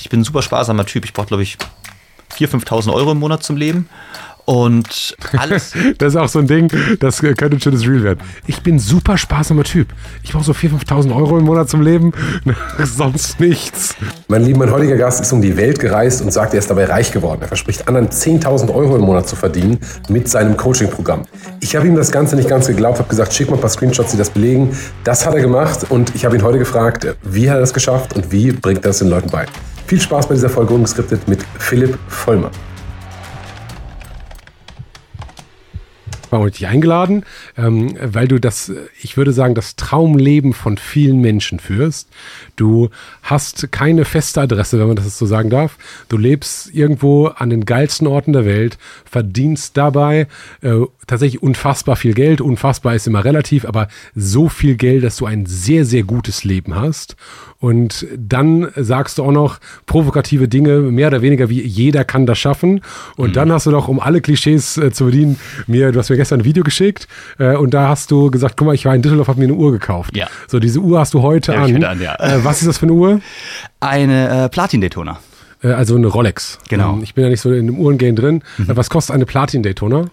Ich bin ein super sparsamer Typ. Ich brauche, glaube ich, 4.000, 5.000 Euro im Monat zum Leben. Und alles. das ist auch so ein Ding, das könnte ein schönes Reel werden. Ich bin super sparsamer Typ. Ich brauche so 4.000, 5.000 Euro im Monat zum Leben, sonst nichts. Mein lieber, mein heutiger Gast ist um die Welt gereist und sagt, er ist dabei reich geworden. Er verspricht anderen 10.000 Euro im Monat zu verdienen mit seinem Coaching-Programm. Ich habe ihm das Ganze nicht ganz geglaubt, habe gesagt, schick mal ein paar Screenshots, die das belegen. Das hat er gemacht und ich habe ihn heute gefragt, wie hat er das geschafft und wie bringt er das den Leuten bei. Viel Spaß bei dieser Folge ungeskriptet mit Philipp Vollmer. Warum habe ich dich eingeladen? Ähm, weil du das, ich würde sagen, das Traumleben von vielen Menschen führst. Du hast keine feste Adresse, wenn man das so sagen darf. Du lebst irgendwo an den geilsten Orten der Welt, verdienst dabei äh, tatsächlich unfassbar viel Geld. Unfassbar ist immer relativ, aber so viel Geld, dass du ein sehr, sehr gutes Leben hast. Und dann sagst du auch noch provokative Dinge, mehr oder weniger wie jeder kann das schaffen. Und mhm. dann hast du doch, um alle Klischees äh, zu bedienen, mir, du hast mir gestern ein Video geschickt äh, und da hast du gesagt, guck mal, ich war in Düsseldorf, habe mir eine Uhr gekauft. Ja. So, diese Uhr hast du heute ja, an. an ja. äh, was ist das für eine Uhr? Eine äh, Platin-Daytona. Äh, also eine Rolex. Genau. Ähm, ich bin ja nicht so in dem Uhrengame drin. Mhm. Äh, was kostet eine Platin-Daytona?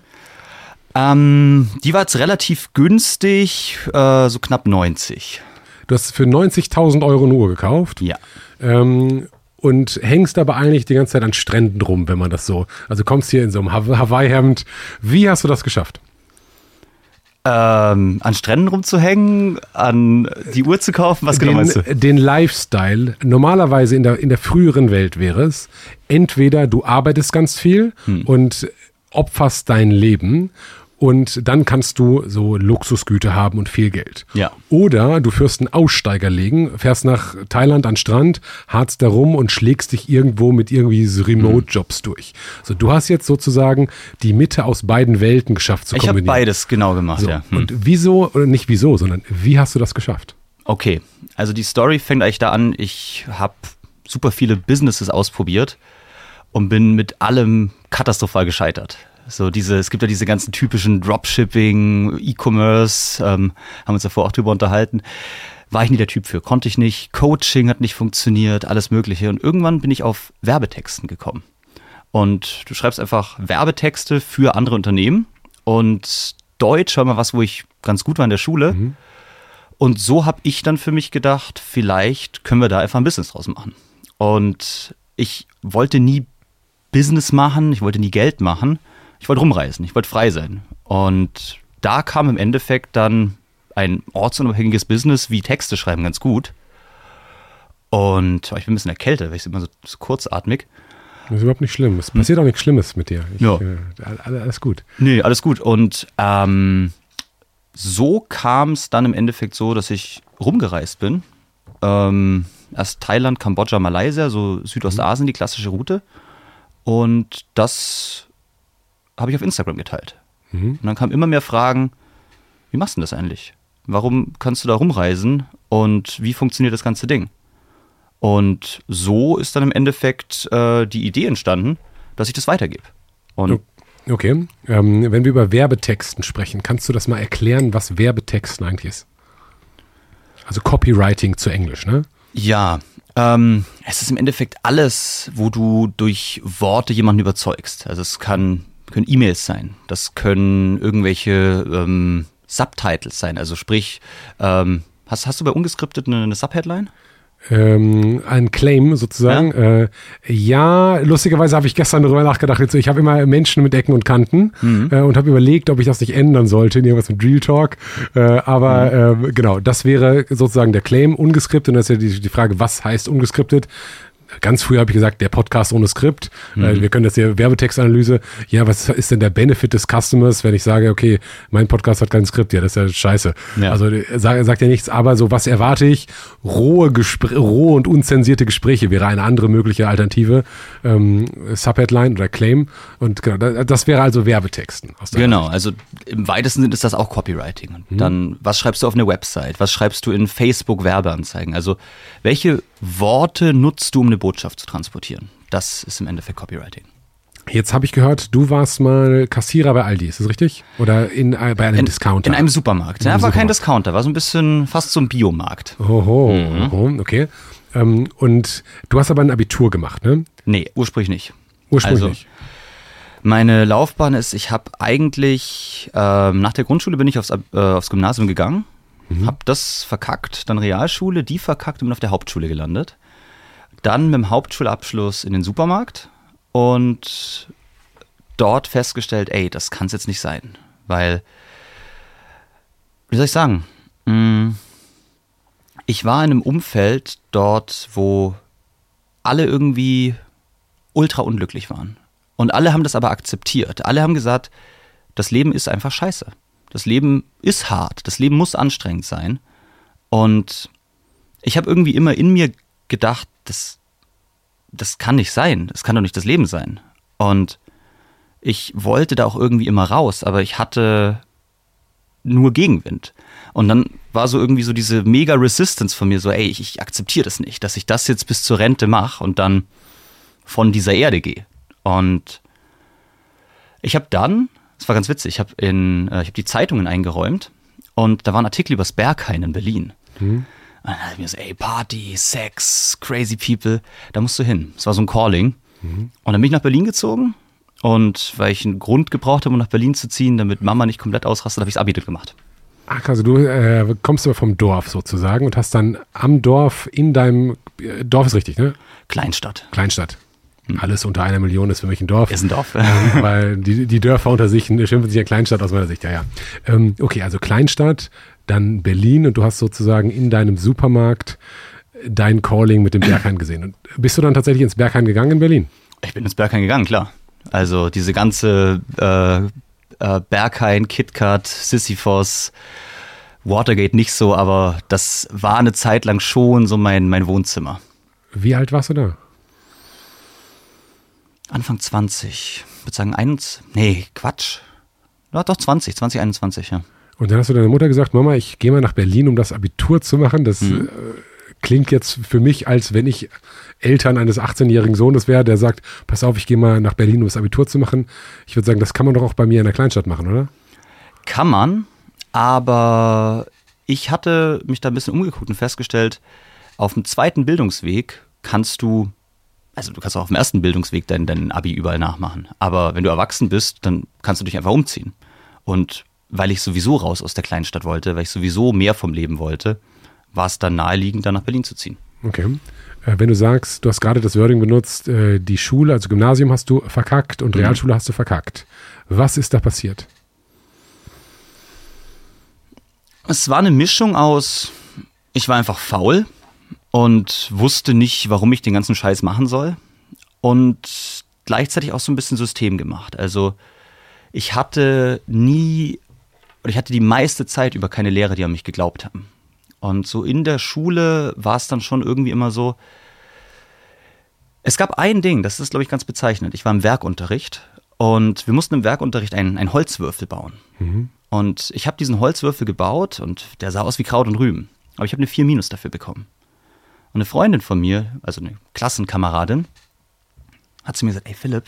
Ähm, die war jetzt relativ günstig, äh, so knapp 90. Du hast für 90.000 Euro eine Uhr gekauft. Ja. Ähm, und hängst aber eigentlich die ganze Zeit an Stränden rum, wenn man das so. Also kommst hier in so einem Hawaii-Hemd. Wie hast du das geschafft? Ähm, an Stränden rumzuhängen, an die Uhr zu kaufen, was genau den, meinst du? Den Lifestyle. Normalerweise in der, in der früheren Welt wäre es, entweder du arbeitest ganz viel hm. und opferst dein Leben und dann kannst du so Luxusgüter haben und viel Geld. Ja. Oder du führst einen Aussteigerlegen, fährst nach Thailand an Strand, harzt da rum und schlägst dich irgendwo mit irgendwie so Remote-Jobs durch. So, du hast jetzt sozusagen die Mitte aus beiden Welten geschafft zu ich kombinieren. Ich habe beides genau gemacht, so, ja. Hm. Und wieso, oder nicht wieso, sondern wie hast du das geschafft? Okay, also die Story fängt eigentlich da an, ich habe super viele Businesses ausprobiert und bin mit allem katastrophal gescheitert. So diese, es gibt ja diese ganzen typischen Dropshipping, E-Commerce, ähm, haben uns davor auch drüber unterhalten. War ich nie der Typ für, konnte ich nicht. Coaching hat nicht funktioniert, alles Mögliche. Und irgendwann bin ich auf Werbetexten gekommen. Und du schreibst einfach Werbetexte für andere Unternehmen. Und Deutsch war mal was, wo ich ganz gut war in der Schule. Mhm. Und so habe ich dann für mich gedacht, vielleicht können wir da einfach ein Business draus machen. Und ich wollte nie Business machen, ich wollte nie Geld machen, ich wollte rumreisen, ich wollte frei sein. Und da kam im Endeffekt dann ein ortsunabhängiges Business wie Texte schreiben ganz gut. Und ich bin ein bisschen erkältet, weil ich immer so, so kurzatmig. Das ist überhaupt nicht schlimm. Es passiert auch nichts Schlimmes mit dir. Ich, ja. Äh, alles gut. Nee, alles gut. Und ähm, so kam es dann im Endeffekt so, dass ich rumgereist bin. Ähm, erst Thailand, Kambodscha, Malaysia, so Südostasien, die klassische Route. Und das habe ich auf Instagram geteilt. Mhm. Und dann kamen immer mehr Fragen, wie machst du das eigentlich? Warum kannst du da rumreisen und wie funktioniert das ganze Ding? Und so ist dann im Endeffekt äh, die Idee entstanden, dass ich das weitergebe. Und okay, ähm, wenn wir über Werbetexten sprechen, kannst du das mal erklären, was Werbetexten eigentlich ist? Also Copywriting zu Englisch, ne? Ja, ähm, es ist im Endeffekt alles, wo du durch Worte jemanden überzeugst. Also es kann können E-Mails sein, das können irgendwelche ähm, Subtitles sein, also sprich, ähm, hast, hast du bei Ungeskriptet eine, eine Subheadline? Ähm, ein Claim sozusagen. Ja, äh, ja lustigerweise habe ich gestern darüber nachgedacht. Jetzt, ich habe immer Menschen mit Ecken und Kanten mhm. äh, und habe überlegt, ob ich das nicht ändern sollte in irgendwas mit Real Talk. Äh, aber mhm. Äh, genau, das wäre sozusagen der Claim ungeskriptet. Und das ist ja die, die Frage, was heißt ungeskriptet? Ganz früh habe ich gesagt, der Podcast ohne Skript. Mhm. Äh, wir können das hier Werbetextanalyse. Ja, was ist denn der Benefit des Customers, wenn ich sage, okay, mein Podcast hat kein Skript? Ja, das ist ja scheiße. Ja. Also sagt, sagt ja nichts, aber so, was erwarte ich? Rohe, Gespr rohe und unzensierte Gespräche wäre eine andere mögliche Alternative. Ähm, Subheadline oder Claim. Und genau, das wäre also Werbetexten. genau, Sicht. also im weitesten Sinne ist das auch Copywriting. Mhm. Dann, was schreibst du auf eine Website? Was schreibst du in Facebook-Werbeanzeigen? Also, welche Worte nutzt du, um eine Botschaft zu transportieren? Das ist im Endeffekt Copywriting. Jetzt habe ich gehört, du warst mal Kassierer bei Aldi, ist das richtig? Oder in, äh, bei einem in, Discounter? In einem Supermarkt. In ja, war Supermarkt. kein Discounter, war so ein bisschen fast so ein Biomarkt. Oho, mhm. oho okay. Ähm, und du hast aber ein Abitur gemacht, ne? Nee, ursprünglich nicht. Ursprünglich. Also, meine Laufbahn ist, ich habe eigentlich ähm, nach der Grundschule bin ich aufs, äh, aufs Gymnasium gegangen, mhm. habe das verkackt, dann Realschule, die verkackt und bin auf der Hauptschule gelandet. Dann mit dem Hauptschulabschluss in den Supermarkt und dort festgestellt, ey, das kann es jetzt nicht sein, weil, wie soll ich sagen, mm, ich war in einem Umfeld dort, wo alle irgendwie ultra unglücklich waren. Und alle haben das aber akzeptiert. Alle haben gesagt, das Leben ist einfach scheiße. Das Leben ist hart. Das Leben muss anstrengend sein. Und ich habe irgendwie immer in mir gedacht, das, das kann nicht sein. Das kann doch nicht das Leben sein. Und ich wollte da auch irgendwie immer raus, aber ich hatte nur Gegenwind. Und dann war so irgendwie so diese mega Resistance von mir, so, ey, ich, ich akzeptiere das nicht, dass ich das jetzt bis zur Rente mache und dann von dieser Erde gehe. Und ich habe dann, das war ganz witzig, ich habe äh, habe die Zeitungen eingeräumt und da war ein Artikel über das Berghain in Berlin. Mhm. Und dann dachte ich mir so, ey, Party, Sex, crazy people, da musst du hin. Das war so ein Calling. Mhm. Und dann bin ich nach Berlin gezogen und weil ich einen Grund gebraucht habe, um nach Berlin zu ziehen, damit Mama nicht komplett ausrastet, habe ich das Abi gemacht. Ach, also du äh, kommst aber vom Dorf sozusagen und hast dann am Dorf in deinem äh, Dorf ist richtig, ne? Kleinstadt. Kleinstadt. Hm. Alles unter einer Million ist für mich ein Dorf. Ist ein Dorf. Ähm, weil die, die Dörfer unter sich schimpfen sich ja Kleinstadt aus meiner Sicht, ja, ja. Ähm, okay, also Kleinstadt, dann Berlin und du hast sozusagen in deinem Supermarkt dein Calling mit dem Berghain gesehen. Und bist du dann tatsächlich ins Berghain gegangen in Berlin? Ich bin ins Berghain gegangen, klar. Also diese ganze äh, äh, Berghain, KitKat, Sisyphos, Watergate nicht so, aber das war eine Zeit lang schon so mein, mein Wohnzimmer. Wie alt warst du da? Anfang 20. Ich würde sagen, 21. Nee, Quatsch. Ja, doch 20, 2021, ja. Und dann hast du deiner Mutter gesagt, Mama, ich gehe mal nach Berlin, um das Abitur zu machen. Das mhm. äh, klingt jetzt für mich, als wenn ich Eltern eines 18-jährigen Sohnes wäre, der sagt, pass auf, ich gehe mal nach Berlin, um das Abitur zu machen. Ich würde sagen, das kann man doch auch bei mir in der Kleinstadt machen, oder? Kann man, aber ich hatte mich da ein bisschen umgeguckt und festgestellt, auf dem zweiten Bildungsweg kannst du, also du kannst auch auf dem ersten Bildungsweg dein, dein Abi überall nachmachen. Aber wenn du erwachsen bist, dann kannst du dich einfach umziehen. Und weil ich sowieso raus aus der Kleinstadt wollte, weil ich sowieso mehr vom Leben wollte, war es dann naheliegend, dann nach Berlin zu ziehen. Okay. Äh, wenn du sagst, du hast gerade das Wording benutzt, äh, die Schule, also Gymnasium hast du verkackt und mhm. Realschule hast du verkackt. Was ist da passiert? Es war eine Mischung aus, ich war einfach faul und wusste nicht, warum ich den ganzen Scheiß machen soll. Und gleichzeitig auch so ein bisschen System gemacht. Also ich hatte nie, oder ich hatte die meiste Zeit über keine Lehrer, die an mich geglaubt haben. Und so in der Schule war es dann schon irgendwie immer so. Es gab ein Ding, das ist, glaube ich, ganz bezeichnend. Ich war im Werkunterricht und wir mussten im Werkunterricht einen, einen Holzwürfel bauen. Mhm. Und ich habe diesen Holzwürfel gebaut und der sah aus wie Kraut und Rüben. Aber ich habe eine 4 Minus dafür bekommen. Und eine Freundin von mir, also eine Klassenkameradin, hat zu mir gesagt, ey Philipp,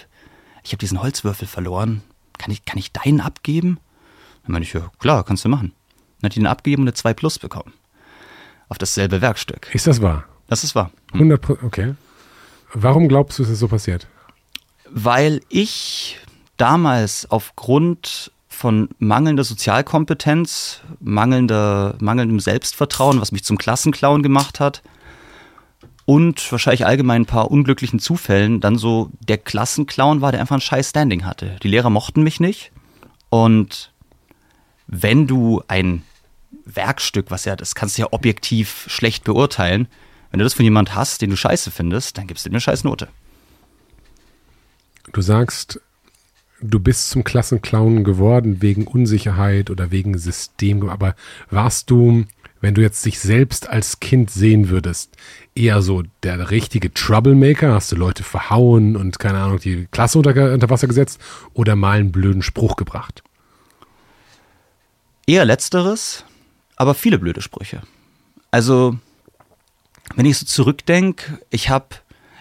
ich habe diesen Holzwürfel verloren. Kann ich, kann ich deinen abgeben? Dann meine ich, ja klar, kannst du machen. Dann hat die den abgegeben und eine 2 Plus bekommen auf dasselbe Werkstück. Ist das wahr? Das ist wahr. Hm. 100 okay. Warum glaubst du, ist es so passiert? Weil ich damals aufgrund von mangelnder Sozialkompetenz, mangelnder, mangelndem Selbstvertrauen, was mich zum Klassenclown gemacht hat, und wahrscheinlich allgemein ein paar unglücklichen Zufällen dann so der Klassenclown war, der einfach ein scheiß Standing hatte. Die Lehrer mochten mich nicht. Und wenn du ein Werkstück, was ja, das kannst du ja objektiv schlecht beurteilen. Wenn du das von jemand hast, den du scheiße findest, dann gibst du dir eine scheiß Note. Du sagst, du bist zum Klassenclown geworden wegen Unsicherheit oder wegen System, aber warst du, wenn du jetzt dich selbst als Kind sehen würdest, eher so der richtige Troublemaker? Hast du Leute verhauen und keine Ahnung, die Klasse unter, unter Wasser gesetzt oder mal einen blöden Spruch gebracht? Eher letzteres aber viele blöde Sprüche. Also, wenn ich so zurückdenke, ich habe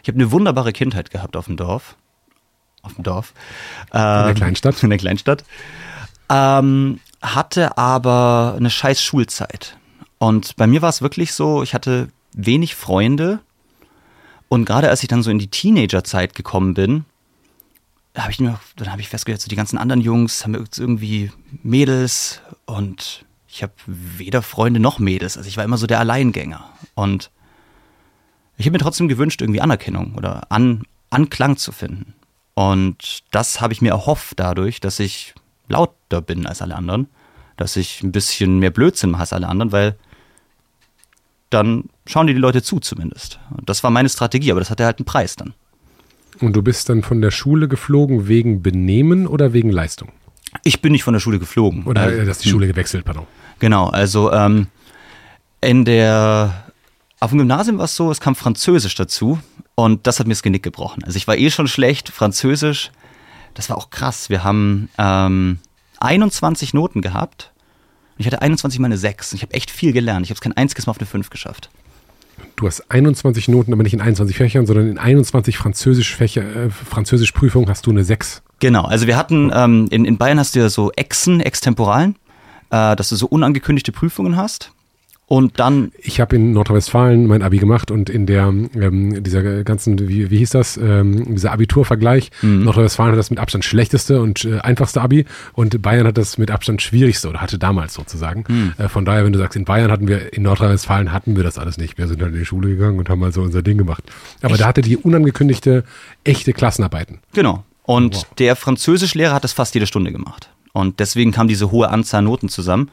ich hab eine wunderbare Kindheit gehabt auf dem Dorf. Auf dem Dorf. in der ähm, Kleinstadt. In der Kleinstadt. Ähm, hatte aber eine scheiß Schulzeit. Und bei mir war es wirklich so, ich hatte wenig Freunde Und gerade als ich dann so in die Teenagerzeit gekommen bin, habe ich mir, dann habe ich festgestellt, so die ganzen anderen Jungs haben irgendwie Mädels und ich habe weder Freunde noch Mädels. Also ich war immer so der Alleingänger. Und ich habe mir trotzdem gewünscht, irgendwie Anerkennung oder An Anklang zu finden. Und das habe ich mir erhofft dadurch, dass ich lauter bin als alle anderen, dass ich ein bisschen mehr Blödsinn mache als alle anderen, weil dann schauen dir die Leute zu zumindest. Und das war meine Strategie, aber das hatte halt einen Preis dann. Und du bist dann von der Schule geflogen wegen Benehmen oder wegen Leistung? Ich bin nicht von der Schule geflogen. Oder äh, dass die Schule gewechselt, pardon. Genau, also ähm, in der auf dem Gymnasium war es so, es kam Französisch dazu und das hat mir das Genick gebrochen. Also ich war eh schon schlecht, Französisch, das war auch krass. Wir haben ähm, 21 Noten gehabt. Ich hatte 21 mal eine 6. Ich habe echt viel gelernt. Ich habe es kein einziges Mal auf eine 5 geschafft. Du hast 21 Noten, aber nicht in 21 Fächern, sondern in 21 Französisch-Fächer, äh, Französisch-Prüfungen hast du eine 6. Genau, also wir hatten, ähm, in, in Bayern hast du ja so Exen, Extemporalen, äh, dass du so unangekündigte Prüfungen hast. Und dann. Ich habe in Nordrhein-Westfalen mein Abi gemacht und in der ähm, dieser ganzen, wie, wie hieß das, ähm, dieser Abiturvergleich, mhm. Nordrhein-Westfalen hat das mit Abstand schlechteste und äh, einfachste Abi und Bayern hat das mit Abstand schwierigste oder hatte damals sozusagen. Mhm. Äh, von daher, wenn du sagst, in Bayern hatten wir, in Nordrhein-Westfalen hatten wir das alles nicht. Wir sind dann in die Schule gegangen und haben mal so unser Ding gemacht. Aber Echt? da hatte die unangekündigte, echte Klassenarbeiten. Genau. Und wow. der Französischlehrer hat das fast jede Stunde gemacht. Und deswegen kam diese hohe Anzahl Noten zusammen.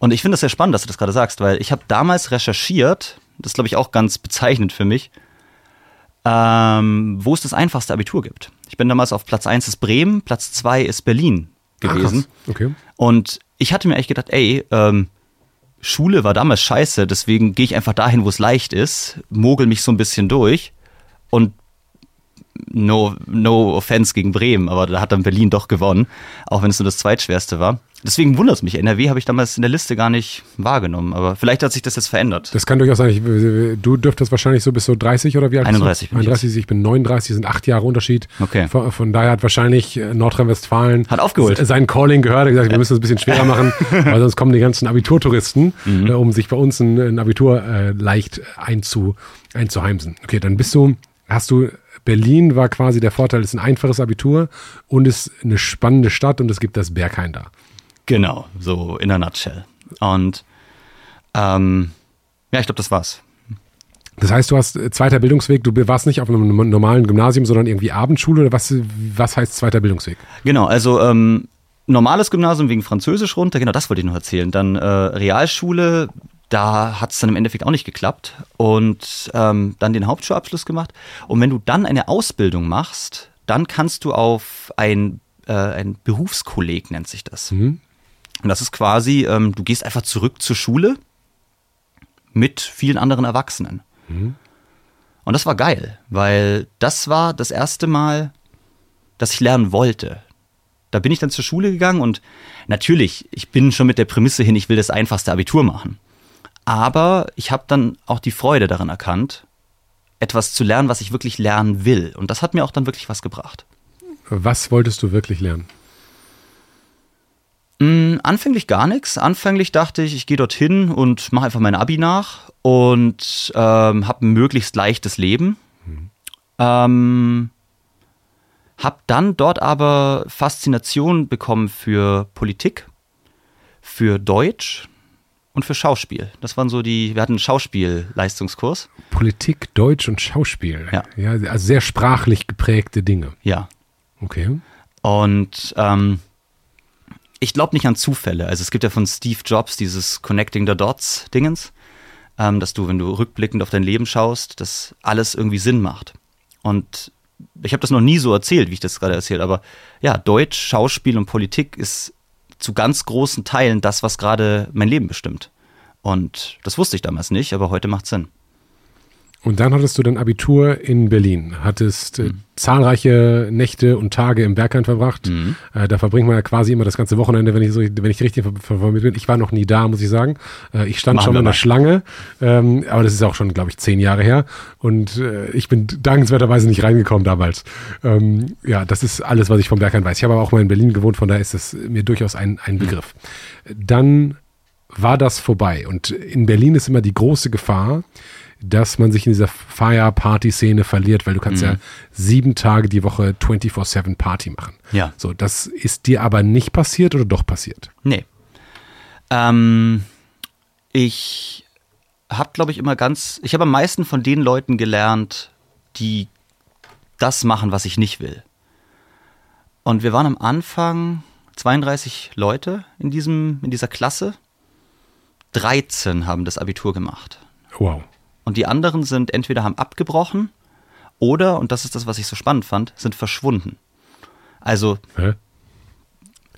Und ich finde das sehr spannend, dass du das gerade sagst, weil ich habe damals recherchiert, das ist glaube ich auch ganz bezeichnend für mich, ähm, wo es das einfachste Abitur gibt. Ich bin damals auf Platz 1 ist Bremen, Platz 2 ist Berlin gewesen. Ach, okay. Und ich hatte mir echt gedacht, ey, ähm, Schule war damals scheiße, deswegen gehe ich einfach dahin, wo es leicht ist, mogel mich so ein bisschen durch und no, no offense gegen Bremen, aber da hat dann Berlin doch gewonnen, auch wenn es nur das zweitschwerste war. Deswegen wundert es mich. NRW habe ich damals in der Liste gar nicht wahrgenommen, aber vielleicht hat sich das jetzt verändert. Das kann durchaus sein. Ich, du dürftest wahrscheinlich so bis so 30 oder wie alt 31. 31, ich bin 39, sind acht Jahre Unterschied. Okay. Von, von daher hat wahrscheinlich äh, Nordrhein-Westfalen hat aufgeholt. Sein Calling gehört, hat gesagt, wir müssen es ein bisschen schwerer machen, weil sonst kommen die ganzen Abiturtouristen, mhm. äh, um sich bei uns ein, ein Abitur äh, leicht einzu, einzuheimsen. Okay, dann bist du, hast du Berlin war quasi der Vorteil, es ist ein einfaches Abitur und es ist eine spannende Stadt und es gibt das Berghain da. Genau, so in a nutshell. Und ähm, ja, ich glaube, das war's. Das heißt, du hast äh, zweiter Bildungsweg, du warst nicht auf einem normalen Gymnasium, sondern irgendwie Abendschule oder was, was heißt zweiter Bildungsweg? Genau, also ähm, normales Gymnasium wegen Französisch runter, genau das wollte ich noch erzählen. Dann äh, Realschule, da hat es dann im Endeffekt auch nicht geklappt. Und ähm, dann den Hauptschulabschluss gemacht. Und wenn du dann eine Ausbildung machst, dann kannst du auf ein, äh, ein Berufskolleg, nennt sich das. Mhm. Und das ist quasi, ähm, du gehst einfach zurück zur Schule mit vielen anderen Erwachsenen. Mhm. Und das war geil, weil das war das erste Mal, dass ich lernen wollte. Da bin ich dann zur Schule gegangen und natürlich, ich bin schon mit der Prämisse hin, ich will das einfachste Abitur machen. Aber ich habe dann auch die Freude daran erkannt, etwas zu lernen, was ich wirklich lernen will. Und das hat mir auch dann wirklich was gebracht. Was wolltest du wirklich lernen? Mm, anfänglich gar nichts. Anfänglich dachte ich, ich gehe dorthin und mache einfach mein Abi nach und ähm, habe ein möglichst leichtes Leben. Mhm. Ähm, habe dann dort aber Faszination bekommen für Politik, für Deutsch und für Schauspiel. Das waren so die, wir hatten einen Schauspielleistungskurs. Politik, Deutsch und Schauspiel. Ja. ja also sehr sprachlich geprägte Dinge. Ja. Okay. Und ähm, ich glaube nicht an Zufälle. Also es gibt ja von Steve Jobs dieses Connecting the Dots Dingens, ähm, dass du, wenn du rückblickend auf dein Leben schaust, dass alles irgendwie Sinn macht. Und ich habe das noch nie so erzählt, wie ich das gerade erzählt, aber ja, Deutsch, Schauspiel und Politik ist zu ganz großen Teilen das, was gerade mein Leben bestimmt. Und das wusste ich damals nicht, aber heute macht Sinn. Und dann hattest du dein Abitur in Berlin, hattest äh, mhm. zahlreiche Nächte und Tage im Berghain verbracht. Mhm. Äh, da verbringt man ja quasi immer das ganze Wochenende, wenn ich, so, wenn ich richtig vermittelt bin. Ich war noch nie da, muss ich sagen. Äh, ich stand Machen schon in der Schlange, ähm, aber das ist auch schon, glaube ich, zehn Jahre her. Und äh, ich bin dankenswerterweise nicht reingekommen damals. Ähm, ja, das ist alles, was ich vom Berghain weiß. Ich habe aber auch mal in Berlin gewohnt, von daher ist das mir durchaus ein, ein Begriff. Dann war das vorbei. Und in Berlin ist immer die große Gefahr, dass man sich in dieser Fire-Party-Szene verliert, weil du kannst ja sieben Tage die Woche 24-7 Party machen. Ja. So, das ist dir aber nicht passiert oder doch passiert? Nee. Ähm, ich habe, glaube ich, immer ganz, ich habe am meisten von den Leuten gelernt, die das machen, was ich nicht will. Und wir waren am Anfang 32 Leute in, diesem, in dieser Klasse. 13 haben das Abitur gemacht. Wow. Und die anderen sind entweder haben abgebrochen oder, und das ist das, was ich so spannend fand, sind verschwunden. Also, Hä?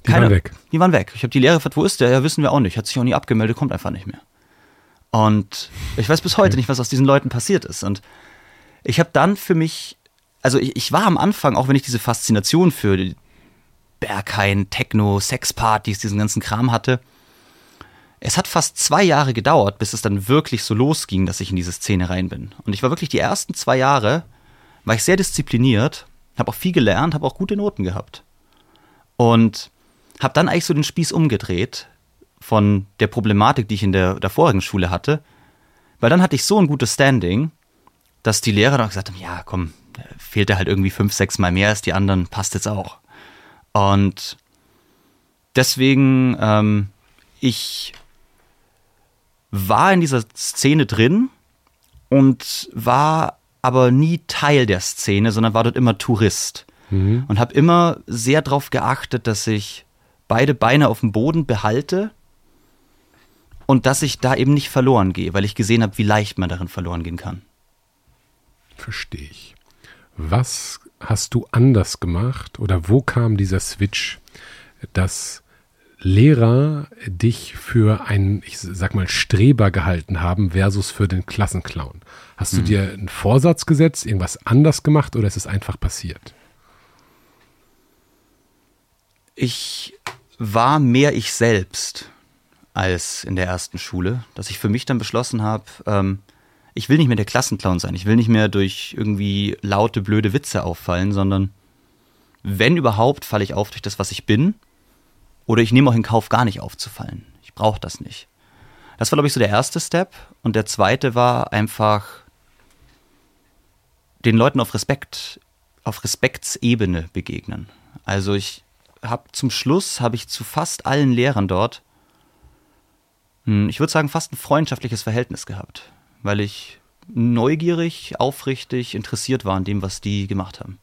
Die keiner- waren weg. Die waren weg. Ich habe die Lehre gefragt, wo ist der? Ja, wissen wir auch nicht. Hat sich auch nie abgemeldet, kommt einfach nicht mehr. Und ich weiß bis heute nicht, was aus diesen Leuten passiert ist. Und ich habe dann für mich, also ich, ich war am Anfang, auch wenn ich diese Faszination für die Berghain, Techno, Sexpartys, diesen ganzen Kram hatte, es hat fast zwei Jahre gedauert, bis es dann wirklich so losging, dass ich in diese Szene rein bin. Und ich war wirklich die ersten zwei Jahre, war ich sehr diszipliniert, habe auch viel gelernt, habe auch gute Noten gehabt. Und habe dann eigentlich so den Spieß umgedreht von der Problematik, die ich in der, der vorigen Schule hatte. Weil dann hatte ich so ein gutes Standing, dass die Lehrer dann gesagt haben, ja, komm, fehlt er halt irgendwie fünf, sechs Mal mehr als die anderen, passt jetzt auch. Und deswegen, ähm, ich war in dieser Szene drin und war aber nie Teil der Szene, sondern war dort immer Tourist. Und habe immer sehr darauf geachtet, dass ich beide Beine auf dem Boden behalte und dass ich da eben nicht verloren gehe, weil ich gesehen habe, wie leicht man darin verloren gehen kann. Verstehe ich. Was hast du anders gemacht oder wo kam dieser Switch, dass Lehrer dich für einen, ich sag mal, Streber gehalten haben versus für den Klassenclown? Hast du dir einen Vorsatz gesetzt, irgendwas anders gemacht oder ist es einfach passiert? Ich war mehr ich selbst als in der ersten Schule, dass ich für mich dann beschlossen habe, ähm, ich will nicht mehr der Klassenclown sein, ich will nicht mehr durch irgendwie laute, blöde Witze auffallen, sondern wenn überhaupt, falle ich auf durch das, was ich bin, oder ich nehme auch in Kauf, gar nicht aufzufallen. Ich brauche das nicht. Das war, glaube ich, so der erste Step. Und der zweite war einfach den Leuten auf Respekt, auf Respektsebene begegnen. Also ich habe zum Schluss, habe ich zu fast allen Lehrern dort, hm, ich würde sagen, fast ein freundschaftliches Verhältnis gehabt, weil ich neugierig, aufrichtig, interessiert war an dem, was die gemacht haben.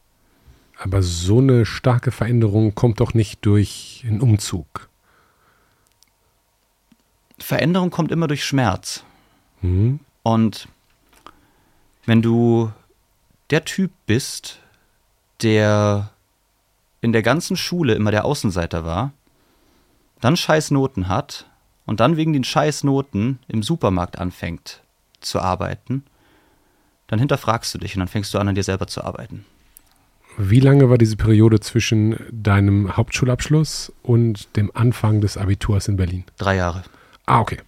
Aber so eine starke Veränderung kommt doch nicht durch einen Umzug. Veränderung kommt immer durch Schmerz. Mhm. Und wenn du der Typ bist, der in der ganzen Schule immer der Außenseiter war, dann scheiß Noten hat und dann wegen den scheiß Noten im Supermarkt anfängt zu arbeiten, dann hinterfragst du dich und dann fängst du an, an dir selber zu arbeiten. Wie lange war diese Periode zwischen deinem Hauptschulabschluss und dem Anfang des Abiturs in Berlin? Drei Jahre. Ah, okay.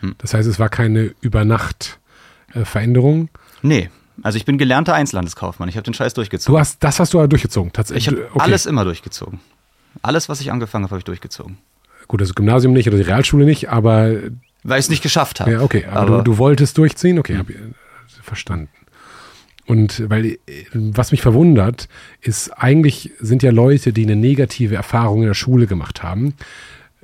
Hm. Das heißt, es war keine Übernacht-Veränderung. Nee, also ich bin gelernter Einzelhandelskaufmann. Ich habe den Scheiß durchgezogen. Du hast, das hast du aber durchgezogen, ich tatsächlich. habe alles immer durchgezogen. Alles, was ich angefangen habe, habe ich durchgezogen. Gut, das Gymnasium nicht oder die Realschule nicht, aber Weil ich es nicht geschafft habe. ja, okay. Aber, Aber- du, du wolltest durchziehen? Okay, hab ich, äh, verstanden. Und weil, was mich verwundert, ist, eigentlich sind ja Leute, die eine negative Erfahrung in der Schule gemacht haben,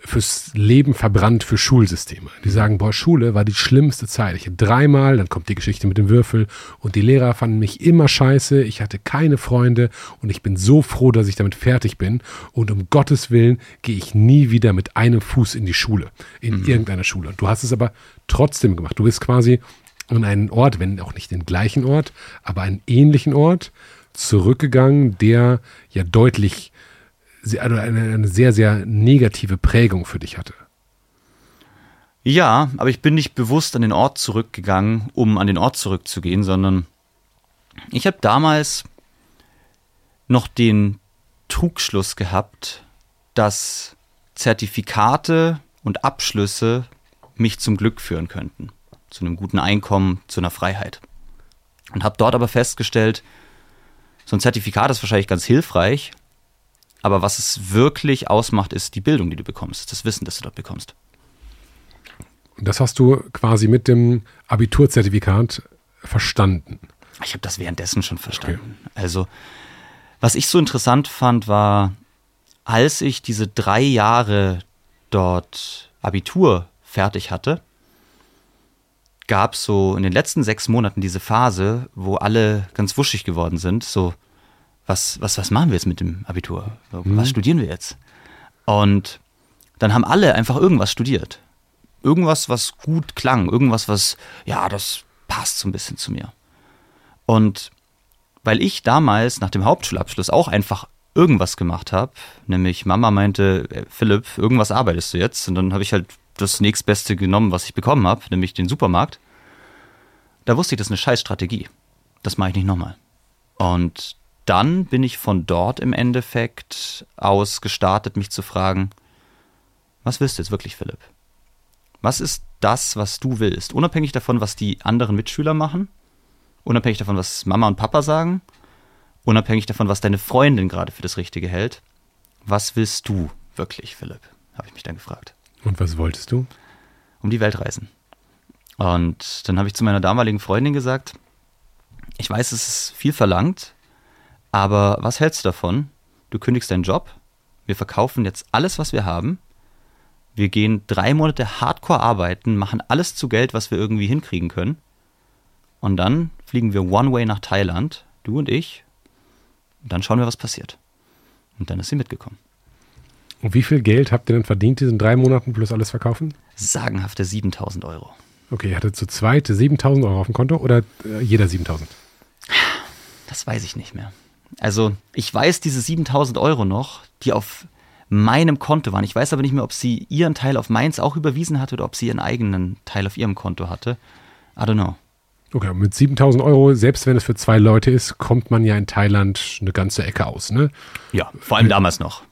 fürs Leben verbrannt für Schulsysteme. Die sagen, boah, Schule war die schlimmste Zeit. Ich hatte dreimal, dann kommt die Geschichte mit dem Würfel und die Lehrer fanden mich immer scheiße. Ich hatte keine Freunde und ich bin so froh, dass ich damit fertig bin. Und um Gottes Willen gehe ich nie wieder mit einem Fuß in die Schule, in irgendeiner Schule. Und du hast es aber trotzdem gemacht. Du bist quasi an einen Ort, wenn auch nicht den gleichen Ort, aber einen ähnlichen Ort zurückgegangen, der ja deutlich also eine, eine sehr, sehr negative Prägung für dich hatte. Ja, aber ich bin nicht bewusst an den Ort zurückgegangen, um an den Ort zurückzugehen, sondern ich habe damals noch den Trugschluss gehabt, dass Zertifikate und Abschlüsse mich zum Glück führen könnten, zu einem guten Einkommen, zu einer Freiheit. Und habe dort aber festgestellt, so ein Zertifikat ist wahrscheinlich ganz hilfreich, aber was es wirklich ausmacht, ist die Bildung, die du bekommst, das Wissen, das du dort bekommst. Und das hast du quasi mit dem Abiturzertifikat verstanden? Ich habe das währenddessen schon verstanden. Okay. Also, was ich so interessant fand, war, als ich diese drei Jahre dort Abitur fertig hatte, gab es so in den letzten sechs Monaten diese Phase, wo alle ganz wuschig geworden sind. So, was, was, was machen wir jetzt mit dem Abitur? Was mhm. studieren wir jetzt? Und dann haben alle einfach irgendwas studiert. Irgendwas, was gut klang, irgendwas, was, ja, das passt so ein bisschen zu mir. Und weil ich damals nach dem Hauptschulabschluss auch einfach irgendwas gemacht habe, nämlich Mama meinte, äh, Philipp, irgendwas arbeitest du jetzt? Und dann habe ich halt das nächstbeste genommen, was ich bekommen habe, nämlich den Supermarkt. Da wusste ich, das ist eine scheiß Strategie. Das mache ich nicht nochmal. Und dann bin ich von dort im Endeffekt aus gestartet, mich zu fragen, was willst du jetzt wirklich, Philipp? Was ist das, was du willst? Unabhängig davon, was die anderen Mitschüler machen, unabhängig davon, was Mama und Papa sagen, unabhängig davon, was deine Freundin gerade für das Richtige hält. Was willst du wirklich, Philipp? Habe ich mich dann gefragt. Und was wolltest du? Um die Welt reisen. Und dann habe ich zu meiner damaligen Freundin gesagt, ich weiß, es ist viel verlangt, aber was hältst du davon? Du kündigst deinen Job, wir verkaufen jetzt alles, was wir haben wir gehen drei Monate hardcore arbeiten, machen alles zu Geld, was wir irgendwie hinkriegen können. Und dann fliegen wir One-Way nach Thailand, du und ich. Und dann schauen wir, was passiert. Und dann ist sie mitgekommen. Und wie viel Geld habt ihr denn verdient, diesen drei Monaten plus alles verkaufen? Sagenhafte 7000 Euro. Okay, ihr hattet zu zweit 7000 Euro auf dem Konto oder äh, jeder 7000? Das weiß ich nicht mehr. Also, ich weiß diese 7000 Euro noch, die auf meinem Konto waren. Ich weiß aber nicht mehr, ob sie ihren Teil auf meins auch überwiesen hatte oder ob sie ihren eigenen Teil auf ihrem Konto hatte. I don't know. Okay, mit 7000 Euro, selbst wenn es für zwei Leute ist, kommt man ja in Thailand eine ganze Ecke aus, ne? Ja, vor allem damals noch.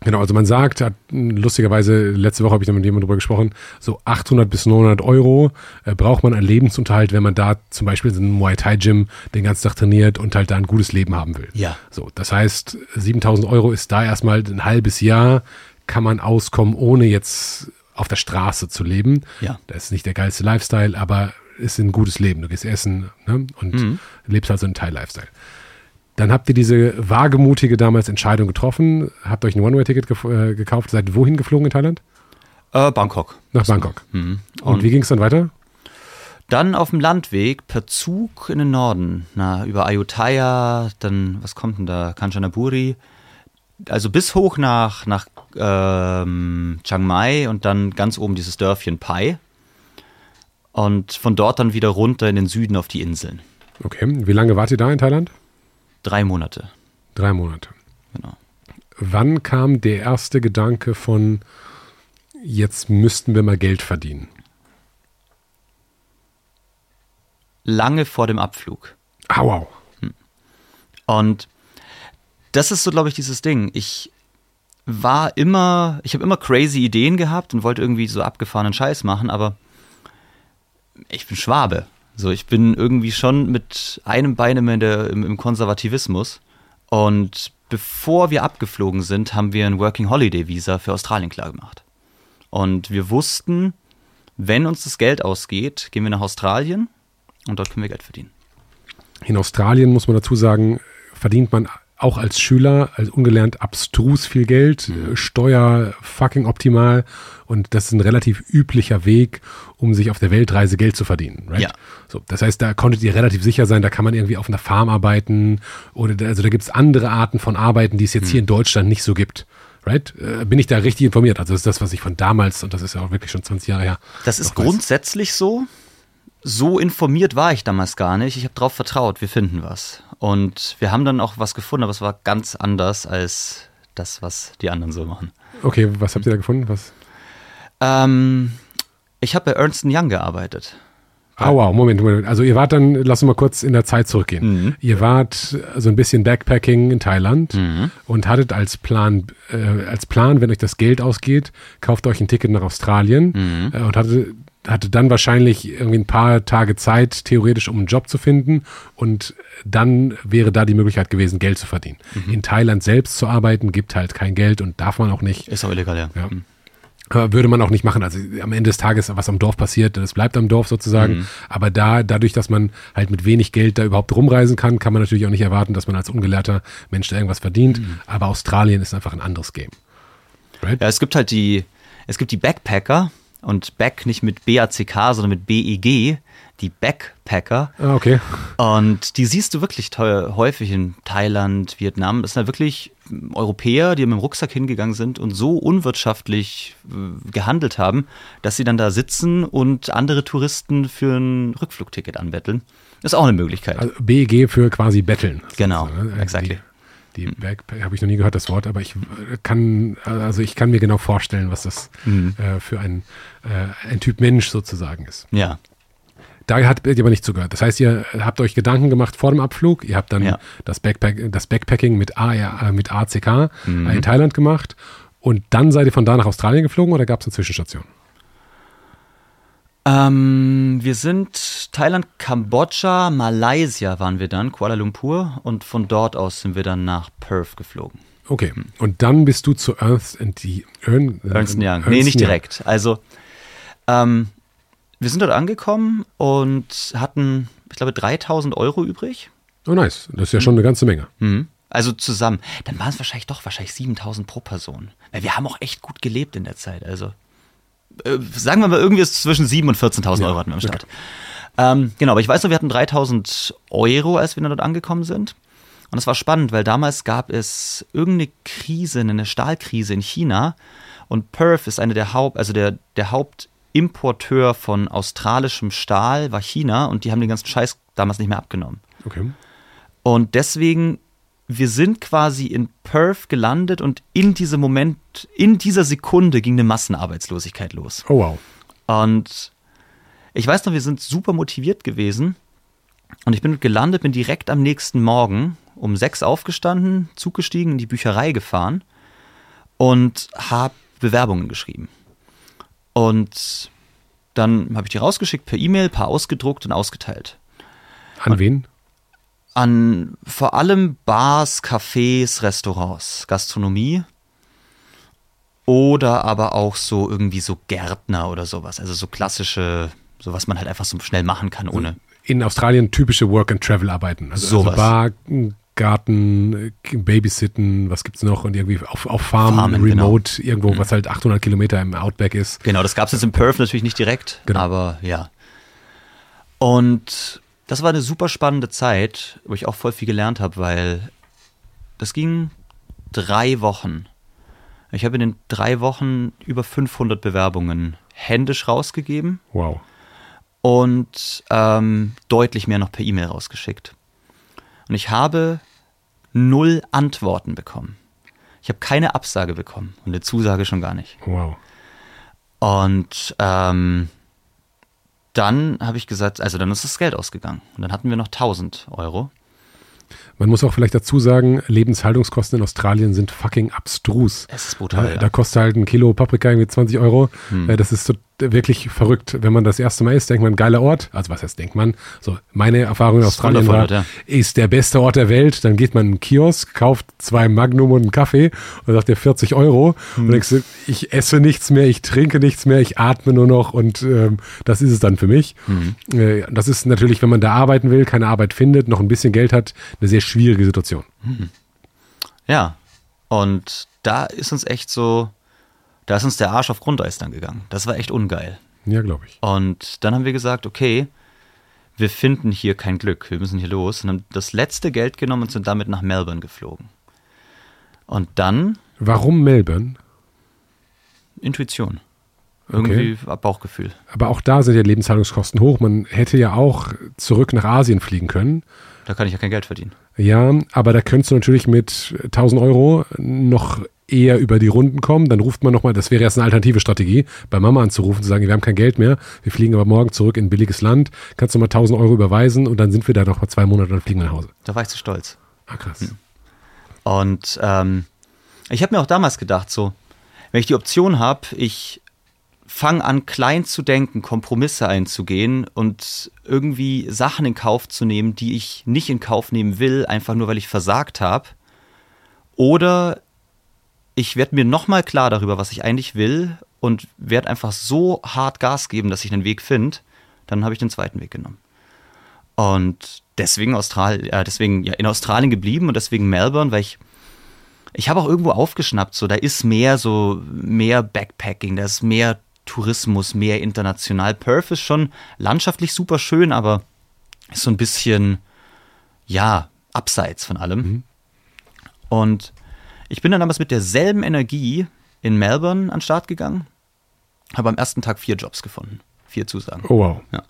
Genau, also man sagt, hat, lustigerweise, letzte Woche habe ich mit jemandem darüber gesprochen, so 800 bis 900 Euro äh, braucht man an Lebensunterhalt, wenn man da zum Beispiel in einem Muay Thai Gym den ganzen Tag trainiert und halt da ein gutes Leben haben will. Ja. So, das heißt, 7000 Euro ist da erstmal ein halbes Jahr, kann man auskommen, ohne jetzt auf der Straße zu leben. Ja. Das ist nicht der geilste Lifestyle, aber ist ein gutes Leben. Du gehst essen ne? und mhm. lebst halt so einen Thai-Lifestyle. Dann habt ihr diese wagemutige damals Entscheidung getroffen, habt euch ein One-Way-Ticket äh, gekauft, seid wohin geflogen in Thailand? Äh, Bangkok. Nach Bangkok. Mhm. Und, Und, wie ging es dann weiter? Dann auf dem Landweg per Zug in den Norden, na, über Ayutthaya, dann, was kommt denn da, Kanchanaburi, also bis hoch nach, nach ähm, Chiang Mai und dann ganz oben dieses Dörfchen Pai. Und von dort dann wieder runter in den Süden auf die Inseln. Okay, wie lange wart ihr da in Thailand? Drei Monate. Drei Monate. Genau. Wann kam der erste Gedanke von, jetzt müssten wir mal Geld verdienen? Lange vor dem Abflug. Ah, wow. Hm. Und das ist so, glaube ich, dieses Ding. Ich war immer, ich habe immer crazy Ideen gehabt und wollte irgendwie so abgefahrenen Scheiß machen, aber ich bin Schwabe. So, ich bin irgendwie schon mit einem Bein im, im, im Konservativismus. Und bevor wir abgeflogen sind, haben wir ein Working Holiday Visa für Australien klargemacht. Und wir wussten, wenn uns das Geld ausgeht, gehen wir nach Australien und dort können wir Geld verdienen. In Australien muss man dazu sagen, verdient man auch als Schüler, als ungelernt abstrus viel Geld, mhm. Steuer fucking optimal und das ist ein relativ üblicher Weg, um sich auf der Weltreise Geld zu verdienen. Right? Ja. So, das heißt, da konntet ihr relativ sicher sein, da kann man irgendwie auf einer Farm arbeiten oder da, also da gibt es andere Arten von Arbeiten, die es jetzt mhm. hier in Deutschland nicht so gibt. Right? Äh, bin ich da richtig informiert? Also das ist das, was ich von damals, und das ist ja auch wirklich schon 20 Jahre her. Das ist grundsätzlich weiß. so so informiert war ich damals gar nicht. Ich habe darauf vertraut, wir finden was. Und wir haben dann auch was gefunden, aber es war ganz anders als das, was die anderen so machen. Okay, was habt ihr da gefunden? Was? Ähm, ich habe bei Ernst Young gearbeitet. Ah, oh, wow, Moment, Moment. Also ihr wart dann, lass uns mal kurz in der Zeit zurückgehen. Mhm. Ihr wart so ein bisschen Backpacking in Thailand mhm. und hattet als Plan, äh, als Plan, wenn euch das Geld ausgeht, kauft euch ein Ticket nach Australien mhm. äh, und hattet hatte dann wahrscheinlich irgendwie ein paar Tage Zeit, theoretisch, um einen Job zu finden. Und dann wäre da die Möglichkeit gewesen, Geld zu verdienen. Mhm. In Thailand selbst zu arbeiten, gibt halt kein Geld und darf man auch nicht. Ist auch illegal, ja. ja. Mhm. Äh, Würde man auch nicht machen. Also am Ende des Tages, was am Dorf passiert, das bleibt am Dorf sozusagen. Mhm. Aber da, dadurch, dass man halt mit wenig Geld da überhaupt rumreisen kann, kann man natürlich auch nicht erwarten, dass man als ungelehrter Mensch da irgendwas verdient. Mhm. Aber Australien ist einfach ein anderes Game. Right? Ja, es gibt halt die, es gibt die Backpacker und Back nicht mit B-A-C-K, sondern mit B-E-G, die Backpacker. Ah, okay. Und die siehst du wirklich teuer, häufig in Thailand, Vietnam. Das sind halt wirklich Europäer, die mit dem Rucksack hingegangen sind und so unwirtschaftlich äh, gehandelt haben, dass sie dann da sitzen und andere Touristen für ein Rückflugticket anbetteln. Ist auch eine Möglichkeit. Also BEG für quasi Betteln. Genau, sozusagen, ne? exactly. Die, die Backpack habe ich noch nie gehört, das Wort, aber ich kann, also ich kann mir genau vorstellen, was das Mhm. äh, für ein, äh, ein Typ Mensch sozusagen ist. ja. Da habt ihr aber nicht zugehört. Das heißt, ihr habt euch Gedanken gemacht vor dem Abflug. Ihr habt dann Ja. das, Backpack, das Backpacking mit, A, äh, mit ACK Mhm. in Thailand gemacht. Und dann seid ihr von da nach Australien geflogen oder gab es eine Zwischenstation? Ähm, wir sind Thailand, Kambodscha, Malaysia waren wir dann, Kuala Lumpur und von dort aus sind wir dann nach Perth geflogen. Okay. Und dann bist du zu Ernst and the Ern, Ernst Young. Ernst nee, nicht direkt. Also, ähm, wir sind dort angekommen und hatten, ich glaube, 3000 Euro übrig. Oh, nice. Das ist ja schon eine ganze Menge. Mhm. Also zusammen. Dann waren es wahrscheinlich doch wahrscheinlich 7000 pro Person. Weil wir haben auch echt gut gelebt in der Zeit. Also, äh, sagen wir mal, irgendwie ist zwischen 7.000 und 14.000 Euro hatten wir am Start. Ähm, genau, aber ich weiß noch, wir hatten 3000 Euro, als wir dann dort angekommen sind. Und das war spannend, weil damals gab es irgendeine Krise, eine Stahlkrise in China. Und Perth ist eine der Haupt, also der, der Hauptimporteur von australischem Stahl war China und die haben den ganzen Scheiß damals nicht mehr abgenommen. Okay. Und deswegen, wir sind quasi in Perth gelandet und in diesem Moment, in dieser Sekunde ging eine Massenarbeitslosigkeit los. Oh, wow. Und ich weiß noch, wir sind super motiviert gewesen. Und ich bin gelandet, bin direkt am nächsten Morgen um sechs aufgestanden, Zug gestiegen, in die Bücherei gefahren und habe Bewerbungen geschrieben. Und dann habe ich die rausgeschickt per E-Mail, paar ausgedruckt und ausgeteilt An wen? An vor allem Bars, Cafés, Restaurants, Gastronomie oder aber auch so irgendwie so Gärtner oder sowas. Also so klassische, so was man halt einfach so schnell machen kann ohne. In Australien typische Work-and-Travel-Arbeiten. Also, also Sowas. Bar, Garten, äh, Babysitten, was gibt's noch? Und irgendwie auf, auf Farm, Farmen, genau. Remote, irgendwo, was halt 800 Kilometer im Outback ist. Genau, das gab es jetzt in Perth natürlich nicht direkt, Genau. aber ja. Und das war eine super spannende Zeit, wo ich auch voll viel gelernt habe, weil das ging drei Wochen. Ich habe in den drei Wochen über 500 Bewerbungen händisch rausgegeben Wow. und ähm, deutlich mehr noch per E-Mail rausgeschickt. Und ich habe null Antworten bekommen. Ich habe keine Absage bekommen und eine Zusage schon gar nicht. Wow. Und ähm, dann habe ich gesagt, also dann ist das Geld ausgegangen. Und dann hatten wir noch 1000 Euro. Man muss auch vielleicht dazu sagen, Lebenshaltungskosten in Australien sind fucking abstrus. Es ist brutal. Da, ja. da kostet halt ein Kilo Paprika irgendwie 20 Euro. Hm. Äh, Das ist so wirklich verrückt. Wenn man das erste Mal ist, denkt man, geiler Ort. Also was heißt, denkt man? So, meine Erfahrung in Australien war, wundervoll, ist der beste Ort der Welt. Dann geht man in einen Kiosk, kauft zwei Magnum und einen Kaffee und sagt dir 40 Euro. Hm. Und denkst du, ich esse nichts mehr, ich trinke nichts mehr, ich atme nur noch und ähm, das ist es dann für mich. Hm. Äh, das ist natürlich, wenn man da arbeiten will, keine Arbeit findet, noch ein bisschen Geld hat, eine sehr schwierige Situation. Ja. Und da ist uns echt so, da ist uns der Arsch auf Grundeis dann gegangen. Das war echt ungeil. Ja, glaube ich. Und dann haben wir gesagt, okay, wir finden hier kein Glück, wir müssen hier los. Und haben das letzte Geld genommen und sind damit nach Melbourne geflogen. Und dann Warum Melbourne? Intuition. Irgendwie Bauchgefühl. Aber auch da sind ja Lebenshaltungskosten hoch. Man hätte ja auch zurück nach Asien fliegen können. Da kann ich ja kein Geld verdienen. Ja, aber da könntest du natürlich mit 1000 Euro noch eher über die Runden kommen. Dann ruft man nochmal, das wäre jetzt eine alternative Strategie, bei Mama anzurufen, zu sagen, wir haben kein Geld mehr, wir fliegen aber morgen zurück in ein billiges Land, kannst du mal 1000 Euro überweisen und dann sind wir da noch mal zwei Monate und fliegen nach Hause. Da war ich zu stolz. Ah, krass. Und ähm, ich habe mir auch damals gedacht, so, wenn ich die Option habe, ich fange an, klein zu denken, Kompromisse einzugehen und irgendwie Sachen in Kauf zu nehmen, die ich nicht in Kauf nehmen will, einfach nur weil ich versagt habe. Oder ich werde mir nochmal klar darüber, was ich eigentlich will und werde einfach so hart Gas geben, dass ich einen Weg finde, dann habe ich den zweiten Weg genommen. Und deswegen, Austral äh, deswegen ja, in Australien geblieben und deswegen Melbourne, weil ich, ich habe auch irgendwo aufgeschnappt, so da ist mehr so, mehr Backpacking, da ist mehr Tourismus, mehr international. Perth ist schon landschaftlich super schön, aber ist so ein bisschen, ja, abseits von allem. Mhm. Und ich bin dann damals mit derselben Energie in Melbourne an den Start gegangen, habe am ersten Tag vier Jobs gefunden. Vier Zusagen. Oh wow. Ja.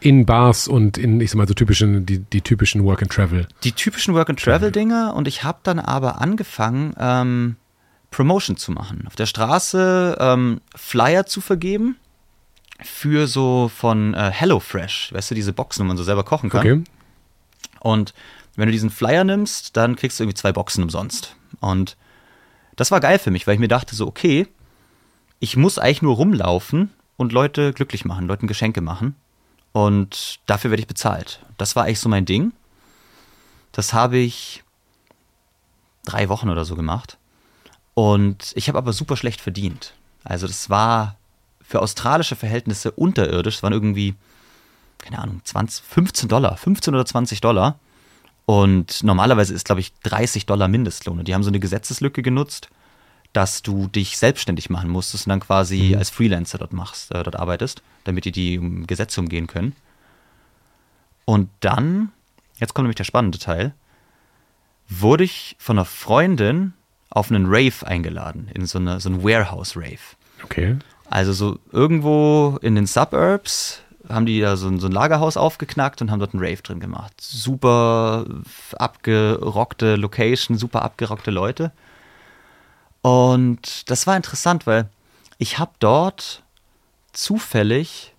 In Bars und in, ich sag mal, so typischen, die, die typischen Work and Travel. Die typischen Work and Travel-Dinger und ich habe dann aber angefangen, ähm, Promotion zu machen. Auf der Straße ähm, Flyer zu vergeben für so von äh, HelloFresh, weißt du, diese Boxen, wo man so selber kochen kann. Okay. Und wenn du diesen Flyer nimmst, dann kriegst du irgendwie zwei Boxen umsonst. Und das war geil für mich, weil ich mir dachte so, okay, ich muss eigentlich nur rumlaufen und Leute glücklich machen, Leuten Geschenke machen. Und dafür werde ich bezahlt. Das war eigentlich so mein Ding. Das habe ich drei Wochen oder so gemacht. Und ich habe aber super schlecht verdient. Also das war für australische Verhältnisse unterirdisch. Es waren irgendwie, keine Ahnung, 20, 15 Dollar, 15 oder 20 Dollar. Und normalerweise ist, glaube ich, 30 Dollar Mindestlohn. Und die haben so eine Gesetzeslücke genutzt, dass du dich selbstständig machen musstest und dann quasi mhm. als Freelancer dort machst, äh, dort arbeitest, damit die die Gesetze umgehen können. Und dann, jetzt kommt nämlich der spannende Teil, wurde ich von einer Freundin auf einen Rave eingeladen, in so, eine, so ein Warehouse-Rave. Okay. Also so irgendwo in den Suburbs haben die da so ein, so ein Lagerhaus aufgeknackt und haben dort einen Rave drin gemacht. Super abgerockte Location, super abgerockte Leute. Und das war interessant, weil ich habe dort zufällig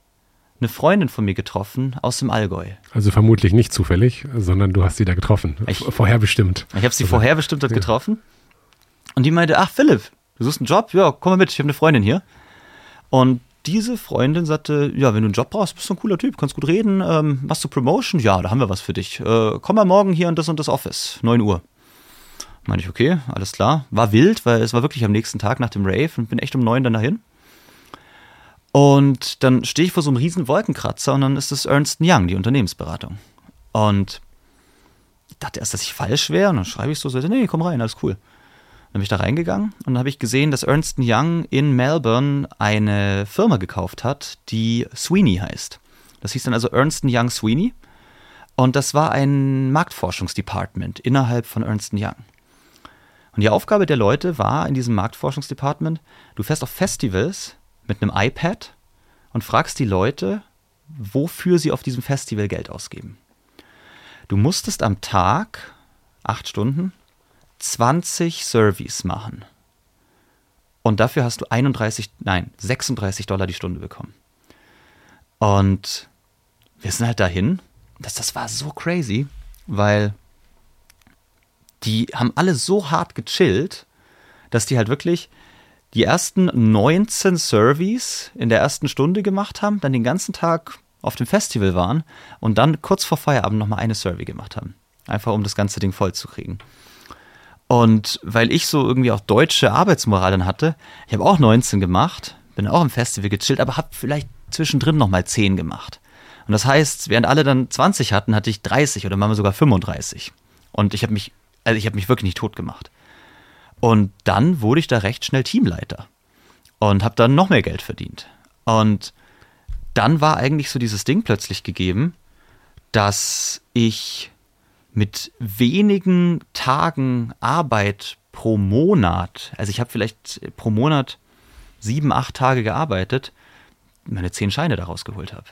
eine Freundin von mir getroffen aus dem Allgäu. Also vermutlich nicht zufällig, sondern du hast sie da getroffen, ich, vorherbestimmt. Ich habe sie also, vorherbestimmt dort ja. getroffen. Und die meinte, ach Philipp, du suchst einen Job? Ja, komm mal mit, ich habe eine Freundin hier. Und diese Freundin sagte, ja, wenn du einen Job brauchst, bist du ein cooler Typ, kannst gut reden, ähm, machst du Promotion? Ja, da haben wir was für dich. Äh, komm mal morgen hier in das und das Office, 9 Uhr. Meine ich, okay, alles klar. War wild, weil es war wirklich am nächsten Tag nach dem Rave und bin echt um 9 dann dahin. Und dann stehe ich vor so einem riesen Wolkenkratzer und dann ist es Ernst Young, die Unternehmensberatung. Und ich dachte erst, dass ich falsch wäre und dann schreibe ich so, so nee, komm rein, alles cool. Dann bin ich da reingegangen und habe ich gesehen, dass Ernst Young in Melbourne eine Firma gekauft hat, die Sweeney heißt. Das hieß dann also Ernst Young Sweeney. Und das war ein Marktforschungsdepartment innerhalb von Ernst Young. Und die Aufgabe der Leute war in diesem Marktforschungsdepartment, du fährst auf Festivals mit einem iPad und fragst die Leute, wofür sie auf diesem Festival Geld ausgeben. Du musstest am Tag, acht Stunden, 20 Surveys machen. Und dafür hast du 31, nein, 36 Dollar die Stunde bekommen. Und wir sind halt dahin. Das, das war so crazy, weil die haben alle so hart gechillt, dass die halt wirklich die ersten 19 Surveys in der ersten Stunde gemacht haben, dann den ganzen Tag auf dem Festival waren und dann kurz vor Feierabend nochmal eine Survey gemacht haben. Einfach um das ganze Ding voll zu kriegen. Und weil ich so irgendwie auch deutsche Arbeitsmoral dann hatte, ich habe auch 19 gemacht, bin auch im Festival gechillt, aber habe vielleicht zwischendrin nochmal 10 gemacht. Und das heißt, während alle dann 20 hatten, hatte ich 30 oder manchmal sogar 35. Und ich habe mich, also ich habe mich wirklich nicht tot gemacht. Und dann wurde ich da recht schnell Teamleiter und habe dann noch mehr Geld verdient. Und dann war eigentlich so dieses Ding plötzlich gegeben, dass ich mit wenigen Tagen Arbeit pro Monat, also ich habe vielleicht pro Monat sieben, acht Tage gearbeitet, meine zehn Scheine daraus geholt habe.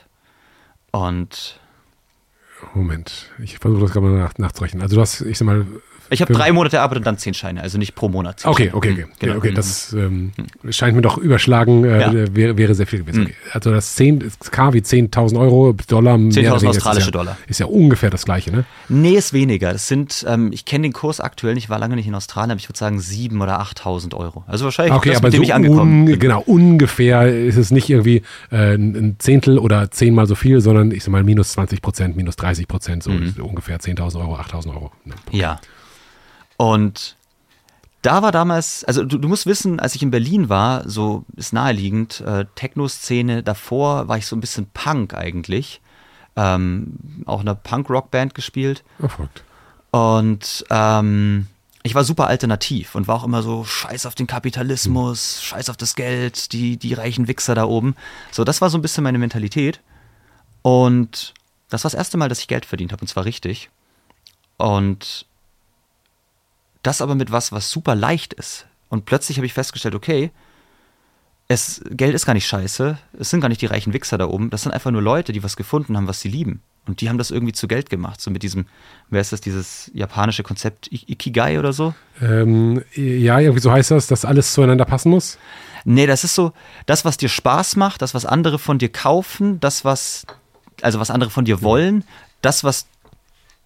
Und Moment, ich versuche das gerade mal nach, nachzurechnen. Also du hast, ich sag mal, ich habe drei Monate Arbeit und dann zehn Scheine, also nicht pro Monat. Okay, okay, okay. Genau. okay, das ähm, scheint mir doch überschlagen, äh, ja. wäre, wäre sehr viel gewesen. Mhm. Okay. Also das 10, K wie 10.000 Euro, Dollar. 10.000 australische ist ja, Dollar. Ist ja ungefähr das gleiche, ne? Nee, ist weniger. Das sind, ähm, ich kenne den Kurs aktuell nicht, war lange nicht in Australien, aber ich würde sagen 7.000 oder 8.000 Euro. Also wahrscheinlich okay, das, aber so ich angekommen bin. Genau, ungefähr ist es nicht irgendwie äh, ein Zehntel oder zehnmal so viel, sondern ich sag mal minus 20 Prozent, minus 30 Prozent, so mhm. ungefähr 10.000 Euro, 8.000 Euro. Ne? Ja. Und da war damals, also du, du, musst wissen, als ich in Berlin war, so ist naheliegend, äh, Techno-Szene, davor war ich so ein bisschen Punk eigentlich. Ähm, auch in einer Punk-Rock-Band gespielt. Erfolgt. Und ähm, ich war super alternativ und war auch immer so, scheiß auf den Kapitalismus, mhm. scheiß auf das Geld, die, die reichen Wichser da oben. So, das war so ein bisschen meine Mentalität. Und das war das erste Mal, dass ich Geld verdient habe, und zwar richtig. Und das aber mit was, was super leicht ist. Und plötzlich habe ich festgestellt, okay, es, Geld ist gar nicht scheiße, es sind gar nicht die reichen Wichser da oben, das sind einfach nur Leute, die was gefunden haben, was sie lieben. Und die haben das irgendwie zu Geld gemacht, so mit diesem, wer ist das, dieses japanische Konzept Ikigai oder so? Ähm, ja, irgendwie so heißt das, dass alles zueinander passen muss. Nee, das ist so, das, was dir Spaß macht, das, was andere von dir kaufen, das, was, also was andere von dir wollen, das, was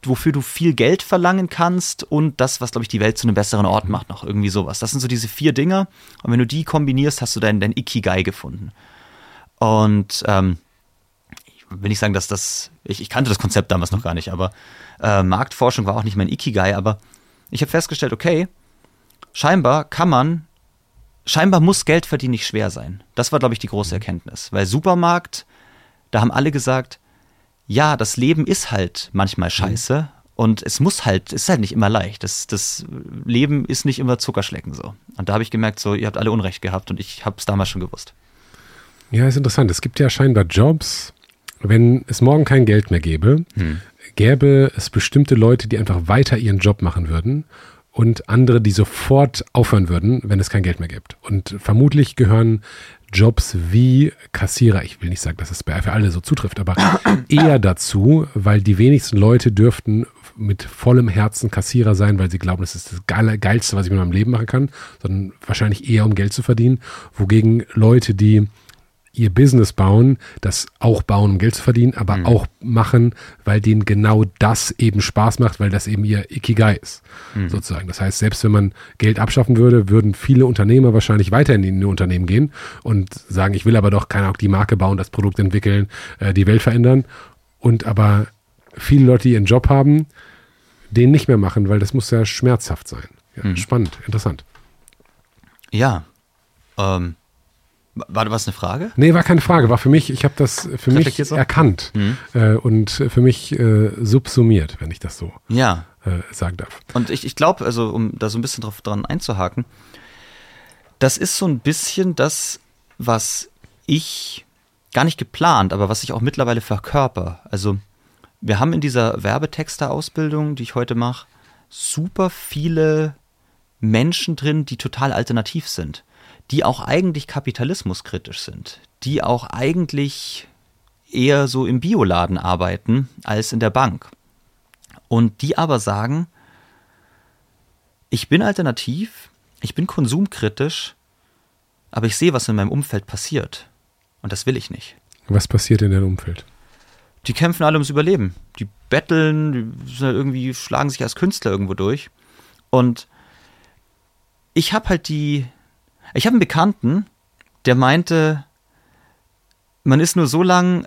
wofür du viel Geld verlangen kannst und das, was, glaube ich, die Welt zu einem besseren Ort macht, noch irgendwie sowas. Das sind so diese vier Dinge. Und wenn du die kombinierst, hast du dein, dein Ikigai gefunden. Und ähm, ich will nicht sagen, dass das, ich, ich kannte das Konzept damals noch gar nicht, aber äh, Marktforschung war auch nicht mein Ikigai, aber ich habe festgestellt, okay, scheinbar kann man, scheinbar muss Geld verdienen nicht schwer sein. Das war, glaube ich, die große Erkenntnis. Weil Supermarkt, da haben alle gesagt, ja, das Leben ist halt manchmal mhm. scheiße. Und es muss halt, es ist halt nicht immer leicht. Das, das Leben ist nicht immer Zuckerschlecken so. Und da habe ich gemerkt, so, ihr habt alle Unrecht gehabt und ich habe es damals schon gewusst. Ja, ist interessant. Es gibt ja scheinbar Jobs, wenn es morgen kein Geld mehr gäbe, hm. gäbe es bestimmte Leute, die einfach weiter ihren Job machen würden und andere, die sofort aufhören würden, wenn es kein Geld mehr gibt. Und vermutlich gehören Jobs wie Kassierer, ich will nicht sagen, dass es das für alle so zutrifft, aber eher dazu, weil die wenigsten Leute dürften mit vollem Herzen Kassierer sein, weil sie glauben, das ist das Geilste, was ich mit meinem Leben machen kann, sondern wahrscheinlich eher um Geld zu verdienen. Wogegen Leute, die ihr Business bauen, das auch bauen, um Geld zu verdienen, aber mhm. auch machen, weil denen genau das eben Spaß macht, weil das eben ihr Ikigai ist, mhm. sozusagen. Das heißt, selbst wenn man Geld abschaffen würde, würden viele Unternehmer wahrscheinlich weiterhin in die Unternehmen gehen und sagen, ich will aber doch keine Ahnung, die Marke bauen, das Produkt entwickeln, äh, die Welt verändern und aber viele Leute, die ihren Job haben, den nicht mehr machen, weil das muss ja schmerzhaft sein. Ja, mhm. Spannend, interessant. Ja, ähm, war das eine Frage? Nee, war keine Frage. War für mich, ich habe das für mich erkannt mhm. äh, und für mich äh, subsumiert, wenn ich das so ja. äh, sagen darf. Und ich, ich glaube, also um da so ein bisschen drauf dran einzuhaken, das ist so ein bisschen das, was ich gar nicht geplant, aber was ich auch mittlerweile verkörper. Also wir haben in dieser Werbetexter-Ausbildung, die ich heute mache, super viele Menschen drin, die total alternativ sind die auch eigentlich kapitalismuskritisch sind, die auch eigentlich eher so im Bioladen arbeiten als in der Bank. Und die aber sagen, ich bin alternativ, ich bin konsumkritisch, aber ich sehe, was in meinem Umfeld passiert. Und das will ich nicht. Was passiert in deinem Umfeld? Die kämpfen alle ums Überleben. Die betteln, die irgendwie schlagen sich als Künstler irgendwo durch. Und ich habe halt die, ich habe einen Bekannten, der meinte, man ist nur so lang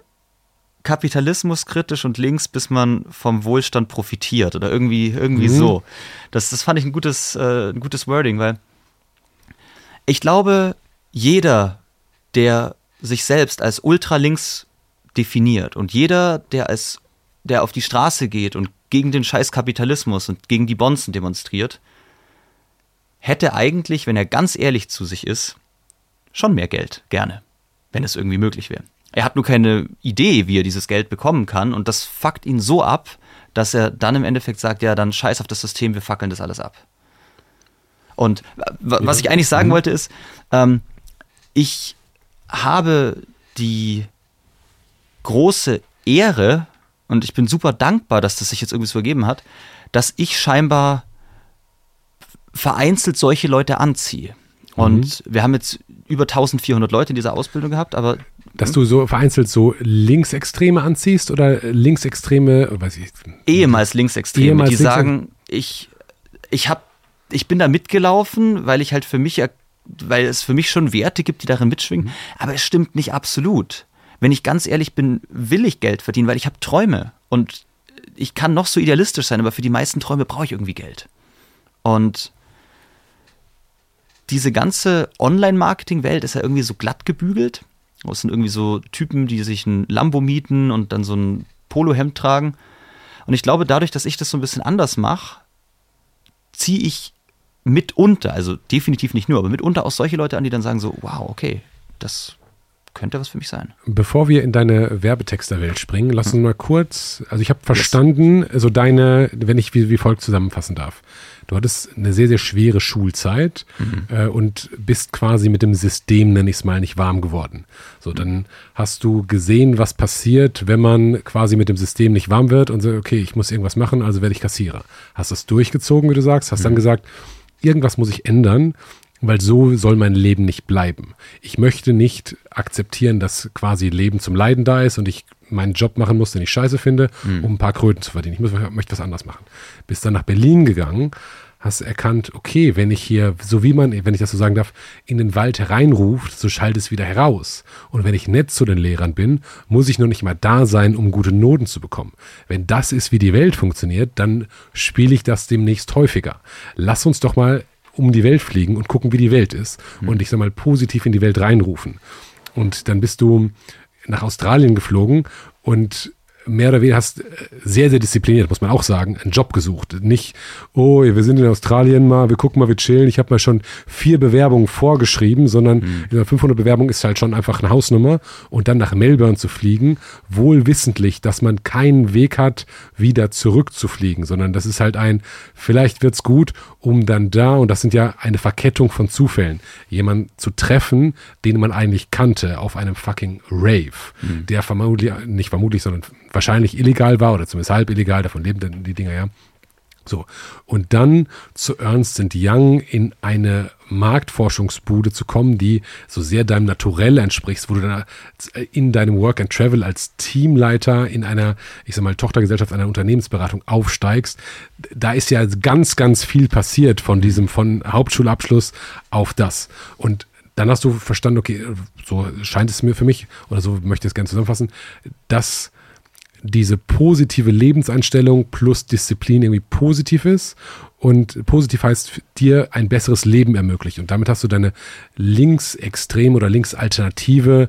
kapitalismuskritisch und links, bis man vom Wohlstand profitiert oder irgendwie, irgendwie mhm. so. Das, das fand ich ein gutes, äh, ein gutes Wording, weil ich glaube, jeder, der sich selbst als ultralinks definiert und jeder, der als der auf die Straße geht und gegen den Scheiß Kapitalismus und gegen die Bonzen demonstriert, hätte eigentlich, wenn er ganz ehrlich zu sich ist, schon mehr Geld, gerne, wenn es irgendwie möglich wäre. Er hat nur keine Idee, wie er dieses Geld bekommen kann und das fuckt ihn so ab, dass er dann im Endeffekt sagt, ja, dann scheiß auf das System, wir fackeln das alles ab. Und was ich eigentlich sagen wollte ist, ähm, ich habe die große Ehre und ich bin super dankbar, dass das sich jetzt irgendwie so ergeben hat, dass ich scheinbar vereinzelt solche Leute anziehe. Und mhm. wir haben jetzt über 1400 Leute in dieser Ausbildung gehabt, aber. Dass du so vereinzelt so Linksextreme anziehst oder Linksextreme, weiß ich. Ehemals Linksextreme, ehemals die sagen, ich, ich, hab, ich bin da mitgelaufen, weil ich halt für mich, weil es für mich schon Werte gibt, die darin mitschwingen, mhm. aber es stimmt nicht absolut. Wenn ich ganz ehrlich bin, will ich Geld verdienen, weil ich habe Träume und ich kann noch so idealistisch sein, aber für die meisten Träume brauche ich irgendwie Geld. Und diese ganze Online-Marketing-Welt ist ja irgendwie so glatt gebügelt. Es sind irgendwie so Typen, die sich ein Lambo mieten und dann so ein Polohemd tragen. Und ich glaube, dadurch, dass ich das so ein bisschen anders mache, ziehe ich mitunter, also definitiv nicht nur, aber mitunter auch solche Leute an, die dann sagen so, wow, okay, das könnte was für mich sein. Bevor wir in deine Werbetexterwelt springen, lass uns mal kurz, also ich habe verstanden, yes. so deine, wenn ich wie, wie folgt zusammenfassen darf. Du hattest eine sehr, sehr schwere Schulzeit mhm. äh, und bist quasi mit dem System, nenne ich es mal, nicht warm geworden. So, dann hast du gesehen, was passiert, wenn man quasi mit dem System nicht warm wird und so, okay, ich muss irgendwas machen, also werde ich Kassierer. Hast das durchgezogen, wie du sagst, hast mhm. dann gesagt, irgendwas muss ich ändern weil so soll mein Leben nicht bleiben. Ich möchte nicht akzeptieren, dass quasi Leben zum Leiden da ist und ich meinen Job machen muss, den ich scheiße finde, mhm. um ein paar Kröten zu verdienen. Ich muss, möchte was anderes machen. Bist dann nach Berlin gegangen, hast erkannt, okay, wenn ich hier, so wie man, wenn ich das so sagen darf, in den Wald hereinruft, so schallt es wieder heraus. Und wenn ich nett zu den Lehrern bin, muss ich noch nicht mal da sein, um gute Noten zu bekommen. Wenn das ist, wie die Welt funktioniert, dann spiele ich das demnächst häufiger. Lass uns doch mal um die Welt fliegen und gucken, wie die Welt ist. Mhm. Und ich sag mal, positiv in die Welt reinrufen. Und dann bist du nach Australien geflogen und mehr oder weniger hast äh, sehr, sehr diszipliniert, muss man auch sagen, einen Job gesucht. Nicht, oh, wir sind in Australien mal, wir gucken mal, wir chillen. Ich habe mal schon vier Bewerbungen vorgeschrieben, sondern mhm. in einer 500 Bewerbung ist halt schon einfach eine Hausnummer und dann nach Melbourne zu fliegen, wohl wissentlich, dass man keinen Weg hat, wieder zurückzufliegen, sondern das ist halt ein, vielleicht wird's gut, um dann da, und das sind ja eine Verkettung von Zufällen, jemanden zu treffen, den man eigentlich kannte auf einem fucking Rave, mhm. der vermutlich, nicht vermutlich, sondern wahrscheinlich illegal war oder zumindest halb illegal, davon leben dann die Dinger ja. So, und dann zu Ernst Young in eine Marktforschungsbude zu kommen, die so sehr deinem Naturell entspricht, wo du dann in deinem Work and Travel als Teamleiter in einer, ich sag mal, Tochtergesellschaft einer Unternehmensberatung aufsteigst. Da ist ja ganz, ganz viel passiert von diesem, von Hauptschulabschluss auf das. Und dann hast du verstanden, okay, so scheint es mir für mich, oder so möchte ich es gerne zusammenfassen, dass diese positive Lebenseinstellung plus Disziplin irgendwie positiv ist. Und positiv heißt dir ein besseres Leben ermöglicht. Und damit hast du deine linksextreme oder linksalternative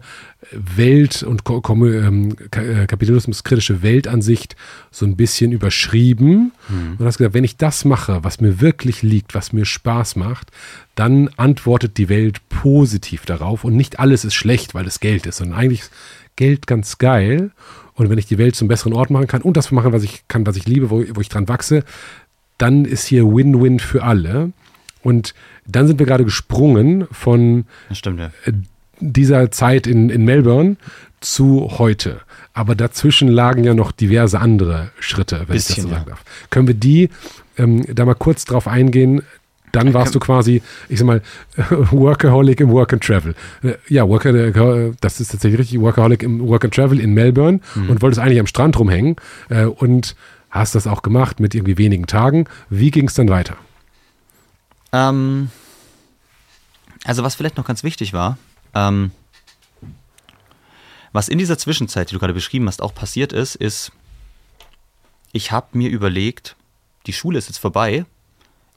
Welt- und ähm, äh, kapitalismuskritische Weltansicht so ein bisschen überschrieben. Mhm. Und hast gesagt, wenn ich das mache, was mir wirklich liegt, was mir Spaß macht, dann antwortet die Welt positiv darauf. Und nicht alles ist schlecht, weil es Geld ist, sondern eigentlich ist Geld ganz geil. Und wenn ich die Welt zum besseren Ort machen kann und das machen, was ich kann, was ich liebe, wo, wo ich dran wachse, dann ist hier Win-Win für alle. Und dann sind wir gerade gesprungen von stimmt, ja. Äh, dieser Zeit in, in Melbourne zu heute. Aber dazwischen lagen ja noch diverse andere Schritte, wenn Bisschen, ich das so sagen ja. darf. Können wir die ähm, da mal kurz drauf eingehen? Dann warst du quasi, ich sag mal, Workaholic im Work and Travel. Äh, ja, Workaholic, das ist tatsächlich richtig, Workaholic im Work and Travel in Melbourne mhm. und wolltest eigentlich am Strand rumhängen äh, und hast das auch gemacht mit irgendwie wenigen Tagen. Wie ging es dann weiter? Ähm, also was vielleicht noch ganz wichtig war, ähm, was in dieser Zwischenzeit, die du gerade beschrieben hast, auch passiert ist, ist, ich habe mir überlegt, die Schule ist jetzt vorbei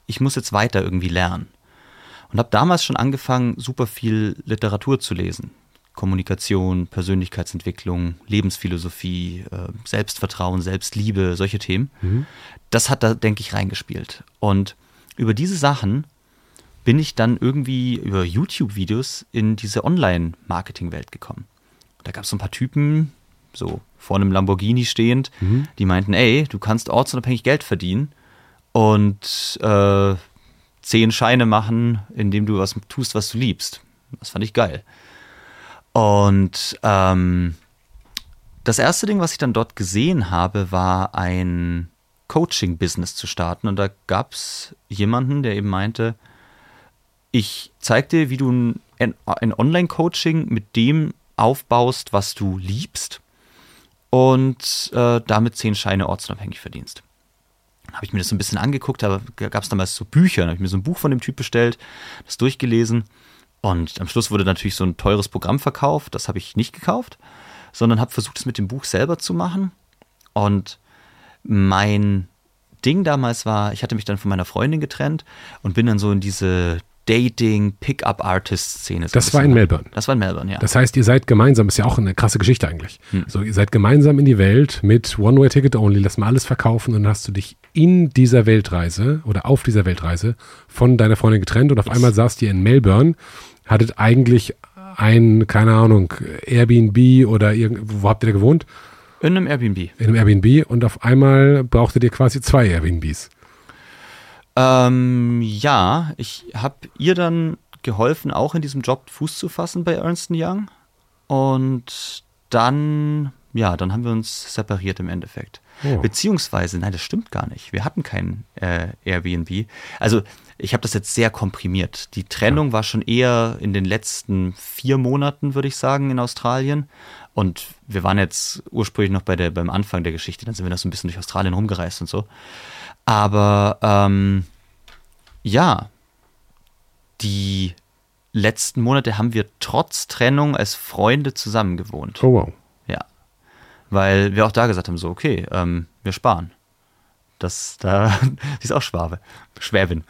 ich muss jetzt weiter irgendwie lernen. Und habe damals schon angefangen, super viel Literatur zu lesen. Kommunikation, Persönlichkeitsentwicklung, Lebensphilosophie, äh, Selbstvertrauen, Selbstliebe, solche Themen. Mhm. Das hat da, denke ich, reingespielt. Und über diese Sachen bin ich dann irgendwie über YouTube-Videos in diese Online-Marketing-Welt gekommen. Da gab es so ein paar Typen, so vor einem Lamborghini stehend, mhm. die meinten, ey, du kannst ortsunabhängig Geld verdienen und äh, zehn Scheine machen, indem du was tust, was du liebst. Das fand ich geil. Und ähm, das erste Ding, was ich dann dort gesehen habe, war ein Coaching-Business zu starten. Und da gab es jemanden, der eben meinte, ich zeig dir, wie du ein, ein Online-Coaching mit dem aufbaust, was du liebst und äh, damit zehn Scheine ortsunabhängig verdienst habe ich mir das so ein bisschen angeguckt, da gab es damals so Bücher, da habe ich mir so ein Buch von dem Typ bestellt, das durchgelesen. Und am Schluss wurde natürlich so ein teures Programm verkauft, das habe ich nicht gekauft, sondern habe versucht, es mit dem Buch selber zu machen. Und mein Ding damals war, ich hatte mich dann von meiner Freundin getrennt und bin dann so in diese Dating, Pickup-Artist-Szene. Das war in Melbourne. Das war in Melbourne, ja. Das heißt, ihr seid gemeinsam, ist ja auch eine krasse Geschichte eigentlich. So, ihr seid gemeinsam in die Welt mit One-Way-Ticket-Only, lass mal alles verkaufen und dann hast du dich in dieser Weltreise oder auf dieser Weltreise von deiner Freundin getrennt und auf einmal saßt ihr in Melbourne, hattet eigentlich ein, keine Ahnung, Airbnb oder irgend, wo habt ihr da gewohnt? in einem Airbnb. In einem Airbnb und auf einmal brauchtet ihr quasi zwei Airbnbs. Ähm, ja, ich habe ihr dann geholfen, auch in diesem Job Fuß zu fassen bei Ernst Young. Und dann, ja, dann haben wir uns separiert im Endeffekt. Oh. Beziehungsweise, nein, das stimmt gar nicht. Wir hatten kein äh, Airbnb. Also, ich habe das jetzt sehr komprimiert. Die Trennung war schon eher in den letzten vier Monaten, würde ich sagen, in Australien. Und wir waren jetzt ursprünglich noch bei der, beim Anfang der Geschichte. Dann sind wir noch so ein bisschen durch Australien rumgereist und so. Aber ähm, ja, die letzten Monate haben wir trotz Trennung als Freunde zusammen gewohnt. Oh wow. Ja. Weil wir auch da gesagt haben, so, okay, ähm, wir sparen. Das, da, sie ist auch Schwabe. Schwäbin.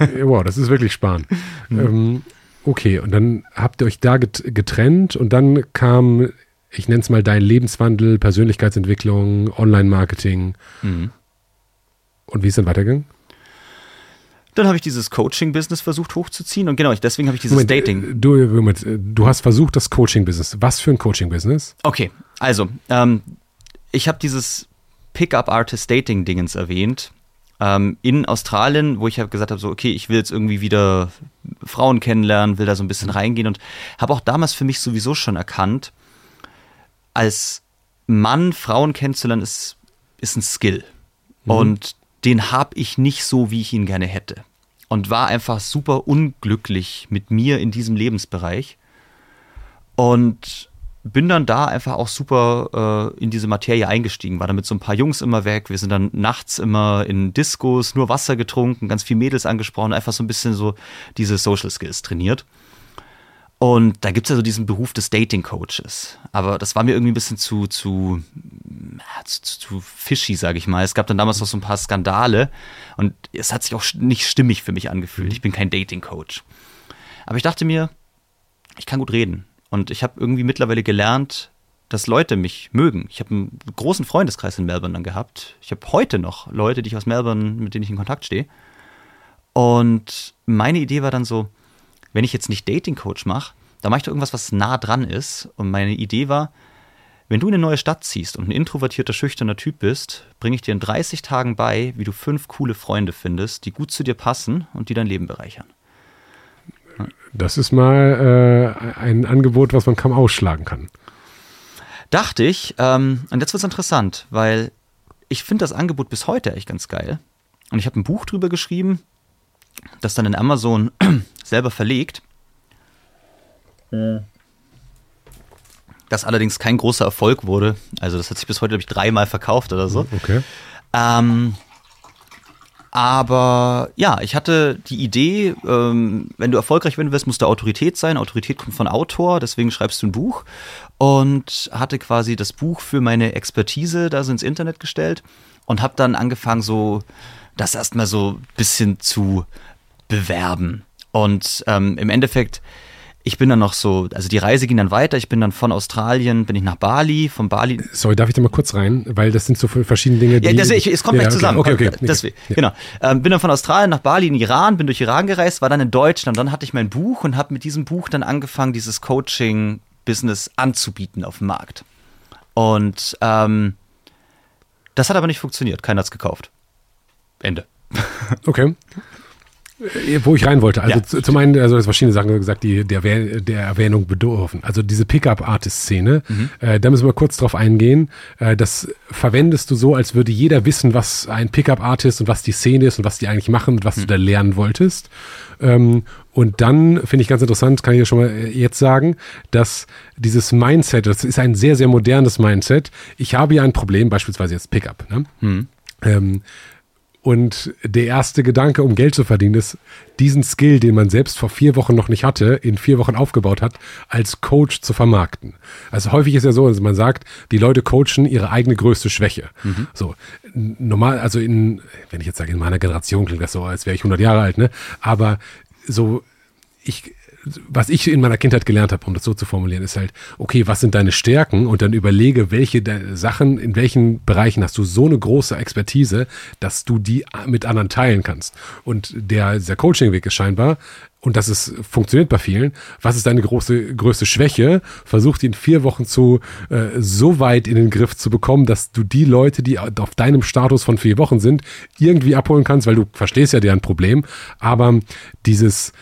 Ja, Wow, das ist wirklich sparen. Ähm, okay, und dann habt ihr euch da get getrennt und dann kam, ich nenne es mal dein Lebenswandel, Persönlichkeitsentwicklung, Online-Marketing. Mhm. Und wie ist dann weitergegangen? Dann habe ich dieses Coaching-Business versucht hochzuziehen und genau, deswegen habe ich dieses Moment, Dating. äh, Du, Moment, äh, du hast versucht, das Coaching-Business. Was für ein Coaching-Business? Okay, also, ähm, ich habe dieses Pickup-Artist-Dating-Dingens erwähnt. Ähm, in Australien, wo ich halt gesagt habe, so, okay, ich will jetzt irgendwie wieder Frauen kennenlernen, will da so ein bisschen reingehen und habe auch damals für mich sowieso schon erkannt, als Mann Frauen kennenzulernen, ist, ist ein Skill. Und den habe ich nicht so, wie ich ihn gerne hätte. Und war einfach super unglücklich mit mir in diesem Lebensbereich. Und bin dann da einfach auch super äh, in diese Materie eingestiegen. War dann mit so ein paar Jungs immer weg. Wir sind dann nachts immer in Diskos, nur Wasser getrunken, ganz viel Mädels angesprochen, einfach so ein bisschen so diese Social Skills trainiert. Und da gibt es ja so diesen Beruf des Dating-Coaches. Aber das war mir irgendwie ein bisschen zu, zu, zu, zu, zu fishy, sage ich mal. Es gab dann damals noch so ein paar Skandale und es hat sich auch nicht stimmig für mich angefühlt. Ich bin kein Dating-Coach. Aber ich dachte mir, ich kann gut reden. Und ich habe irgendwie mittlerweile gelernt, dass Leute mich mögen. Ich habe einen großen Freundeskreis in Melbourne dann gehabt. Ich habe heute noch Leute, die ich aus Melbourne, mit denen ich in Kontakt stehe. Und meine Idee war dann so, wenn ich jetzt nicht Dating Coach mache, dann mache ich doch irgendwas, was nah dran ist. Und meine Idee war, wenn du in eine neue Stadt ziehst und ein introvertierter, schüchterner Typ bist, bringe ich dir in 30 Tagen bei, wie du fünf coole Freunde findest, die gut zu dir passen und die dein Leben bereichern. Das ist mal äh, ein Angebot, was man kaum ausschlagen kann. Dachte ich, ähm, und jetzt wird es interessant, weil ich finde das Angebot bis heute echt ganz geil. Und ich habe ein Buch drüber geschrieben, das dann in Amazon selber verlegt. Das allerdings kein großer Erfolg wurde. Also das hat sich bis heute, glaube ich, dreimal verkauft oder so. Okay. Ähm, aber ja, ich hatte die Idee, ähm, wenn du erfolgreich werden willst, musst du Autorität sein. Autorität kommt von Autor, deswegen schreibst du ein Buch. Und hatte quasi das Buch für meine Expertise da so ins Internet gestellt und habe dann angefangen, so das erstmal so ein bisschen zu bewerben. Und ähm, im Endeffekt, ich bin dann noch so, also die Reise ging dann weiter. Ich bin dann von Australien, bin ich nach Bali, von Bali Sorry, darf ich da mal kurz rein? Weil das sind so verschiedene Dinge, die... ja, deswegen, es kommt Ja, gleich okay, zusammen. Okay, okay. Deswegen, Ja. Genau. Ähm, bin dann von Australien nach Bali in Iran, bin durch Iran gereist, war dann in Deutschland. Dann hatte ich mein Buch und habe mit diesem Buch dann angefangen, dieses Coaching-Business anzubieten auf dem Markt. Und ähm, das hat aber nicht funktioniert. Keiner hat es gekauft. Ende. Okay. Äh, Wo ich rein wollte. Also Ja. zu- zum einen, also es verschiedene Sachen gesagt, die der, der Erwähnung bedürfen. Also diese Pickup-Artist-Szene, Mhm. äh, da müssen wir kurz drauf eingehen. Äh, das verwendest du so, als würde jeder wissen, was ein Pickup-Artist und was die Szene ist und was die eigentlich machen und was Mhm. du da lernen wolltest. Ähm, und dann finde ich ganz interessant, kann ich ja schon mal äh, jetzt sagen, dass dieses Mindset, das ist ein sehr, sehr modernes Mindset. Ich habe ja ein Problem, beispielsweise jetzt Pickup. Ne? Mhm. Ähm, und der erste Gedanke, um Geld zu verdienen, ist, diesen Skill, den man selbst vor vier Wochen noch nicht hatte, in vier Wochen aufgebaut hat, als Coach zu vermarkten. Also häufig ist ja so, dass man sagt, die Leute coachen ihre eigene größte Schwäche. So, n- normal, also in, wenn ich jetzt sage, in meiner Generation klingt das so, als wäre ich 100 Jahre alt, ne? Aber so ich, was ich in meiner Kindheit gelernt habe, um das so zu formulieren, ist halt, okay, was sind deine Stärken? Und dann überlege, welche Sachen, in welchen Bereichen hast du so eine große Expertise, dass du die mit anderen teilen kannst. Und der, dieser Coaching-Weg ist scheinbar, und das ist, funktioniert bei vielen. Was ist deine große, größte Schwäche? Versuch die in vier Wochen zu, äh, so weit in den Griff zu bekommen, dass du die Leute, die auf deinem Status von vier Wochen sind, irgendwie abholen kannst, weil du verstehst ja deren Problem. Aber dieses,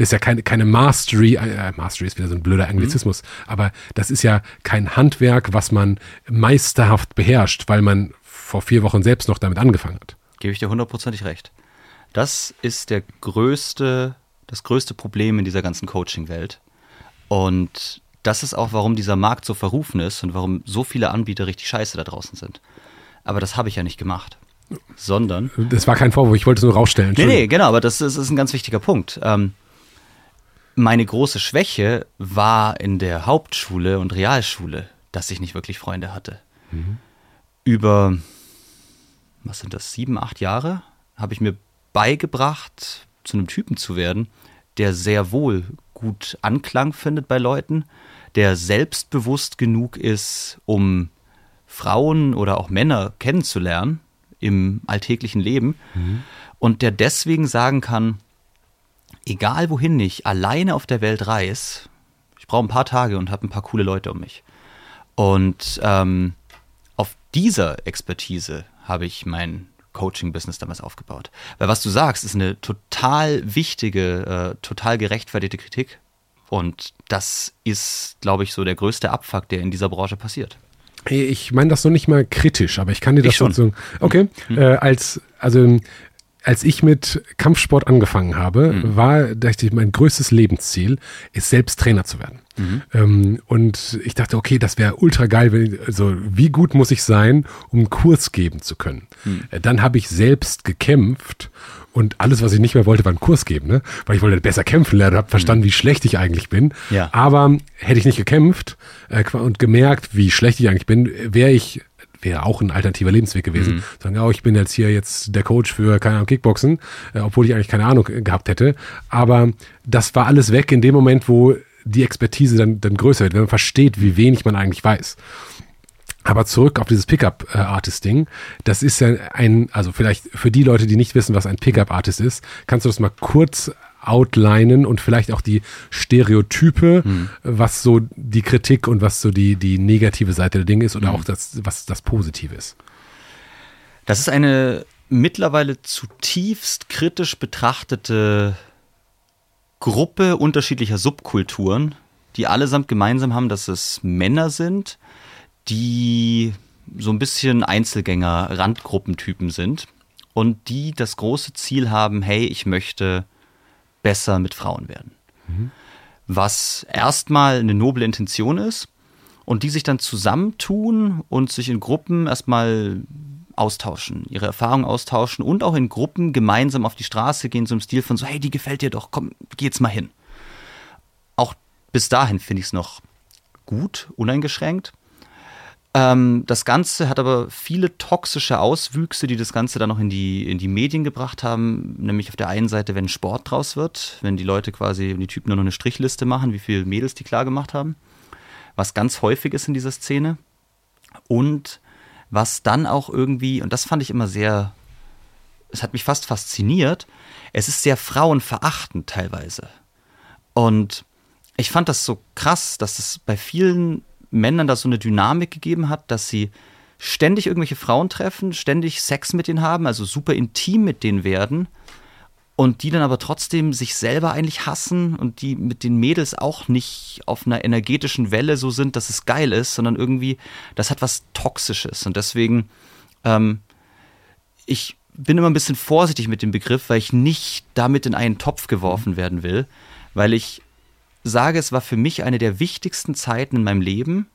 das ist ja keine, keine Mastery, äh, Mastery ist wieder so ein blöder Anglizismus, mhm. aber das ist ja kein Handwerk, was man meisterhaft beherrscht, weil man vor vier Wochen selbst noch damit angefangen hat. Gebe ich dir hundertprozentig recht. Das ist der größte, das größte Problem in dieser ganzen Coaching-Welt. Und das ist auch, warum dieser Markt so verrufen ist und warum so viele Anbieter richtig scheiße da draußen sind. Aber das habe ich ja nicht gemacht. Sondern. Das war kein Vorwurf, ich wollte es nur rausstellen. Nee, nee, genau, aber das ist, ist ein ganz wichtiger Punkt. Ähm, meine große Schwäche war in der Hauptschule und Realschule, dass ich nicht wirklich Freunde hatte. Mhm. Über, was sind das, sieben, acht Jahre habe ich mir beigebracht, zu einem Typen zu werden, der sehr wohl gut Anklang findet bei Leuten, der selbstbewusst genug ist, um Frauen oder auch Männer kennenzulernen im alltäglichen Leben mhm. und der deswegen sagen kann, egal wohin ich alleine auf der Welt reise, ich brauche ein paar Tage und habe ein paar coole Leute um mich. Und ähm, auf dieser Expertise habe ich mein Coaching-Business damals aufgebaut. Weil was du sagst, ist eine total wichtige, äh, total gerechtfertigte Kritik. Und das ist, glaube ich, so der größte Abfuck, der in dieser Branche passiert. Ich meine das noch nicht mal kritisch, aber ich kann dir das schon sagen. Okay, mhm. äh, als, also als ich mit Kampfsport angefangen habe, mhm. war dachte ich, mein größtes Lebensziel, ist selbst Trainer zu werden. Mhm. Ähm, und ich dachte, okay, das wäre ultra geil, wenn, also wie gut muss ich sein, um einen Kurs geben zu können. Mhm. Äh, dann habe ich selbst gekämpft und alles, was ich nicht mehr wollte, war einen Kurs geben, ne? weil ich wollte besser kämpfen lernen, habe verstanden, mhm. wie schlecht ich eigentlich bin. Ja. Aber hätte ich nicht gekämpft äh, und gemerkt, wie schlecht ich eigentlich bin, wäre ich wäre auch ein alternativer Lebensweg gewesen. Mhm. Sagen, oh, ich bin jetzt hier jetzt der Coach für, keine Ahnung, Kickboxen, äh, obwohl ich eigentlich keine Ahnung gehabt hätte. Aber das war alles weg in dem Moment, wo die Expertise dann, dann größer wird, wenn man versteht, wie wenig man eigentlich weiß. Aber zurück auf dieses Pickup-Artist-Ding. Das ist ja ein, also vielleicht für die Leute, die nicht wissen, was ein Pickup-Artist ist, kannst du das mal kurz outlinen und vielleicht auch die Stereotype, mhm. was so die Kritik und was so die, die negative Seite der Dinge ist oder mhm. auch das, was das Positive ist. Das ist eine mittlerweile zutiefst kritisch betrachtete Gruppe unterschiedlicher Subkulturen, die allesamt gemeinsam haben, dass es Männer sind, die so ein bisschen Einzelgänger, Randgruppentypen sind und die das große Ziel haben, hey, ich möchte besser mit Frauen werden. Mhm. Was erstmal eine noble Intention ist und die sich dann zusammentun und sich in Gruppen erstmal austauschen, ihre Erfahrungen austauschen und auch in Gruppen gemeinsam auf die Straße gehen, so im Stil von so, hey, die gefällt dir doch, komm, geh jetzt mal hin. Auch bis dahin finde ich es noch gut, uneingeschränkt. Ähm, das Ganze hat aber viele toxische Auswüchse, die das Ganze dann noch in die, in die Medien gebracht haben. Nämlich auf der einen Seite, wenn Sport draus wird, wenn die Leute quasi, die Typen nur noch eine Strichliste machen, wie viele Mädels die klar gemacht haben. Was ganz häufig ist in dieser Szene. Und was dann auch irgendwie, und das fand ich immer sehr, es hat mich fast fasziniert, es ist sehr frauenverachtend teilweise. Und ich fand das so krass, dass es bei vielen Männern da so eine Dynamik gegeben hat, dass sie ständig irgendwelche Frauen treffen, ständig Sex mit denen haben, also super intim mit denen werden und die dann aber trotzdem sich selber eigentlich hassen und die mit den Mädels auch nicht auf einer energetischen Welle so sind, dass es geil ist, sondern irgendwie, das hat was Toxisches. Und deswegen, ähm, ich bin immer ein bisschen vorsichtig mit dem Begriff, weil ich nicht damit in einen Topf geworfen werden will, weil ich sage, es war für mich eine der wichtigsten Zeiten in meinem Leben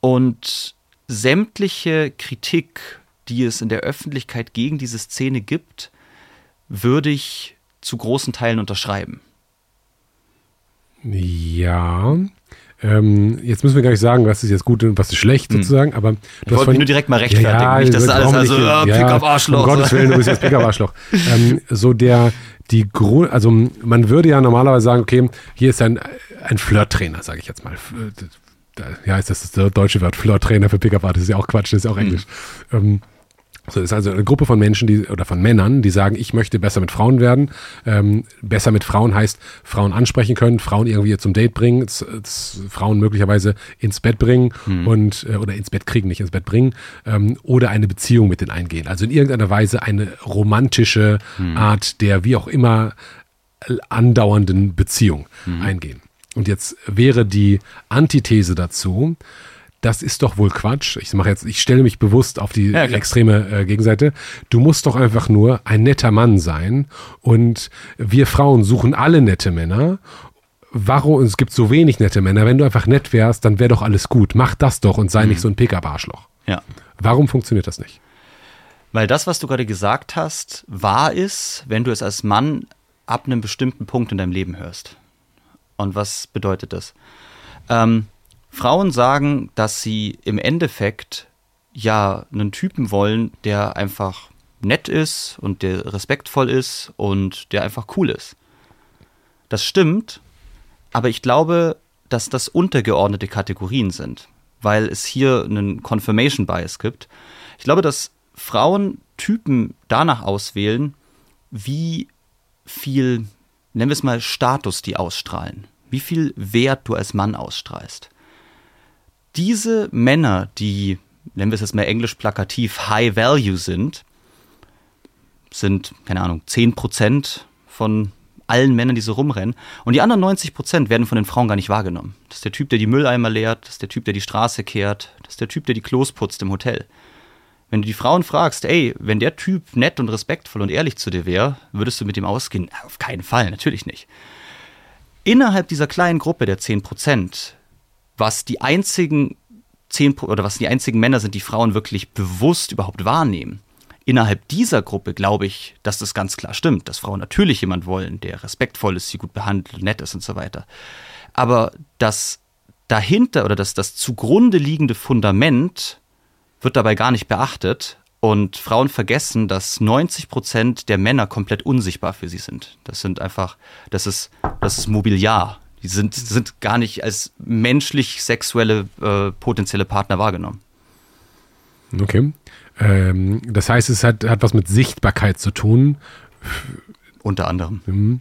und sämtliche Kritik, die es in der Öffentlichkeit gegen diese Szene gibt, würde ich zu großen Teilen unterschreiben. Ja, ähm, jetzt müssen wir gar nicht sagen, was ist jetzt gut und was ist schlecht Hm. sozusagen, aber Ich wollte mich nur direkt mal rechtfertigen. nicht, dass das alles also, ja, äh, Pickup-Arschloch. Um Gottes Willen, du bist jetzt Pickup-Arschloch. ähm, so der, die Grund, also man würde ja normalerweise sagen, okay, hier ist ein, ein Flirt-Trainer, sage ich jetzt mal. Ja, ist das das deutsche Wort Flirt-Trainer für Pickup-Art, das ist ja auch Quatsch, das ist ja auch Englisch. Ähm, so ist also eine Gruppe von Menschen, die oder von Männern, die sagen, ich möchte besser mit Frauen werden. Ähm, besser mit Frauen heißt Frauen ansprechen können, Frauen irgendwie zum Date bringen, Frauen möglicherweise ins Bett bringen und äh, oder ins Bett kriegen, nicht ins Bett bringen ähm, oder eine Beziehung mit denen eingehen. Also in irgendeiner Weise eine romantische Art der wie auch immer andauernden Beziehung eingehen. Und jetzt wäre die Antithese dazu, das ist doch wohl Quatsch. Ich mache jetzt, ich stelle mich bewusst auf die Ja, extreme äh, Gegenseite. Du musst doch einfach nur ein netter Mann sein und wir Frauen suchen alle nette Männer. Warum? Es gibt so wenig nette Männer. Wenn du einfach nett wärst, dann wäre doch alles gut. Mach das doch und sei nicht so ein Pickup-Arschloch. Ja. Warum funktioniert das nicht? Weil das, was du gerade gesagt hast, wahr ist, wenn du es als Mann ab einem bestimmten Punkt in deinem Leben hörst. Und was bedeutet das? Ähm, Frauen sagen, dass sie im Endeffekt ja einen Typen wollen, der einfach nett ist und der respektvoll ist und der einfach cool ist. Das stimmt, aber ich glaube, dass das untergeordnete Kategorien sind, weil es hier einen Confirmation Bias gibt. Ich glaube, dass Frauen Typen danach auswählen, wie viel, nennen wir es mal, Status die ausstrahlen, wie viel Wert du als Mann ausstrahlst. Diese Männer, die, nennen wir es jetzt mal englisch plakativ, High Value sind, sind, keine Ahnung, 10% von allen Männern, die so rumrennen. Und die anderen 90 Prozent werden von den Frauen gar nicht wahrgenommen. Das ist der Typ, der die Mülleimer leert, das ist der Typ, der die Straße kehrt, das ist der Typ, der die Klos putzt im Hotel. Wenn du die Frauen fragst, ey, wenn der Typ nett und respektvoll und ehrlich zu dir wäre, würdest du mit ihm ausgehen? Auf keinen Fall, natürlich nicht. Innerhalb dieser kleinen Gruppe der 10 Prozent, was die einzigen 10 Pro- oder was die einzigen Männer sind, die Frauen wirklich bewusst überhaupt wahrnehmen, innerhalb dieser Gruppe glaube ich, dass das ganz klar stimmt, dass Frauen natürlich jemand wollen, der respektvoll ist, sie gut behandelt, nett ist und so weiter. Aber das dahinter oder das, das zugrunde liegende Fundament wird dabei gar nicht beachtet und Frauen vergessen, dass 90 Prozent der Männer komplett unsichtbar für sie sind. Das sind einfach, das ist, das ist Mobiliar. Die sind, sind gar nicht als menschlich sexuelle äh, potenzielle Partner wahrgenommen. Okay. Ähm, das heißt, es hat, hat was mit Sichtbarkeit zu tun. Unter anderem.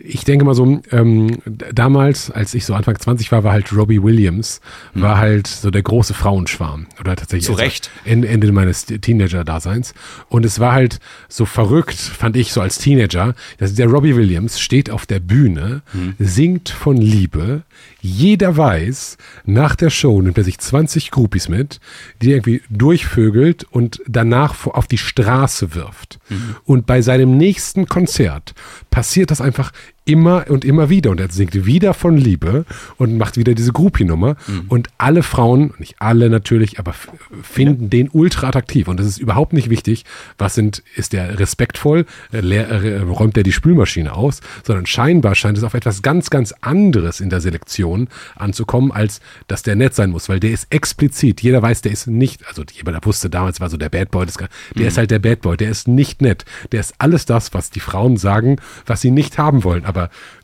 Ich denke mal so, ähm, damals, als ich so Anfang 20 war, war halt Robbie Williams, war halt so der große Frauenschwarm. Oder tatsächlich. Zu also Recht. Ende, Ende meines Teenager-Daseins. Und es war halt so verrückt, fand ich so als Teenager, dass der Robbie Williams steht auf der Bühne, singt von Liebe. Jeder weiß, nach der Show nimmt er sich 20 Groupies mit, die er irgendwie durchvögelt und danach auf die Straße wirft. Und bei seinem nächsten Konzert passiert das einfach immer und immer wieder. Und er singt wieder von Liebe und macht wieder diese Groupie-Nummer. Und alle Frauen, nicht alle natürlich, aber finden den ultra attraktiv. Und das ist überhaupt nicht wichtig, was sind, ist der respektvoll, äh, äh, räumt er die Spülmaschine aus, sondern scheinbar scheint es auf etwas ganz, ganz anderes in der Selektion anzukommen, als dass der nett sein muss, weil der ist explizit, jeder weiß, der ist nicht, also jeder wusste damals, war so der Bad Boy, das, der ist halt der Bad Boy, der ist nicht nett, der ist alles das, was die Frauen sagen, was sie nicht haben wollen, aber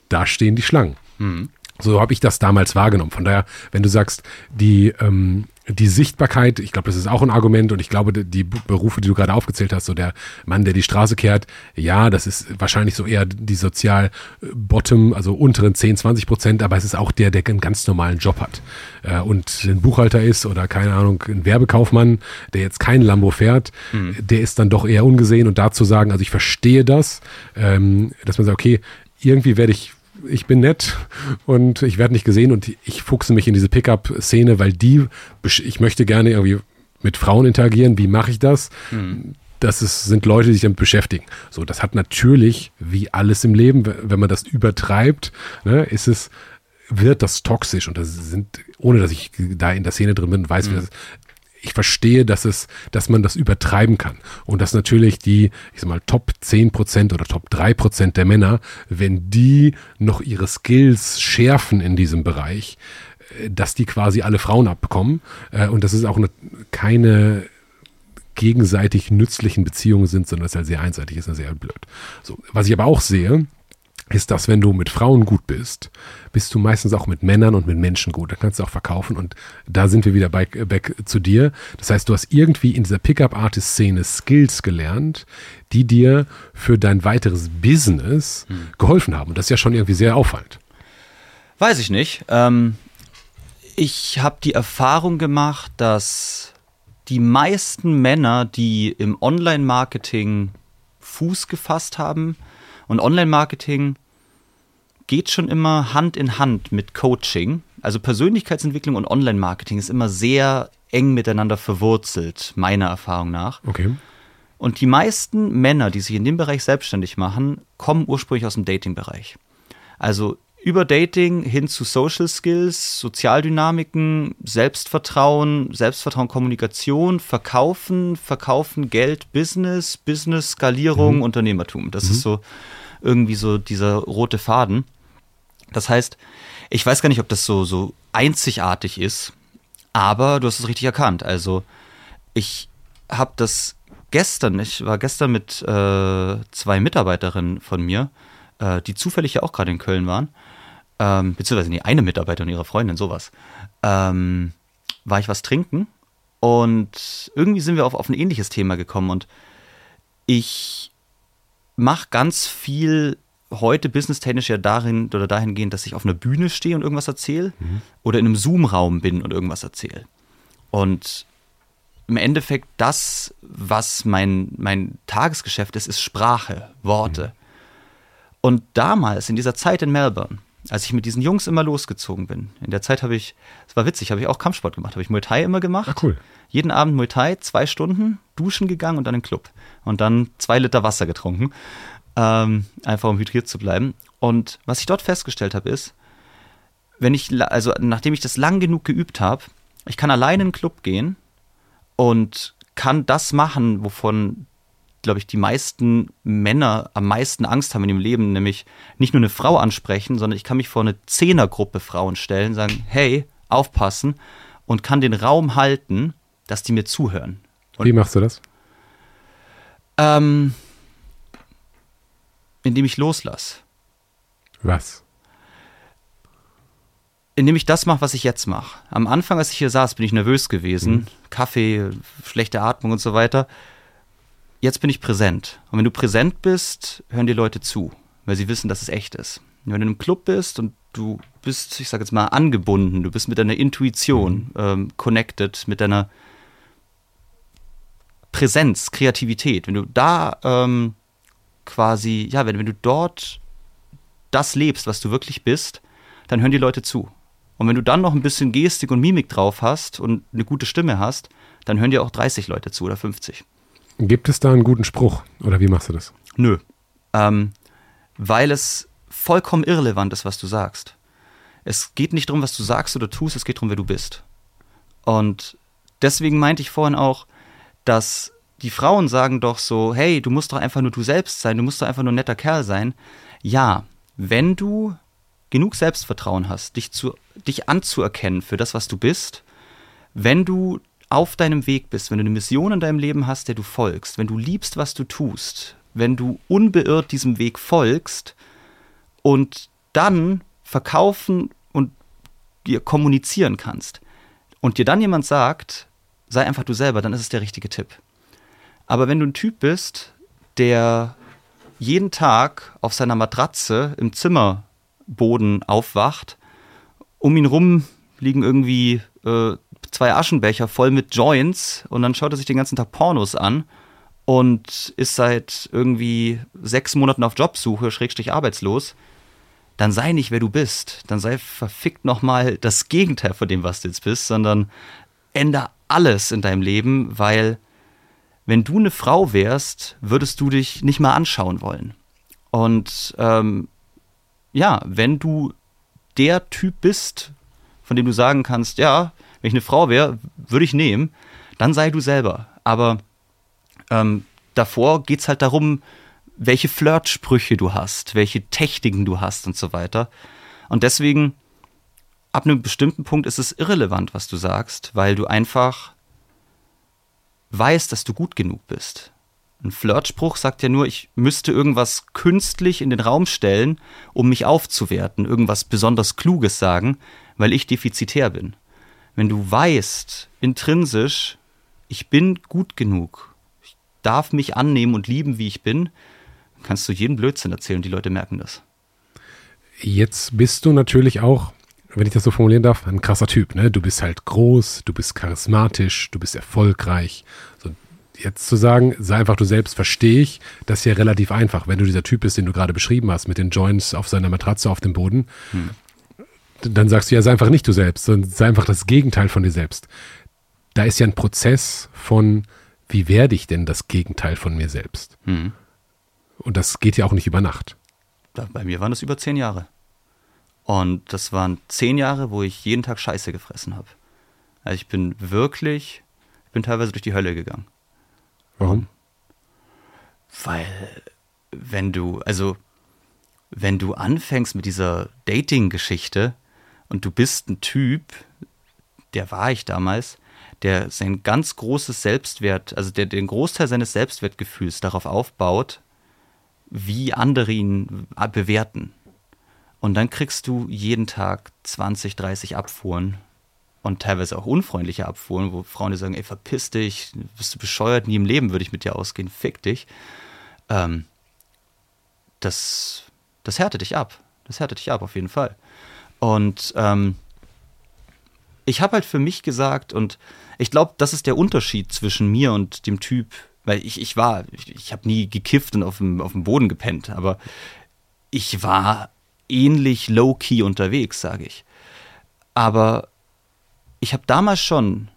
da stehen die Schlangen. So habe ich das damals wahrgenommen. Von daher, wenn du sagst, die, ähm, die Sichtbarkeit, ich glaube, das ist auch ein Argument und ich glaube, die- Berufe, die du gerade aufgezählt hast, so der Mann, der die Straße kehrt, ja, das ist wahrscheinlich so eher die sozial äh, bottom, also unteren 10, 20 Prozent, aber es ist auch der, der einen ganz normalen Job hat äh, und ein Buchhalter ist oder keine Ahnung, ein Werbekaufmann, der jetzt kein Lambo fährt, der ist dann doch eher ungesehen und dazu sagen, also ich verstehe das, ähm, dass man sagt, okay, irgendwie werde ich ich bin nett und ich werde nicht gesehen und ich fuchse mich in diese Pickup-Szene, weil die, ich möchte gerne irgendwie mit Frauen interagieren. Wie mache ich das? Das ist, sind Leute, die sich damit beschäftigen. So, das hat natürlich, wie alles im Leben, wenn man das übertreibt, ne, ist es, wird das toxisch und das sind, ohne dass ich da in der Szene drin bin weiß, wie das ich verstehe, dass es, dass man das übertreiben kann. Und dass natürlich die, ich sag mal, Top 10% oder Top 3% der Männer, wenn die noch ihre Skills schärfen in diesem Bereich, dass die quasi alle Frauen abbekommen äh, und dass es auch eine, keine gegenseitig nützlichen Beziehungen sind, sondern es halt sehr einseitig ist sehr blöd. So, was ich aber auch sehe, ist, dass wenn du mit Frauen gut bist, bist du meistens auch mit Männern und mit Menschen gut. Da kannst du auch verkaufen und da sind wir wieder bei, back zu dir. Das heißt, du hast irgendwie in dieser Pickup-Artist-Szene Skills gelernt, die dir für dein weiteres Business hm. geholfen haben. Und das ist ja schon irgendwie sehr auffallend. Weiß ich nicht. Ähm, ich habe die Erfahrung gemacht, dass die meisten Männer, die im Online-Marketing Fuß gefasst haben, und Online-Marketing geht schon immer Hand in Hand mit Coaching. Also Persönlichkeitsentwicklung und Online-Marketing ist immer sehr eng miteinander verwurzelt, meiner Erfahrung nach. Okay. Und die meisten Männer, die sich in dem Bereich selbstständig machen, kommen ursprünglich aus dem Dating-Bereich. Also über Dating hin zu Social Skills, Sozialdynamiken, Selbstvertrauen, Selbstvertrauen, Kommunikation, Verkaufen, Verkaufen, Geld, Business, Business, Skalierung, mhm. Unternehmertum. Das mhm. ist so irgendwie so dieser rote Faden. Das heißt, ich weiß gar nicht, ob das so, so einzigartig ist, aber du hast es richtig erkannt. Also ich habe das gestern, ich war gestern mit äh, zwei Mitarbeiterinnen von mir, äh, die zufällig ja auch gerade in Köln waren ähm, beziehungsweise nee, eine Mitarbeiterin ihrer Freundin, sowas, ähm, war ich was trinken und irgendwie sind wir auf, auf ein ähnliches Thema gekommen und ich mache ganz viel heute businesstechnisch ja darin oder dahingehend, dass ich auf einer Bühne stehe und irgendwas erzähle mhm. oder in einem Zoom-Raum bin und irgendwas erzähle. Und im Endeffekt das, was mein, mein Tagesgeschäft ist, ist Sprache, Worte. Mhm. Und damals, in dieser Zeit in Melbourne, als ich mit diesen Jungs immer losgezogen bin. In der Zeit habe ich, es war witzig, habe ich auch Kampfsport gemacht, habe ich Muay Thai immer gemacht. Ah, cool. Jeden Abend Muay Thai, zwei Stunden, duschen gegangen und dann in den Club. Und dann zwei Liter Wasser getrunken, ähm, einfach um hydriert zu bleiben. Und was ich dort festgestellt habe, ist, wenn ich, also nachdem ich das lang genug geübt habe, ich kann allein in den Club gehen und kann das machen, wovon glaube ich, die meisten Männer am meisten Angst haben in ihrem Leben, nämlich nicht nur eine Frau ansprechen, sondern ich kann mich vor eine Zehnergruppe Frauen stellen, sagen, hey, aufpassen und kann den Raum halten, dass die mir zuhören. Und, Wie machst du das? Ähm, indem ich loslasse. Was? Indem ich das mache, was ich jetzt mache. Am Anfang, als ich hier saß, bin ich nervös gewesen. Mhm. Kaffee, schlechte Atmung und so weiter jetzt bin ich präsent. Und wenn du präsent bist, hören die Leute zu, weil sie wissen, dass es echt ist. Und wenn du in einem Club bist und du bist, ich sag jetzt mal, angebunden, du bist mit deiner Intuition mhm. ähm, connected, mit deiner Präsenz, Kreativität, wenn du da ähm, quasi, ja, wenn, wenn du dort das lebst, was du wirklich bist, dann hören die Leute zu. Und wenn du dann noch ein bisschen Gestik und Mimik drauf hast und eine gute Stimme hast, dann hören dir auch 30 Leute zu oder 50. Gibt es da einen guten Spruch oder wie machst du das? Nö. Ähm, weil es vollkommen irrelevant ist, was du sagst. Es geht nicht darum, was du sagst oder tust, es geht darum, wer du bist. Und deswegen meinte ich vorhin auch, dass die Frauen sagen doch so, hey, du musst doch einfach nur du selbst sein, du musst doch einfach nur ein netter Kerl sein. Ja, wenn du genug Selbstvertrauen hast, dich, zu, dich anzuerkennen für das, was du bist, wenn du auf deinem Weg bist, wenn du eine Mission in deinem Leben hast, der du folgst, wenn du liebst, was du tust, wenn du unbeirrt diesem Weg folgst und dann verkaufen und dir kommunizieren kannst und dir dann jemand sagt, sei einfach du selber, dann ist es der richtige Tipp. Aber wenn du ein Typ bist, der jeden Tag auf seiner Matratze im Zimmerboden aufwacht, um ihn rum liegen irgendwie äh, zwei Aschenbecher voll mit Joints und dann schaut er sich den ganzen Tag Pornos an und ist seit irgendwie sechs Monaten auf Jobsuche, schrägstrich arbeitslos, dann sei nicht, wer du bist. Dann sei verfickt nochmal das Gegenteil von dem, was du jetzt bist, sondern änder alles in deinem Leben, weil wenn du eine Frau wärst, würdest du dich nicht mal anschauen wollen. Und ähm, ja, wenn du der Typ bist, von dem du sagen kannst, ja, wenn ich eine Frau wäre, würde ich nehmen, dann sei du selber. Aber ähm, davor geht es halt darum, welche Flirtsprüche du hast, welche Techniken du hast und so weiter. Und deswegen ab einem bestimmten Punkt ist es irrelevant, was du sagst, weil du einfach weißt, dass du gut genug bist. Ein Flirtspruch sagt ja nur, ich müsste irgendwas künstlich in den Raum stellen, um mich aufzuwerten, irgendwas besonders Kluges sagen, weil ich defizitär bin. Wenn du weißt, intrinsisch, ich bin gut genug, ich darf mich annehmen und lieben, wie ich bin, kannst du jeden Blödsinn erzählen, die Leute merken das. Jetzt bist du natürlich auch, wenn ich das so formulieren darf, ein krasser Typ. Ne? Du bist halt groß, du bist charismatisch, du bist erfolgreich. So, jetzt zu sagen, sei einfach du selbst, verstehe ich, das ist ja relativ einfach. Wenn du dieser Typ bist, den du gerade beschrieben hast, mit den Joints auf seiner Matratze auf dem Boden, hm. Dann sagst du ja, sei einfach nicht du selbst, sondern sei einfach das Gegenteil von dir selbst. Da ist ja ein Prozess von, wie werde ich denn das Gegenteil von mir selbst? Hm. Und das geht ja auch nicht über Nacht. Bei mir waren das über zehn Jahre. Und das waren zehn Jahre, wo ich jeden Tag Scheiße gefressen habe. Also ich bin wirklich, ich bin teilweise durch die Hölle gegangen. Warum? Weil, wenn du, also, wenn du anfängst mit dieser Dating-Geschichte und du bist ein Typ, der war ich damals, der sein ganz großes Selbstwert, also der den Großteil seines Selbstwertgefühls darauf aufbaut, wie andere ihn bewerten. Und dann kriegst du jeden Tag 20, 30 Abfuhren und teilweise auch unfreundliche Abfuhren, wo Frauen dir sagen, ey, verpiss dich, bist du bescheuert, nie im Leben würde ich mit dir ausgehen, fick dich. Ähm, das, das härtet dich ab. Das härtet dich ab, auf jeden Fall. Und ähm, ich habe halt für mich gesagt, und ich glaube, das ist der Unterschied zwischen mir und dem Typ, weil ich, ich war, ich, ich habe nie gekifft und auf dem, auf dem Boden gepennt, aber ich war ähnlich low-key unterwegs, sage ich. Aber ich habe damals schon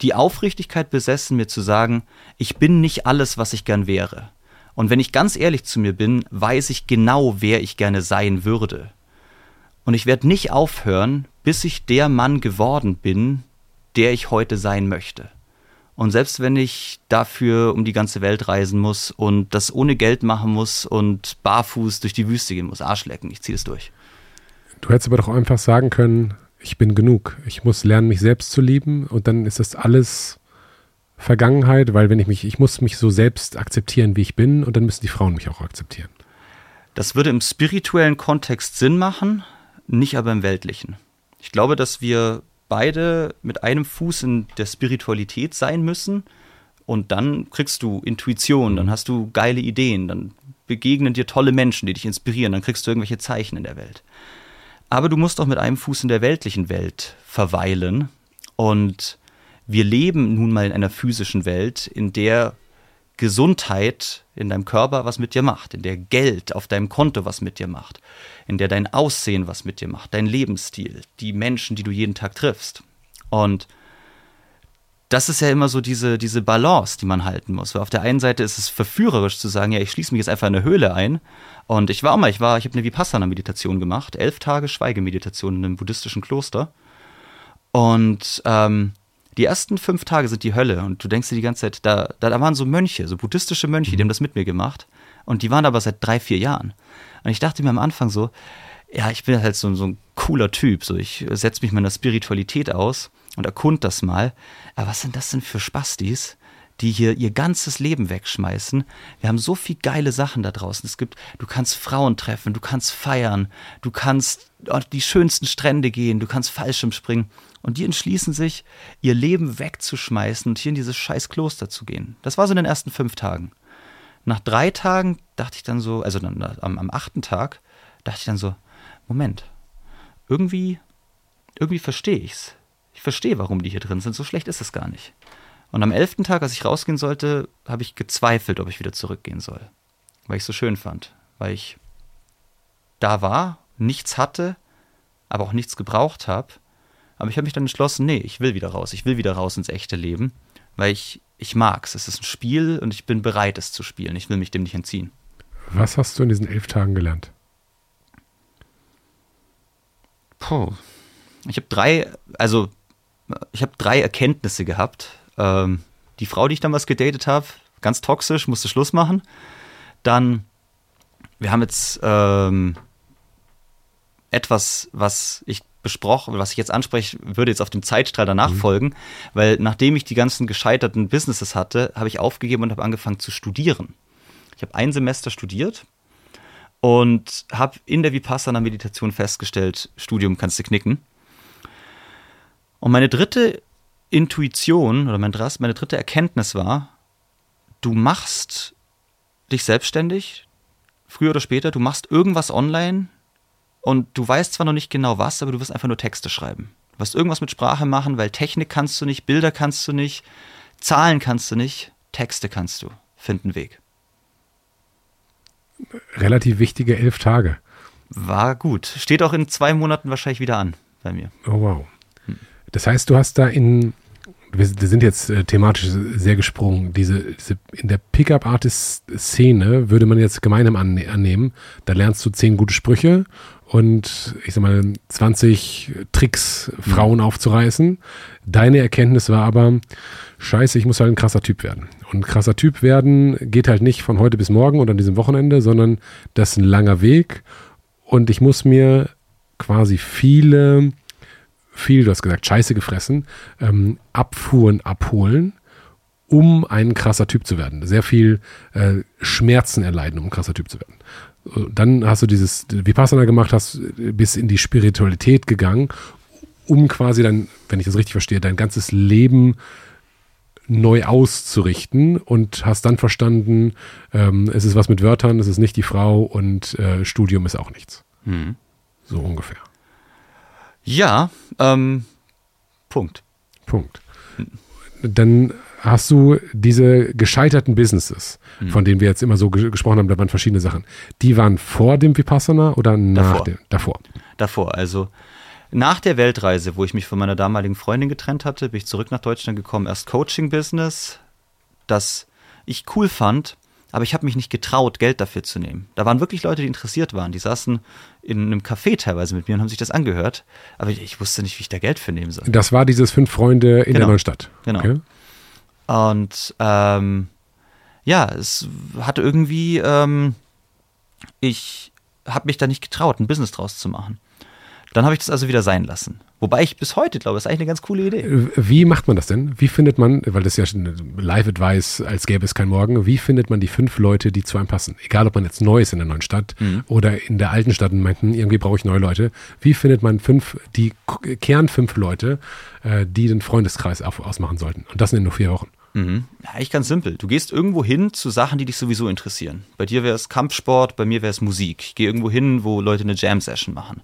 die Aufrichtigkeit besessen, mir zu sagen, ich bin nicht alles, was ich gern wäre. Und wenn ich ganz ehrlich zu mir bin, weiß ich genau, wer ich gerne sein würde. Und ich werde nicht aufhören, bis ich der Mann geworden bin, der ich heute sein möchte. Und selbst wenn ich dafür um die ganze Welt reisen muss und das ohne Geld machen muss und barfuß durch die Wüste gehen muss, Arschlecken, ich ziehe es durch. Du hättest aber doch einfach sagen können, ich bin genug. Ich muss lernen, mich selbst zu lieben und dann ist das alles Vergangenheit, weil wenn ich mich, ich muss mich so selbst akzeptieren, wie ich bin und dann müssen die Frauen mich auch akzeptieren. Das würde im spirituellen Kontext Sinn machen, nicht aber im weltlichen. Ich glaube, dass wir beide mit einem Fuß in der Spiritualität sein müssen. Und dann kriegst du Intuition, dann hast du geile Ideen, dann begegnen dir tolle Menschen, die dich inspirieren, dann kriegst du irgendwelche Zeichen in der Welt. Aber du musst auch mit einem Fuß in der weltlichen Welt verweilen. Und wir leben nun mal in einer physischen Welt, in der Gesundheit in deinem Körper was mit dir macht, in der Geld auf deinem Konto was mit dir macht, in der dein Aussehen was mit dir macht, dein Lebensstil, die Menschen, die du jeden Tag triffst. Und das ist ja immer so diese, diese Balance, die man halten muss. Weil auf der einen Seite ist es verführerisch zu sagen, ja, ich schließe mich jetzt einfach in eine Höhle ein. Und ich war auch mal, ich war, ich habe eine Vipassana-Meditation gemacht, elf Tage Schweigemeditation in einem buddhistischen Kloster. Und ähm, die ersten fünf Tage sind die Hölle und du denkst dir die ganze Zeit, da, da, da waren so Mönche, so buddhistische Mönche, die haben das mit mir gemacht und die waren aber seit drei, vier Jahren. Und ich dachte mir am Anfang so, ja, ich bin halt so, so ein cooler Typ, so ich setze mich meiner Spiritualität aus und erkund das mal. Aber was sind das denn für Spastis? die hier ihr ganzes Leben wegschmeißen. Wir haben so viel geile Sachen da draußen. Es gibt, du kannst Frauen treffen, du kannst feiern, du kannst auf die schönsten Strände gehen, du kannst Fallschirm springen. Und die entschließen sich, ihr Leben wegzuschmeißen und hier in dieses scheiß Kloster zu gehen. Das war so in den ersten fünf Tagen. Nach drei Tagen dachte ich dann so, also am, am achten Tag, dachte ich dann so, Moment, irgendwie, irgendwie verstehe ich's. Ich verstehe, warum die hier drin sind. So schlecht ist es gar nicht. Und am elften Tag, als ich rausgehen sollte, habe ich gezweifelt, ob ich wieder zurückgehen soll. Weil ich es so schön fand. Weil ich da war, nichts hatte, aber auch nichts gebraucht habe aber ich habe mich dann entschlossen, nee, ich will wieder raus. Ich will wieder raus ins echte Leben, weil ich, ich mag es. Es ist ein Spiel und ich bin bereit, es zu spielen. Ich will mich dem nicht entziehen. Was hast du in diesen elf Tagen gelernt? Puh. Ich habe drei, also ich habe drei Erkenntnisse gehabt. Ähm, die Frau, die ich damals gedatet habe, ganz toxisch, musste Schluss machen. Dann, wir haben jetzt ähm, etwas, was ich besprochen, was ich jetzt anspreche, würde jetzt auf dem Zeitstrahl danach mhm. folgen, weil nachdem ich die ganzen gescheiterten Businesses hatte, habe ich aufgegeben und habe angefangen zu studieren. Ich habe ein Semester studiert und habe in der Vipassana-Meditation festgestellt, Studium kannst du knicken. Und meine dritte Intuition oder meine, meine dritte Erkenntnis war, du machst dich selbstständig, früher oder später, du machst irgendwas online und du weißt zwar noch nicht genau was, aber du wirst einfach nur Texte schreiben. Du wirst irgendwas mit Sprache machen, weil Technik kannst du nicht, Bilder kannst du nicht, Zahlen kannst du nicht, Texte kannst du. Find einen Weg relativ wichtige elf Tage. War gut. Steht auch in zwei Monaten wahrscheinlich wieder an bei mir. Oh, wow. Das heißt, du hast da in, wir sind jetzt äh, thematisch sehr gesprungen, diese, diese in der Pickup-Artist-Szene würde man jetzt gemeinsam annehmen, da lernst du zehn gute Sprüche und ich sag mal 20 Tricks, Frauen mhm. aufzureißen. Deine Erkenntnis war aber, scheiße, ich muss halt ein krasser Typ werden. Und krasser Typ werden geht halt nicht von heute bis morgen oder an diesem Wochenende, sondern das ist ein langer Weg. Und ich muss mir quasi viele, viel, du hast gesagt, Scheiße gefressen, ähm, Abfuhren abholen, um ein krasser Typ zu werden. Sehr viel äh, Schmerzen erleiden, um ein krasser Typ zu werden. Dann hast du dieses Vipassana gemacht, hast bis in die Spiritualität gegangen, um quasi dann, wenn ich das richtig verstehe, dein ganzes Leben neu auszurichten und hast dann verstanden, ähm, es ist was mit Wörtern, es ist nicht die Frau und äh, Studium ist auch nichts. Hm. So ungefähr. Ja, ähm, Punkt. Punkt. Dann hast du diese gescheiterten Businesses, von denen wir jetzt immer so ge gesprochen haben, da waren verschiedene Sachen. Die waren vor dem Vipassana oder nach davor. dem? Davor. Davor, also nach der Weltreise, wo ich mich von meiner damaligen Freundin getrennt hatte, bin ich zurück nach Deutschland gekommen. Erst Coaching-Business, das ich cool fand, aber ich habe mich nicht getraut, Geld dafür zu nehmen. Da waren wirklich Leute, die interessiert waren. Die saßen in einem Café teilweise mit mir und haben sich das angehört. Aber ich, wusste nicht, wie ich da Geld für nehmen soll. Das war dieses Fünf Freunde in genau. der neuen Stadt. Genau. Okay. Und ähm, ja, es hat irgendwie, ähm, ich habe mich da nicht getraut, ein Business draus zu machen. Dann habe ich das also wieder sein lassen. Wobei ich bis heute glaube, das ist eigentlich eine ganz coole Idee. Äh, wie macht man das denn? Wie findet man, weil das ja schon Live-Advice, als gäbe es kein Morgen, wie findet man die fünf Leute, die zu einem passen? Egal, ob man jetzt neu ist in der neuen Stadt mhm. oder in der alten Stadt und meint, hm, irgendwie brauche ich neue Leute. Wie findet man fünf, die Kern fünf Leute, äh, die den Freundeskreis ausmachen sollten? Und das in nur vier Wochen. Mhm. Ja, eigentlich ganz simpel. Du gehst irgendwo hin zu Sachen, die dich sowieso interessieren. Bei dir wäre es Kampfsport, bei mir wäre es Musik. Ich gehe irgendwo hin, wo Leute eine Jam-Session machen.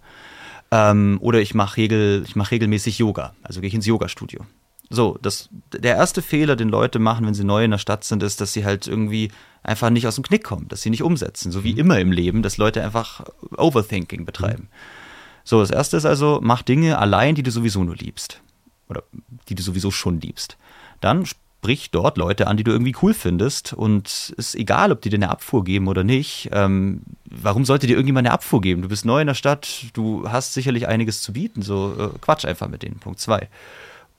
Ähm, oder ich mache regel, mach regelmäßig Yoga. Also gehe ich ins Yoga-Studio. So, das, der erste Fehler, den Leute machen, wenn sie neu in der Stadt sind, ist, dass sie halt irgendwie einfach nicht aus dem Knick kommen, dass sie nicht umsetzen. So wie mhm. immer im Leben, dass Leute einfach Overthinking betreiben. Mhm. So, das erste ist also, mach Dinge allein, die du sowieso nur liebst. Oder die du sowieso schon liebst. Dann sprich dort Leute an, die du irgendwie cool findest. Und ist egal, ob die dir eine Abfuhr geben oder nicht. Ähm, warum sollte dir irgendjemand eine Abfuhr geben? Du bist neu in der Stadt, du hast sicherlich einiges zu bieten. So äh, Quatsch einfach mit denen. Punkt zwei.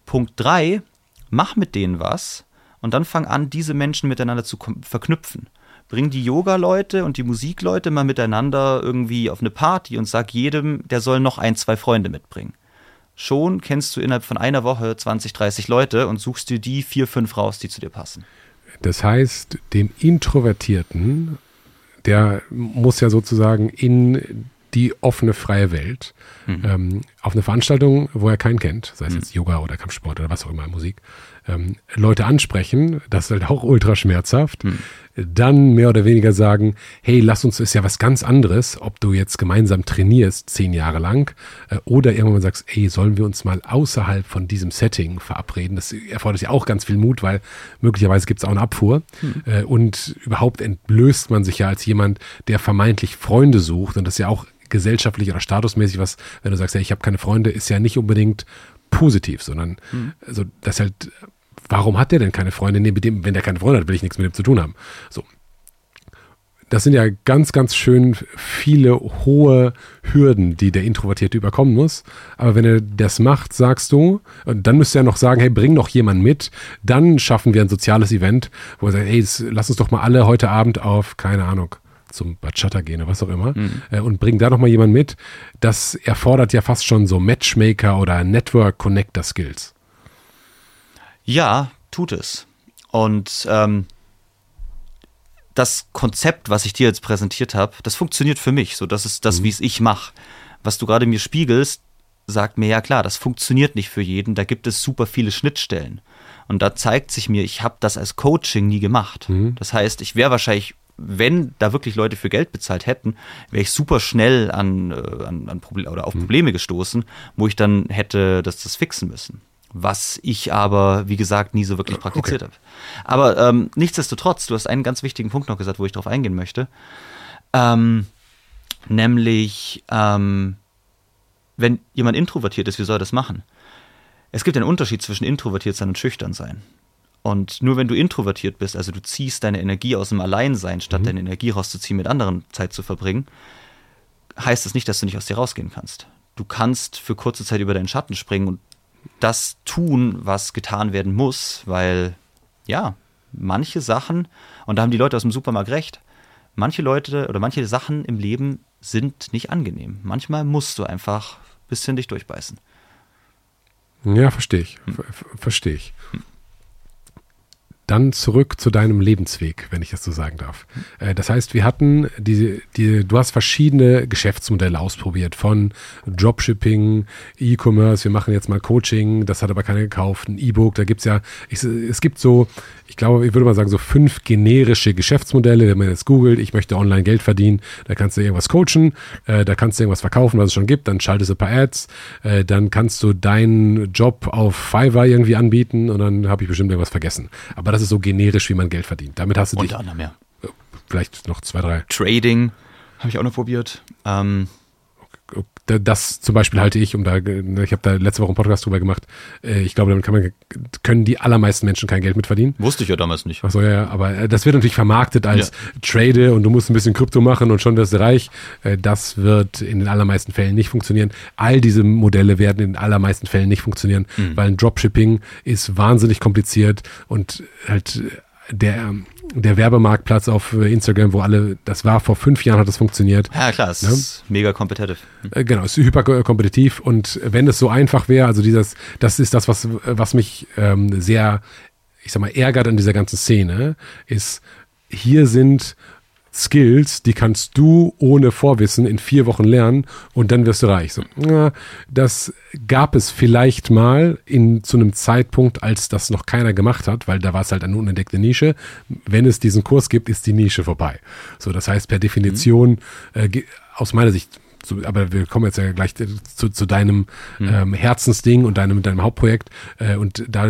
Punkt drei, mach mit denen was und dann fang an, diese Menschen miteinander zu verknüpfen. Bring die Yoga-Leute und die Musikleute mal miteinander irgendwie auf eine Party und sag jedem, der soll noch ein, zwei Freunde mitbringen schon kennst du innerhalb von einer Woche 20, 30 Leute und suchst dir die vier, fünf raus, die zu dir passen. Das heißt, dem Introvertierten, der muss ja sozusagen in die offene freie Welt mhm. ähm, auf eine Veranstaltung, wo er keinen kennt, sei es mhm. jetzt Yoga oder Kampfsport oder was auch immer, Musik, ähm, Leute ansprechen, das ist halt auch ultra schmerzhaft, mhm. dann mehr oder weniger sagen, hey, lass uns, ist ja was ganz anderes, ob du jetzt gemeinsam trainierst, zehn Jahre lang, äh, oder irgendwann sagst, hey, sollen wir uns mal außerhalb von diesem Setting verabreden? Das erfordert ja auch ganz viel Mut, weil möglicherweise gibt es auch eine Abfuhr mhm. äh, und überhaupt entblößt man sich ja als jemand, der vermeintlich Freunde sucht und das ist ja auch gesellschaftlich oder statusmäßig was, wenn du sagst, hey, ich habe keine Freunde, ist ja nicht unbedingt positiv, sondern mhm. also das halt warum hat der denn keine Freunde? Nee, mit dem, wenn der keine Freunde hat, will ich nichts mit dem zu tun haben. So. Das sind ja ganz, ganz schön viele hohe Hürden, die der Introvertierte überkommen muss. Aber wenn er das macht, sagst du, und dann müsste er noch sagen, hey, bring noch jemanden mit. Dann schaffen wir ein soziales Event, wo er sagt, hey, lass uns doch mal alle heute Abend auf, keine Ahnung, zum Bachata gehen oder was auch immer mhm. äh, und bringe da nochmal jemanden mit, das erfordert ja fast schon so Matchmaker oder Network Connector Skills. Ja, tut es. Und ähm, das Konzept, was ich dir jetzt präsentiert habe, das funktioniert für mich. So, das ist das, mhm. wie es ich mache. Was du gerade mir spiegelst, sagt mir ja klar, das funktioniert nicht für jeden. Da gibt es super viele Schnittstellen. Und da zeigt sich mir, ich habe das als Coaching nie gemacht. Mhm. Das heißt, ich wäre wahrscheinlich, wenn da wirklich Leute für Geld bezahlt hätten, wäre ich super schnell an, äh, an, an Proble oder auf mhm. Probleme gestoßen, wo ich dann hätte das, das fixen müssen. Was ich aber, wie gesagt, nie so wirklich praktiziert okay. habe. Aber ähm, nichtsdestotrotz, du hast einen ganz wichtigen Punkt noch gesagt, wo ich darauf eingehen möchte. Ähm, nämlich, ähm, wenn jemand introvertiert ist, wie soll er das machen? Es gibt einen Unterschied zwischen introvertiert sein und schüchtern sein. Und nur wenn du introvertiert bist, also du ziehst deine Energie aus dem Alleinsein, statt mhm. deine Energie rauszuziehen, mit anderen Zeit zu verbringen, heißt das nicht, dass du nicht aus dir rausgehen kannst. Du kannst für kurze Zeit über deinen Schatten springen und das tun, was getan werden muss, weil ja, manche Sachen, und da haben die Leute aus dem Supermarkt recht, manche Leute oder manche Sachen im Leben sind nicht angenehm. Manchmal musst du einfach ein bisschen dich durchbeißen. Ja, verstehe ich. Hm. Verstehe ich. Dann zurück zu deinem Lebensweg, wenn ich das so sagen darf. Äh, das heißt, wir hatten die, die, du hast verschiedene Geschäftsmodelle ausprobiert, von Dropshipping, E-Commerce, wir machen jetzt mal Coaching, das hat aber keiner gekauft, ein E-Book, da gibt es ja, ich, es gibt so, ich glaube, ich würde mal sagen, so fünf generische Geschäftsmodelle, wenn man jetzt googelt, ich möchte online Geld verdienen, da kannst du irgendwas coachen, äh, da kannst du irgendwas verkaufen, was es schon gibt, dann schaltest du ein paar Ads, äh, dann kannst du deinen Job auf Fiverr irgendwie anbieten und dann habe ich bestimmt irgendwas vergessen. Aber das das ist so generisch, wie man Geld verdient. Damit hast du Unter dich. anderem, ja. Vielleicht noch zwei, drei. Trading habe ich auch noch probiert. Ähm, das zum Beispiel halte ich, um da, ich habe da letzte Woche einen Podcast drüber gemacht. Äh, ich glaube, damit man, können die allermeisten Menschen kein Geld mit verdienen. Wusste ich ja damals nicht. Achso, ja, aber äh, das wird natürlich vermarktet als ja. Trade und du musst ein bisschen Krypto machen und schon das reich. Äh, das wird in den allermeisten Fällen nicht funktionieren. All diese Modelle werden in den allermeisten Fällen nicht funktionieren, mhm. weil ein Dropshipping ist wahnsinnig kompliziert und halt der der Werbemarktplatz auf äh, Instagram, wo alle, das war vor fünf Jahren, hat das funktioniert. Ja, klar, es ja? ist mega competitive. Hm. Genau, es ist hyper kompetitiv und wenn es so einfach wäre, also dieses, das ist das, was, was mich ähm, sehr, ich sag mal, ärgert an dieser ganzen Szene, ist, hier sind Skills, die kannst du ohne Vorwissen in vier Wochen lernen und dann wirst du reich. So, das gab es vielleicht mal in, zu einem Zeitpunkt, als das noch keiner gemacht hat, weil da war es halt eine unentdeckte Nische. Wenn es diesen Kurs gibt, ist die Nische vorbei. So, das heißt per Definition, äh, aus meiner Sicht so, aber wir kommen jetzt ja gleich zu, zu deinem mhm. ähm, Herzensding und deinem, deinem Hauptprojekt äh, und da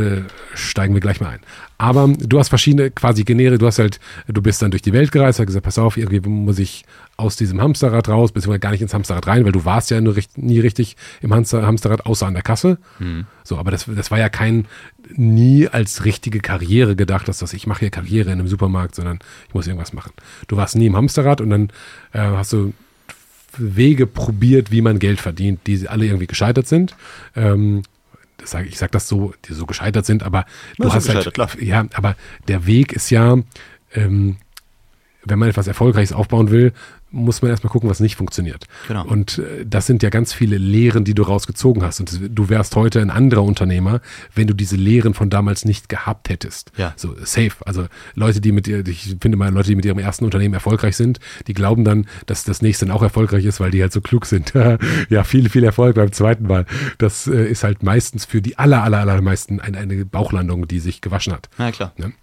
steigen wir gleich mal ein. Aber du hast verschiedene quasi Genere, du hast halt, du bist dann durch die Welt gereist, hast gesagt, pass auf, irgendwie muss ich aus diesem Hamsterrad raus, beziehungsweise gar nicht ins Hamsterrad rein, weil du warst ja nie richtig im Hamster, Hamsterrad, außer an der Kasse. Mhm. So, aber das, das war ja kein, nie als richtige Karriere gedacht, dass das, ich mache hier Karriere in einem Supermarkt, sondern ich muss irgendwas machen. Du warst nie im Hamsterrad und dann äh, hast du Wege probiert, wie man Geld verdient, die alle irgendwie gescheitert sind. Ähm, sag, ich sage das so, die so gescheitert sind, aber du ja, hast halt, klar. ja, aber der Weg ist ja, ähm, wenn man etwas Erfolgreiches aufbauen will, muss man erstmal gucken, was nicht funktioniert. Genau. Und äh, das sind ja ganz viele Lehren, die du rausgezogen hast. Und du wärst heute ein anderer Unternehmer, wenn du diese Lehren von damals nicht gehabt hättest. Ja. So safe. Also Leute, die mit ihr, ich finde mal Leute, die mit ihrem ersten Unternehmen erfolgreich sind, die glauben dann, dass das nächste dann auch erfolgreich ist, weil die halt so klug sind. ja, viel, viel Erfolg beim zweiten Mal. Das äh, ist halt meistens für die aller, aller, allermeisten eine, eine Bauchlandung, die sich gewaschen hat. Na klar. Ne?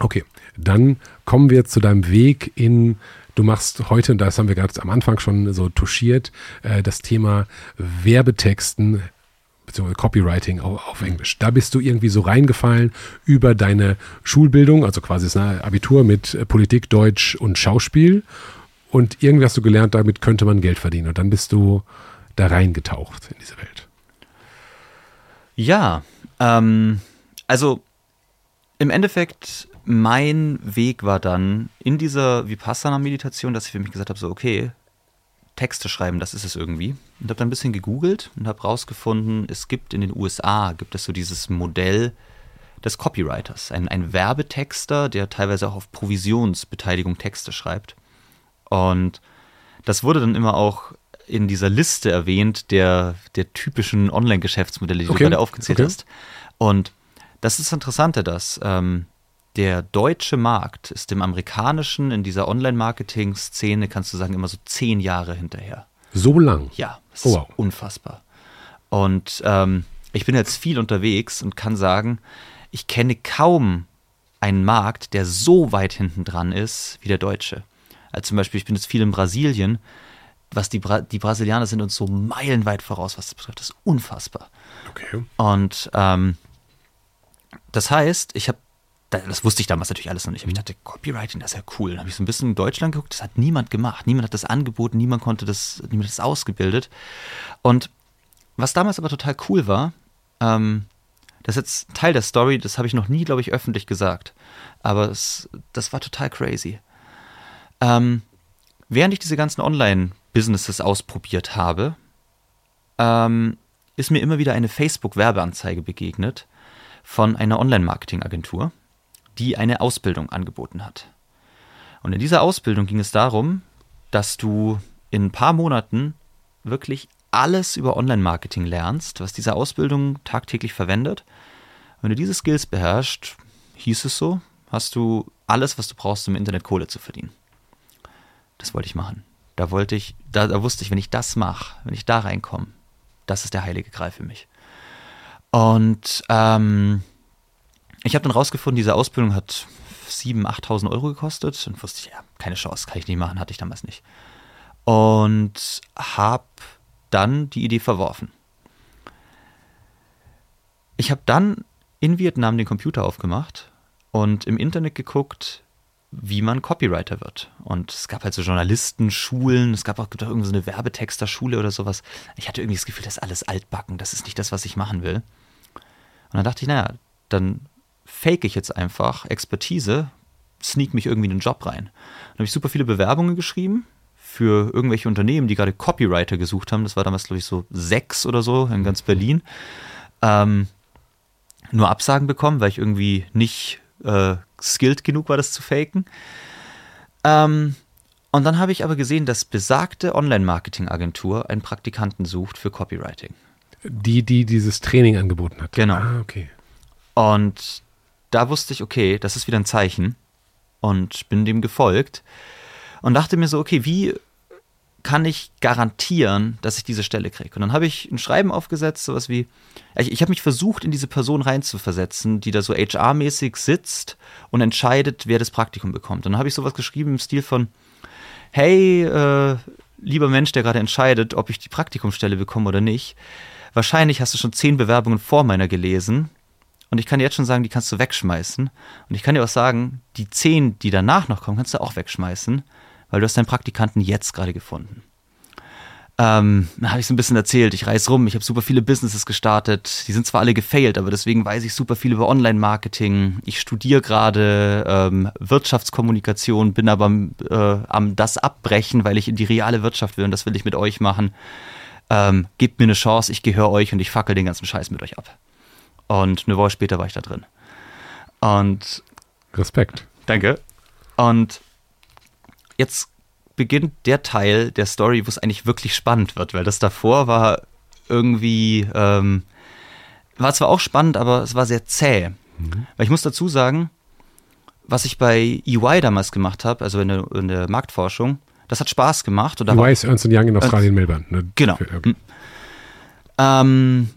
Okay, dann kommen wir zu deinem Weg in Du machst heute, und das haben wir gerade am Anfang schon so touchiert, äh, das Thema Werbetexten beziehungsweise Copywriting auf, auf, Englisch. Da bist du irgendwie so reingefallen über deine Schulbildung, also quasi das Abitur mit Politik, Deutsch und Schauspiel. Und irgendwie hast du gelernt, damit könnte man Geld verdienen. Und dann bist du da reingetaucht in diese Welt. Ja, ähm, also im Endeffekt mein Weg war dann in dieser Vipassana-Meditation, dass ich für mich gesagt habe, so okay, Texte schreiben, das ist es irgendwie. Und habe dann ein bisschen gegoogelt und habe rausgefunden, es gibt in den USA, gibt es so dieses Modell des Copywriters, ein, ein Werbetexter, der teilweise auch auf Provisionsbeteiligung Texte schreibt. Und das wurde dann immer auch in dieser Liste erwähnt der, der typischen Online-Geschäftsmodelle, die Okay, du gerade aufgezählt okay. hast. Und das ist das Interessante, dass ähm, der deutsche Markt ist dem amerikanischen in dieser Online-Marketing-Szene, kannst du sagen, immer so zehn Jahre hinterher. So lang. Ja, das Oh, ist wow. unfassbar. Und ähm, ich bin jetzt viel unterwegs und kann sagen, ich kenne kaum einen Markt, der so weit hinten dran ist wie der deutsche. Also zum Beispiel, ich bin jetzt viel in Brasilien. Was die, Bra die Brasilianer sind uns so meilenweit voraus, was das betrifft. Das ist unfassbar. Okay. Und ähm, das heißt, ich habe, das wusste ich damals natürlich alles noch nicht, aber ich dachte, Copywriting, das ist ja cool. Dann habe ich so ein bisschen in Deutschland geguckt, das hat niemand gemacht. Niemand hat das angeboten, niemand konnte das, niemand hat das ausgebildet. Und was damals aber total cool war, ähm, das ist jetzt Teil der Story, das habe ich noch nie, glaube ich, öffentlich gesagt. Aber es, das war total crazy. Ähm, während ich diese ganzen Online-Businesses ausprobiert habe, ähm, ist mir immer wieder eine Facebook-Werbeanzeige begegnet von einer Online-Marketing-Agentur, die eine Ausbildung angeboten hat. Und in dieser Ausbildung ging es darum, dass du in ein paar Monaten wirklich alles über Online-Marketing lernst, was diese Ausbildung tagtäglich verwendet. Wenn du diese Skills beherrschst, hieß es so, hast du alles, was du brauchst, um im Internet Kohle zu verdienen. Das wollte ich machen. Da wollte ich, da, da wusste ich, wenn ich das mache, wenn ich da reinkomme, das ist der heilige Gral für mich. Und ähm, ich habe dann rausgefunden, diese Ausbildung hat 7.000, 8.000 Euro gekostet. Und wusste ich, ja, keine Chance, kann ich nicht machen, hatte ich damals nicht. Und habe dann die Idee verworfen. Ich habe dann in Vietnam den Computer aufgemacht und im Internet geguckt, wie man Copywriter wird. Und es gab halt so Journalistenschulen, es gab auch, auch irgendwie so eine Werbetexterschule oder sowas. Ich hatte irgendwie das Gefühl, das ist alles altbacken, das ist nicht das, was ich machen will. Und dann dachte ich, naja, dann fake ich jetzt einfach Expertise, sneak mich irgendwie in den Job rein. Dann habe ich super viele Bewerbungen geschrieben für irgendwelche Unternehmen, die gerade Copywriter gesucht haben. Das war damals, glaube ich, so sechs oder so in ganz Berlin. Ähm, nur Absagen bekommen, weil ich irgendwie nicht äh, skilled genug war, das zu faken. Ähm, und dann habe ich aber gesehen, dass besagte Online-Marketing-Agentur einen Praktikanten sucht für Copywriting. Die, die dieses Training angeboten hat. Genau. Ah, okay. Und da wusste ich, okay, das ist wieder ein Zeichen. Und bin dem gefolgt. Und dachte mir so, okay, wie kann ich garantieren, dass ich diese Stelle kriege? Und dann habe ich ein Schreiben aufgesetzt, sowas wie, ich, ich habe mich versucht, in diese Person reinzuversetzen, die da so HR-mäßig sitzt und entscheidet, wer das Praktikum bekommt. Und dann habe ich sowas geschrieben im Stil von, hey, äh, lieber Mensch, der gerade entscheidet, ob ich die Praktikumsstelle bekomme oder nicht, wahrscheinlich hast du schon zehn Bewerbungen vor meiner gelesen. Und ich kann dir jetzt schon sagen, die kannst du wegschmeißen. Und ich kann dir auch sagen, die zehn, die danach noch kommen, kannst du auch wegschmeißen, weil du hast deinen Praktikanten jetzt gerade gefunden. Ähm, habe ich so ein bisschen erzählt, ich reise rum, ich habe super viele Businesses gestartet, die sind zwar alle gefailt, aber deswegen weiß ich super viel über Online-Marketing. Ich studiere gerade ähm, Wirtschaftskommunikation, bin aber äh, am das abbrechen, weil ich in die reale Wirtschaft will und das will ich mit euch machen. Ähm, gebt mir eine Chance, ich gehöre euch und ich fackel den ganzen Scheiß mit euch ab. Und eine Woche später war ich da drin. Und Respekt. Danke. Und jetzt beginnt der Teil der Story, wo es eigentlich wirklich spannend wird, weil das davor war irgendwie, ähm, war zwar auch spannend, aber es war sehr zäh. Weil ich muss dazu sagen, was ich bei EY damals gemacht habe, also in der, in der Marktforschung, das hat Spaß gemacht. Und EY ist Ernst Young in Australien, Melbourne. Ne? Genau. Okay. Ähm,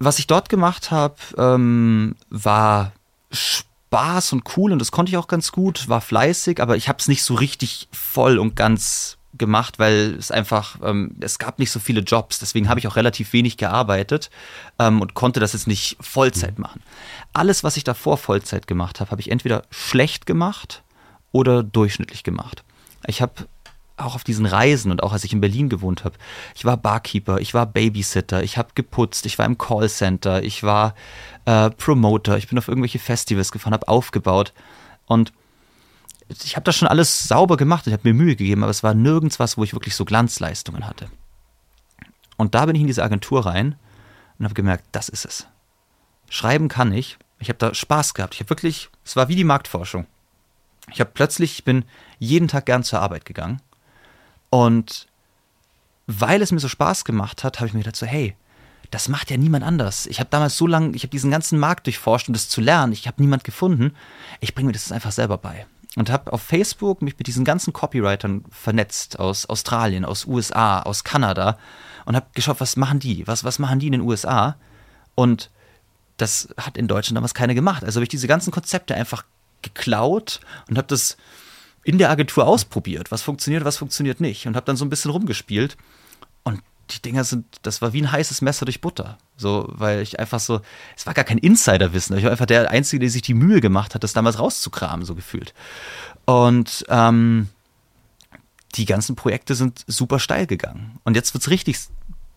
was ich dort gemacht habe, ähm, war Spaß und cool und das konnte ich auch ganz gut, war fleißig, aber ich habe es nicht so richtig voll und ganz gemacht, weil es einfach, ähm, es gab nicht so viele Jobs, deswegen habe ich auch relativ wenig gearbeitet ähm, und konnte das jetzt nicht Vollzeit machen. Alles, was ich davor Vollzeit gemacht habe, habe ich entweder schlecht gemacht oder durchschnittlich gemacht. Ich habe auch auf diesen Reisen und auch als ich in Berlin gewohnt habe, ich war Barkeeper, ich war Babysitter, ich habe geputzt, ich war im Callcenter, ich war äh, Promoter, ich bin auf irgendwelche Festivals gefahren, habe aufgebaut und ich habe das schon alles sauber gemacht, ich habe mir Mühe gegeben, aber es war nirgends was, wo ich wirklich so Glanzleistungen hatte. Und da bin ich in diese Agentur rein und habe gemerkt, das ist es. Schreiben kann ich. Ich habe da Spaß gehabt. Ich habe wirklich, es war wie die Marktforschung. Ich habe plötzlich, ich bin jeden Tag gern zur Arbeit gegangen. Und weil es mir so Spaß gemacht hat, habe ich mir gedacht so, hey, das macht ja niemand anders. Ich habe damals so lange, ich habe diesen ganzen Markt durchforscht, um das zu lernen. Ich habe niemand gefunden. Ich bringe mir das einfach selber bei. Und habe auf Facebook mich mit diesen ganzen Copywritern vernetzt aus Australien, aus USA, aus Kanada und habe geschaut, was machen die? Was, was machen die in den USA? Und das hat in Deutschland damals keiner gemacht. Also habe ich diese ganzen Konzepte einfach geklaut und habe das in der Agentur ausprobiert, was funktioniert, was funktioniert nicht und habe dann so ein bisschen rumgespielt und die Dinger sind, das war wie ein heißes Messer durch Butter. So, weil ich einfach so, es war gar kein Insiderwissen. Ich war einfach der Einzige, der sich die Mühe gemacht hat, das damals rauszukramen, so gefühlt. Und ähm, die ganzen Projekte sind super steil gegangen. Und jetzt wird es richtig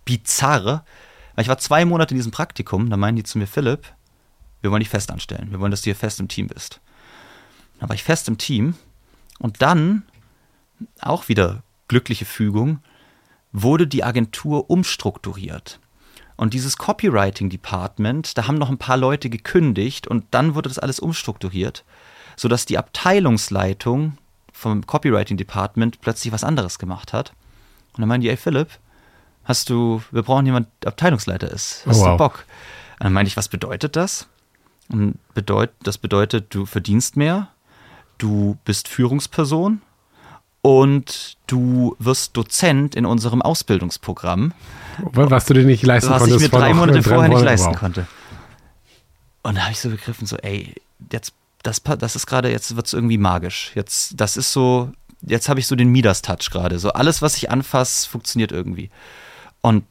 bizarr, weil ich war zwei Monate in diesem Praktikum, da meinen die zu mir, Philipp, wir wollen dich fest anstellen. Wir wollen, dass du hier fest im Team bist. Dann war ich fest im Team und dann, auch wieder glückliche Fügung, wurde die Agentur umstrukturiert. Und dieses Copywriting-Department, da haben noch ein paar Leute gekündigt und dann wurde das alles umstrukturiert, sodass die Abteilungsleitung vom Copywriting-Department plötzlich was anderes gemacht hat. Und dann meinen die, ey Philipp, hast du, wir brauchen jemanden, der Abteilungsleiter ist. Hast oh, wow. du Bock? Und dann meinte ich, was bedeutet das? Und bedeut, das bedeutet, du verdienst mehr, du bist Führungsperson und du wirst Dozent in unserem Ausbildungsprogramm. Was du dir nicht leisten was konntest. Was ich mir drei Monate vorher nicht leisten wow. konnte. Und da habe ich so begriffen, so, ey, jetzt, das, das ist gerade, jetzt wird es irgendwie magisch. Jetzt, das ist so, jetzt habe ich so den Midas-Touch gerade. So alles, was ich anfasse, funktioniert irgendwie. Und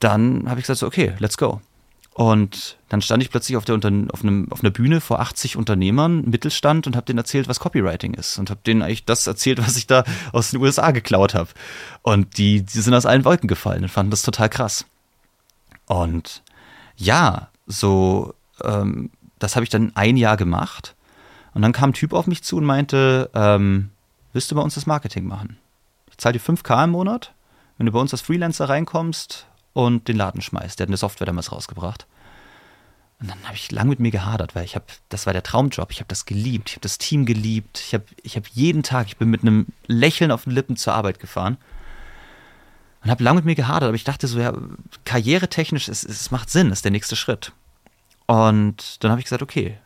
dann habe ich gesagt, so, okay, let's go. Und dann stand ich plötzlich auf, der, auf, einem, auf einer Bühne vor 80 Unternehmern, Mittelstand, und habe denen erzählt, was Copywriting ist. Und habe denen eigentlich das erzählt, was ich da aus den USA geklaut habe. Und die, die sind aus allen Wolken gefallen und fanden das total krass. Und ja, so, ähm, das habe ich dann ein Jahr gemacht. Und dann kam ein Typ auf mich zu und meinte, ähm, willst du bei uns das Marketing machen? Ich zahle dir 5K im Monat, wenn du bei uns als Freelancer reinkommst und den Laden schmeißt. Der hat eine Software damals rausgebracht. Und dann habe ich lang mit mir gehadert, weil ich habe, das war der Traumjob. Ich habe das geliebt, ich habe das Team geliebt. Ich habe, ich habe jeden Tag, ich bin mit einem Lächeln auf den Lippen zur Arbeit gefahren und habe lang mit mir gehadert. Aber ich dachte so, ja, karrieretechnisch, es, es macht Sinn, ist der nächste Schritt. Und dann habe ich gesagt, okay,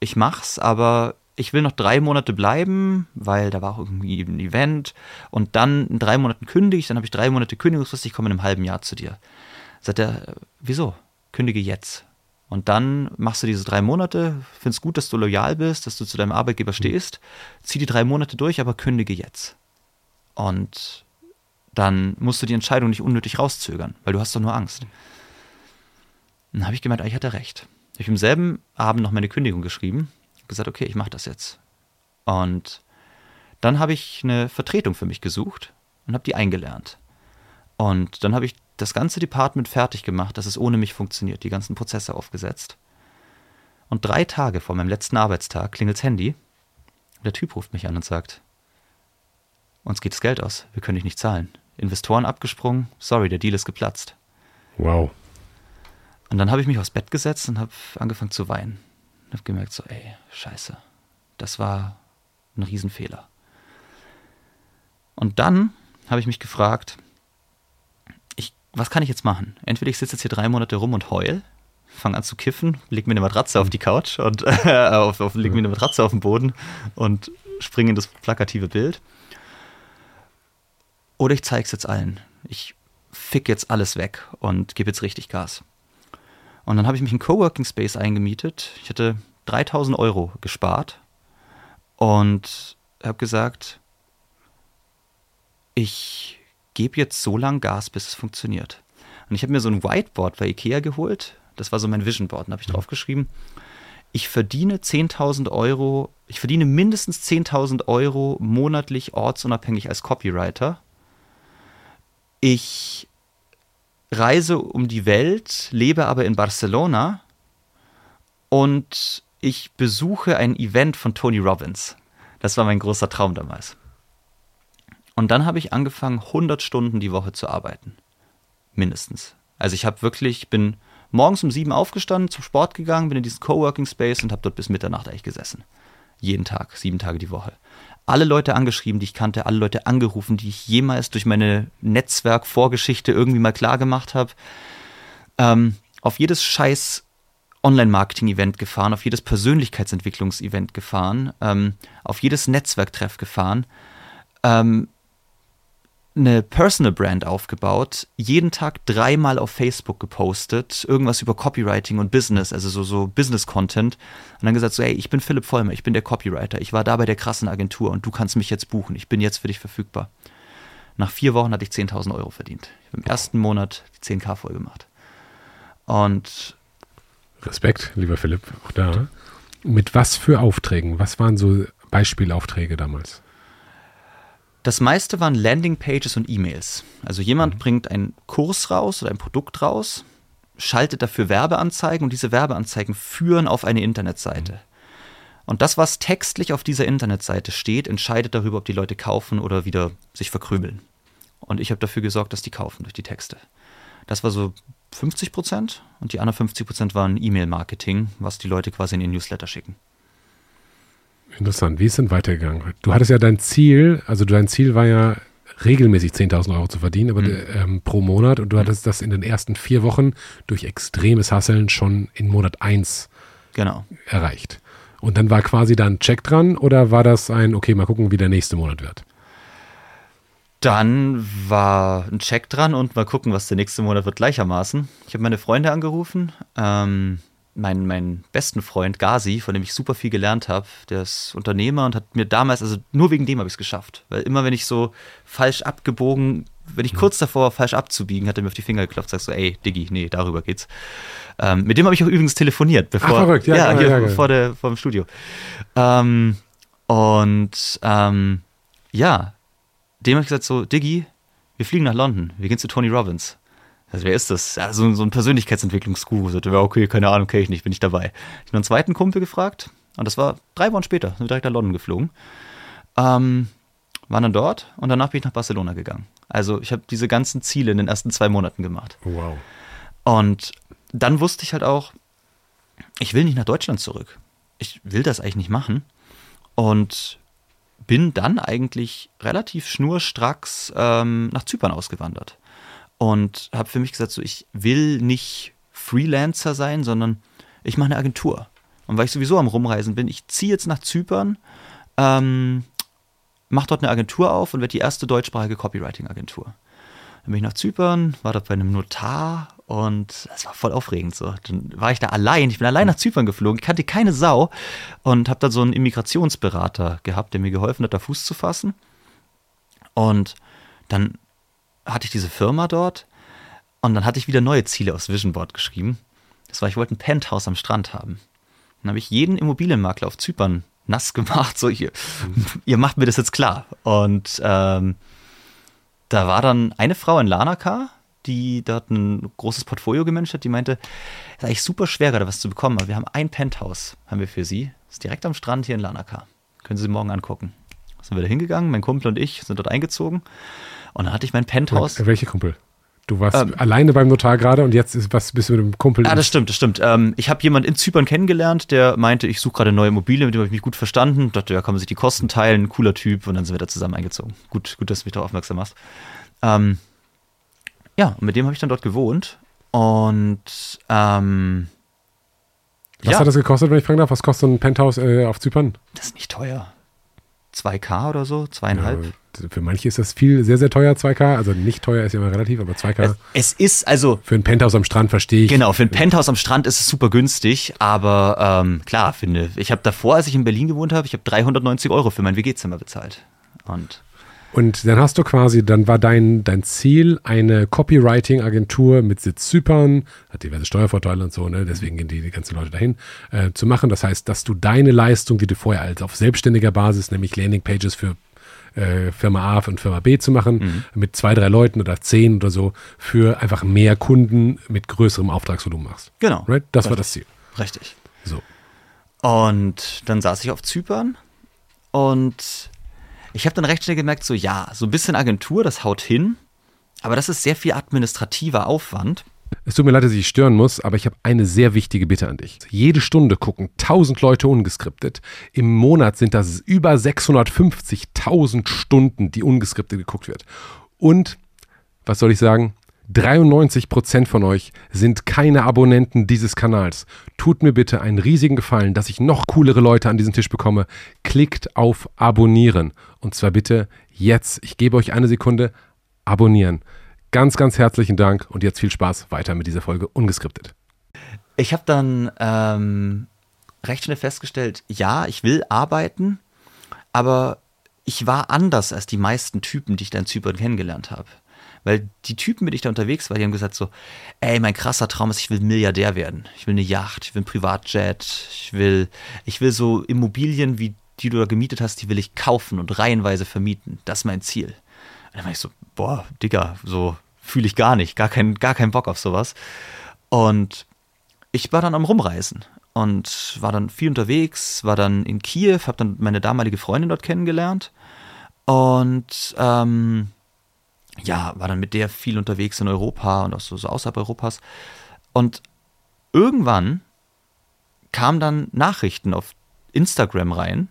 ich mach's, aber ich will noch drei Monate bleiben, weil da war auch irgendwie ein Event und dann in drei Monaten kündige ich, dann habe ich drei Monate Kündigungsfrist, ich komme in einem halben Jahr zu dir. Sagt er, wieso? Kündige jetzt. Und dann machst du diese drei Monate, findest gut, dass du loyal bist, dass du zu deinem Arbeitgeber stehst, zieh die drei Monate durch, aber kündige jetzt. Und dann musst du die Entscheidung nicht unnötig rauszögern, weil du hast doch nur Angst. Dann habe ich gemeint, ah, ich hatte recht. Ich habe im selben Abend noch meine Kündigung geschrieben gesagt, okay, ich mache das jetzt. Und dann habe ich eine Vertretung für mich gesucht und habe die eingelernt. Und dann habe ich das ganze Department fertig gemacht, dass es ohne mich funktioniert, die ganzen Prozesse aufgesetzt. Und drei Tage vor meinem letzten Arbeitstag klingelt das Handy. Der Typ ruft mich an und sagt, uns geht das Geld aus, wir können dich nicht zahlen. Investoren abgesprungen, sorry, der Deal ist geplatzt. Wow. Und dann habe ich mich aufs Bett gesetzt und habe angefangen zu weinen. Und habe gemerkt, so, ey, scheiße, das war ein Riesenfehler. Und dann habe ich mich gefragt, ich, was kann ich jetzt machen? Entweder ich sitze jetzt hier drei Monate rum und heul, fange an zu kiffen, leg mir eine Matratze auf die Couch und äh, auf, auf, leg mir eine Matratze auf den Boden und springe in das plakative Bild. Oder ich zeige es jetzt allen. Ich fick jetzt alles weg und gebe jetzt richtig Gas. Und dann habe ich mich in Coworking Space eingemietet. Ich hatte 3000 Euro gespart und habe gesagt, ich gebe jetzt so lange Gas, bis es funktioniert. Und ich habe mir so ein Whiteboard bei Ikea geholt. Das war so mein Vision Board. Da habe ich drauf geschrieben, ich verdiene 10.000 Euro, ich verdiene mindestens 10.000 Euro monatlich ortsunabhängig als Copywriter. Ich reise um die Welt, lebe aber in Barcelona und ich besuche ein Event von Tony Robbins. Das war mein großer Traum damals. Und dann habe ich angefangen, 100 Stunden die Woche zu arbeiten. Mindestens. Also ich habe wirklich, bin morgens um sieben aufgestanden, zum Sport gegangen, bin in diesen Coworking Space und habe dort bis Mitternacht eigentlich gesessen. Jeden Tag, sieben Tage die Woche. Alle Leute angeschrieben, die ich kannte, alle Leute angerufen, die ich jemals durch meine Netzwerk-Vorgeschichte irgendwie mal klar gemacht habe. Ähm, auf jedes scheiß Online-Marketing-Event gefahren, auf jedes Persönlichkeitsentwicklungs-Event gefahren, ähm, auf jedes Netzwerktreff gefahren, ähm, eine Personal Brand aufgebaut, jeden Tag dreimal auf Facebook gepostet, irgendwas über Copywriting und Business, also so, so Business-Content. Und dann gesagt so, hey, ich bin Philipp Vollmer, ich bin der Copywriter, ich war da bei der krassen Agentur und du kannst mich jetzt buchen, ich bin jetzt für dich verfügbar. Nach vier Wochen hatte ich 10.000 Euro verdient. Ich habe im ersten Monat die 10k voll gemacht. Und Respekt, lieber Philipp, auch da. Mit was für Aufträgen? Was waren so Beispielaufträge damals? Das meiste waren Landingpages und E-Mails. Also jemand mhm. bringt einen Kurs raus oder ein Produkt raus, schaltet dafür Werbeanzeigen und diese Werbeanzeigen führen auf eine Internetseite. Mhm. Und das, was textlich auf dieser Internetseite steht, entscheidet darüber, ob die Leute kaufen oder wieder sich verkrümeln. Und ich habe dafür gesorgt, dass die kaufen durch die Texte. Das war so 50 Prozent und die anderen 50 Prozent waren E-Mail-Marketing, was die Leute quasi in den Newsletter schicken. Interessant. Wie ist denn weitergegangen? Du hattest ja dein Ziel, also dein Ziel war ja regelmäßig 10.000 Euro zu verdienen, aber mhm. ähm, pro Monat und du hattest das in den ersten vier Wochen durch extremes Hasseln schon in Monat 1 genau. erreicht. Und dann war quasi da ein Check dran oder war das ein, okay, mal gucken, wie der nächste Monat wird? Dann war ein Check dran und mal gucken, was der nächste Monat wird gleichermaßen. Ich habe meine Freunde angerufen. Ähm, meinen, meinen besten Freund Gazi, von dem ich super viel gelernt habe, der ist Unternehmer und hat mir damals, also nur wegen dem habe ich es geschafft. Weil immer, wenn ich so falsch abgebogen, wenn ich mhm. kurz davor war, falsch abzubiegen, hat er mir auf die Finger geklopft, sagst so, ey, Diggi, nee, darüber geht's. Ähm, mit dem habe ich auch übrigens telefoniert, bevor, Ach, verrückt, ja, ja, hier ja, vor, der, vor dem Studio. Ähm, und ähm, ja, dem habe ich gesagt so, Diggi, wir fliegen nach London, wir gehen zu Tony Robbins. Also wer ist das? Ja, so, so ein Persönlichkeitsentwicklungsguru. So, ja, okay, keine Ahnung, kenne ich nicht, bin ich dabei. Ich habe einen zweiten Kumpel gefragt und das war drei Wochen später, sind wir direkt nach London geflogen. Ähm, waren dann dort und danach bin ich nach Barcelona gegangen. Also ich habe diese ganzen Ziele in den ersten zwei Monaten gemacht. Wow. Und dann wusste ich halt auch, ich will nicht nach Deutschland zurück. Ich will das eigentlich nicht machen. Und bin dann eigentlich relativ schnurstracks ähm, nach Zypern ausgewandert und habe für mich gesagt, so ich will nicht Freelancer sein, sondern ich mache eine Agentur. Und weil ich sowieso am Rumreisen bin, ich ziehe jetzt nach Zypern, ähm, mache dort eine Agentur auf und werde die erste deutschsprachige Copywriting-Agentur. Dann bin ich nach Zypern, war dort bei einem Notar und das war voll aufregend so. Dann war ich da allein, ich bin allein nach Zypern geflogen, kannte keine Sau und habe dann so einen Immigrationsberater gehabt, der mir geholfen hat, da Fuß zu fassen. Und dann hatte ich diese Firma dort und dann hatte ich wieder neue Ziele aufs Vision Board geschrieben. Das war, ich wollte ein Penthouse am Strand haben. Dann habe ich jeden Immobilienmakler auf Zypern nass gemacht, so hier, ihr macht mir das jetzt klar. Und ähm, da war dann eine Frau in Lanaka, die dort ein großes Portfolio gemanagt hat, die meinte, es ist eigentlich super schwer gerade was zu bekommen, aber wir haben ein Penthouse, haben wir für sie. Das ist direkt am Strand hier in Lanaka. Können Sie morgen angucken. Sind wir da hingegangen, mein Kumpel und ich sind dort eingezogen und dann hatte ich mein Penthouse. Und welche Kumpel? Du warst ähm, alleine beim Notar gerade und jetzt ist, was bist du mit dem Kumpel? Ah, das stimmt, das stimmt. Ähm, ich habe jemanden in Zypern kennengelernt, der meinte, ich suche gerade neue Immobilie, mit dem habe ich mich gut verstanden. Ich dachte, ja, kann man sich die Kosten teilen, cooler Typ und dann sind wir da zusammen eingezogen. Gut, gut, dass du mich darauf aufmerksam machst. Ähm, ja, und mit dem habe ich dann dort gewohnt und ähm, was ja. hat das gekostet, wenn ich fragen darf? Was kostet ein Penthouse äh, auf Zypern? Das ist nicht teuer. 2K oder so, zweieinhalb. Ja, für manche ist das viel, sehr, sehr teuer, 2K. Also nicht teuer ist ja immer relativ, aber 2K. Es, es ist also. Für ein Penthouse am Strand verstehe ich. Genau, für ein Penthouse am Strand ist es super günstig, aber ähm, klar, finde ich habe davor, als ich in Berlin gewohnt habe, ich habe 390 Euro für mein WG-Zimmer bezahlt. Und und dann hast du quasi, dann war dein, dein Ziel, eine Copywriting-Agentur mit Sitz Zypern, hat diverse Steuervorteile und so, ne? deswegen gehen die, die ganzen Leute dahin, äh, zu machen. Das heißt, dass du deine Leistung, die du vorher als auf selbstständiger Basis, nämlich Landingpages für äh, Firma A und Firma B zu machen, mhm. mit zwei, drei Leuten oder zehn oder so, für einfach mehr Kunden mit größerem Auftragsvolumen machst. Genau. Right? Das Richtig. war das Ziel. Richtig. So. Und dann saß ich auf Zypern und ich habe dann recht schnell gemerkt, so ja, so ein bisschen Agentur, das haut hin, aber das ist sehr viel administrativer Aufwand. Es tut mir leid, dass ich stören muss, aber ich habe eine sehr wichtige Bitte an dich. Jede Stunde gucken 1000 Leute ungeskriptet. Im Monat sind das über 650.000 Stunden, die ungeskriptet geguckt wird. Und, was soll ich sagen? 93% von euch sind keine Abonnenten dieses Kanals. Tut mir bitte einen riesigen Gefallen, dass ich noch coolere Leute an diesen Tisch bekomme. Klickt auf Abonnieren. Und zwar bitte jetzt. Ich gebe euch eine Sekunde. Abonnieren. Ganz, ganz herzlichen Dank und jetzt viel Spaß weiter mit dieser Folge ungeskriptet. Ich habe dann ähm, recht schnell festgestellt, ja, ich will arbeiten, aber ich war anders als die meisten Typen, die ich da in Zypern kennengelernt habe. Weil die Typen, mit denen ich da unterwegs war, die haben gesagt so, ey, mein krasser Traum ist, ich will Milliardär werden. Ich will eine Yacht, ich will ein Privatjet, ich will, ich will so Immobilien, wie die du da gemietet hast, die will ich kaufen und reihenweise vermieten. Das ist mein Ziel. Und dann war ich so, boah, Digga, so fühle ich gar nicht, gar, kein, gar keinen Bock auf sowas. Und ich war dann am Rumreisen und war dann viel unterwegs, war dann in Kiew, habe dann meine damalige Freundin dort kennengelernt und ähm, ja, war dann mit der viel unterwegs in Europa und auch so, so außerhalb Europas. Und irgendwann kamen dann Nachrichten auf Instagram rein,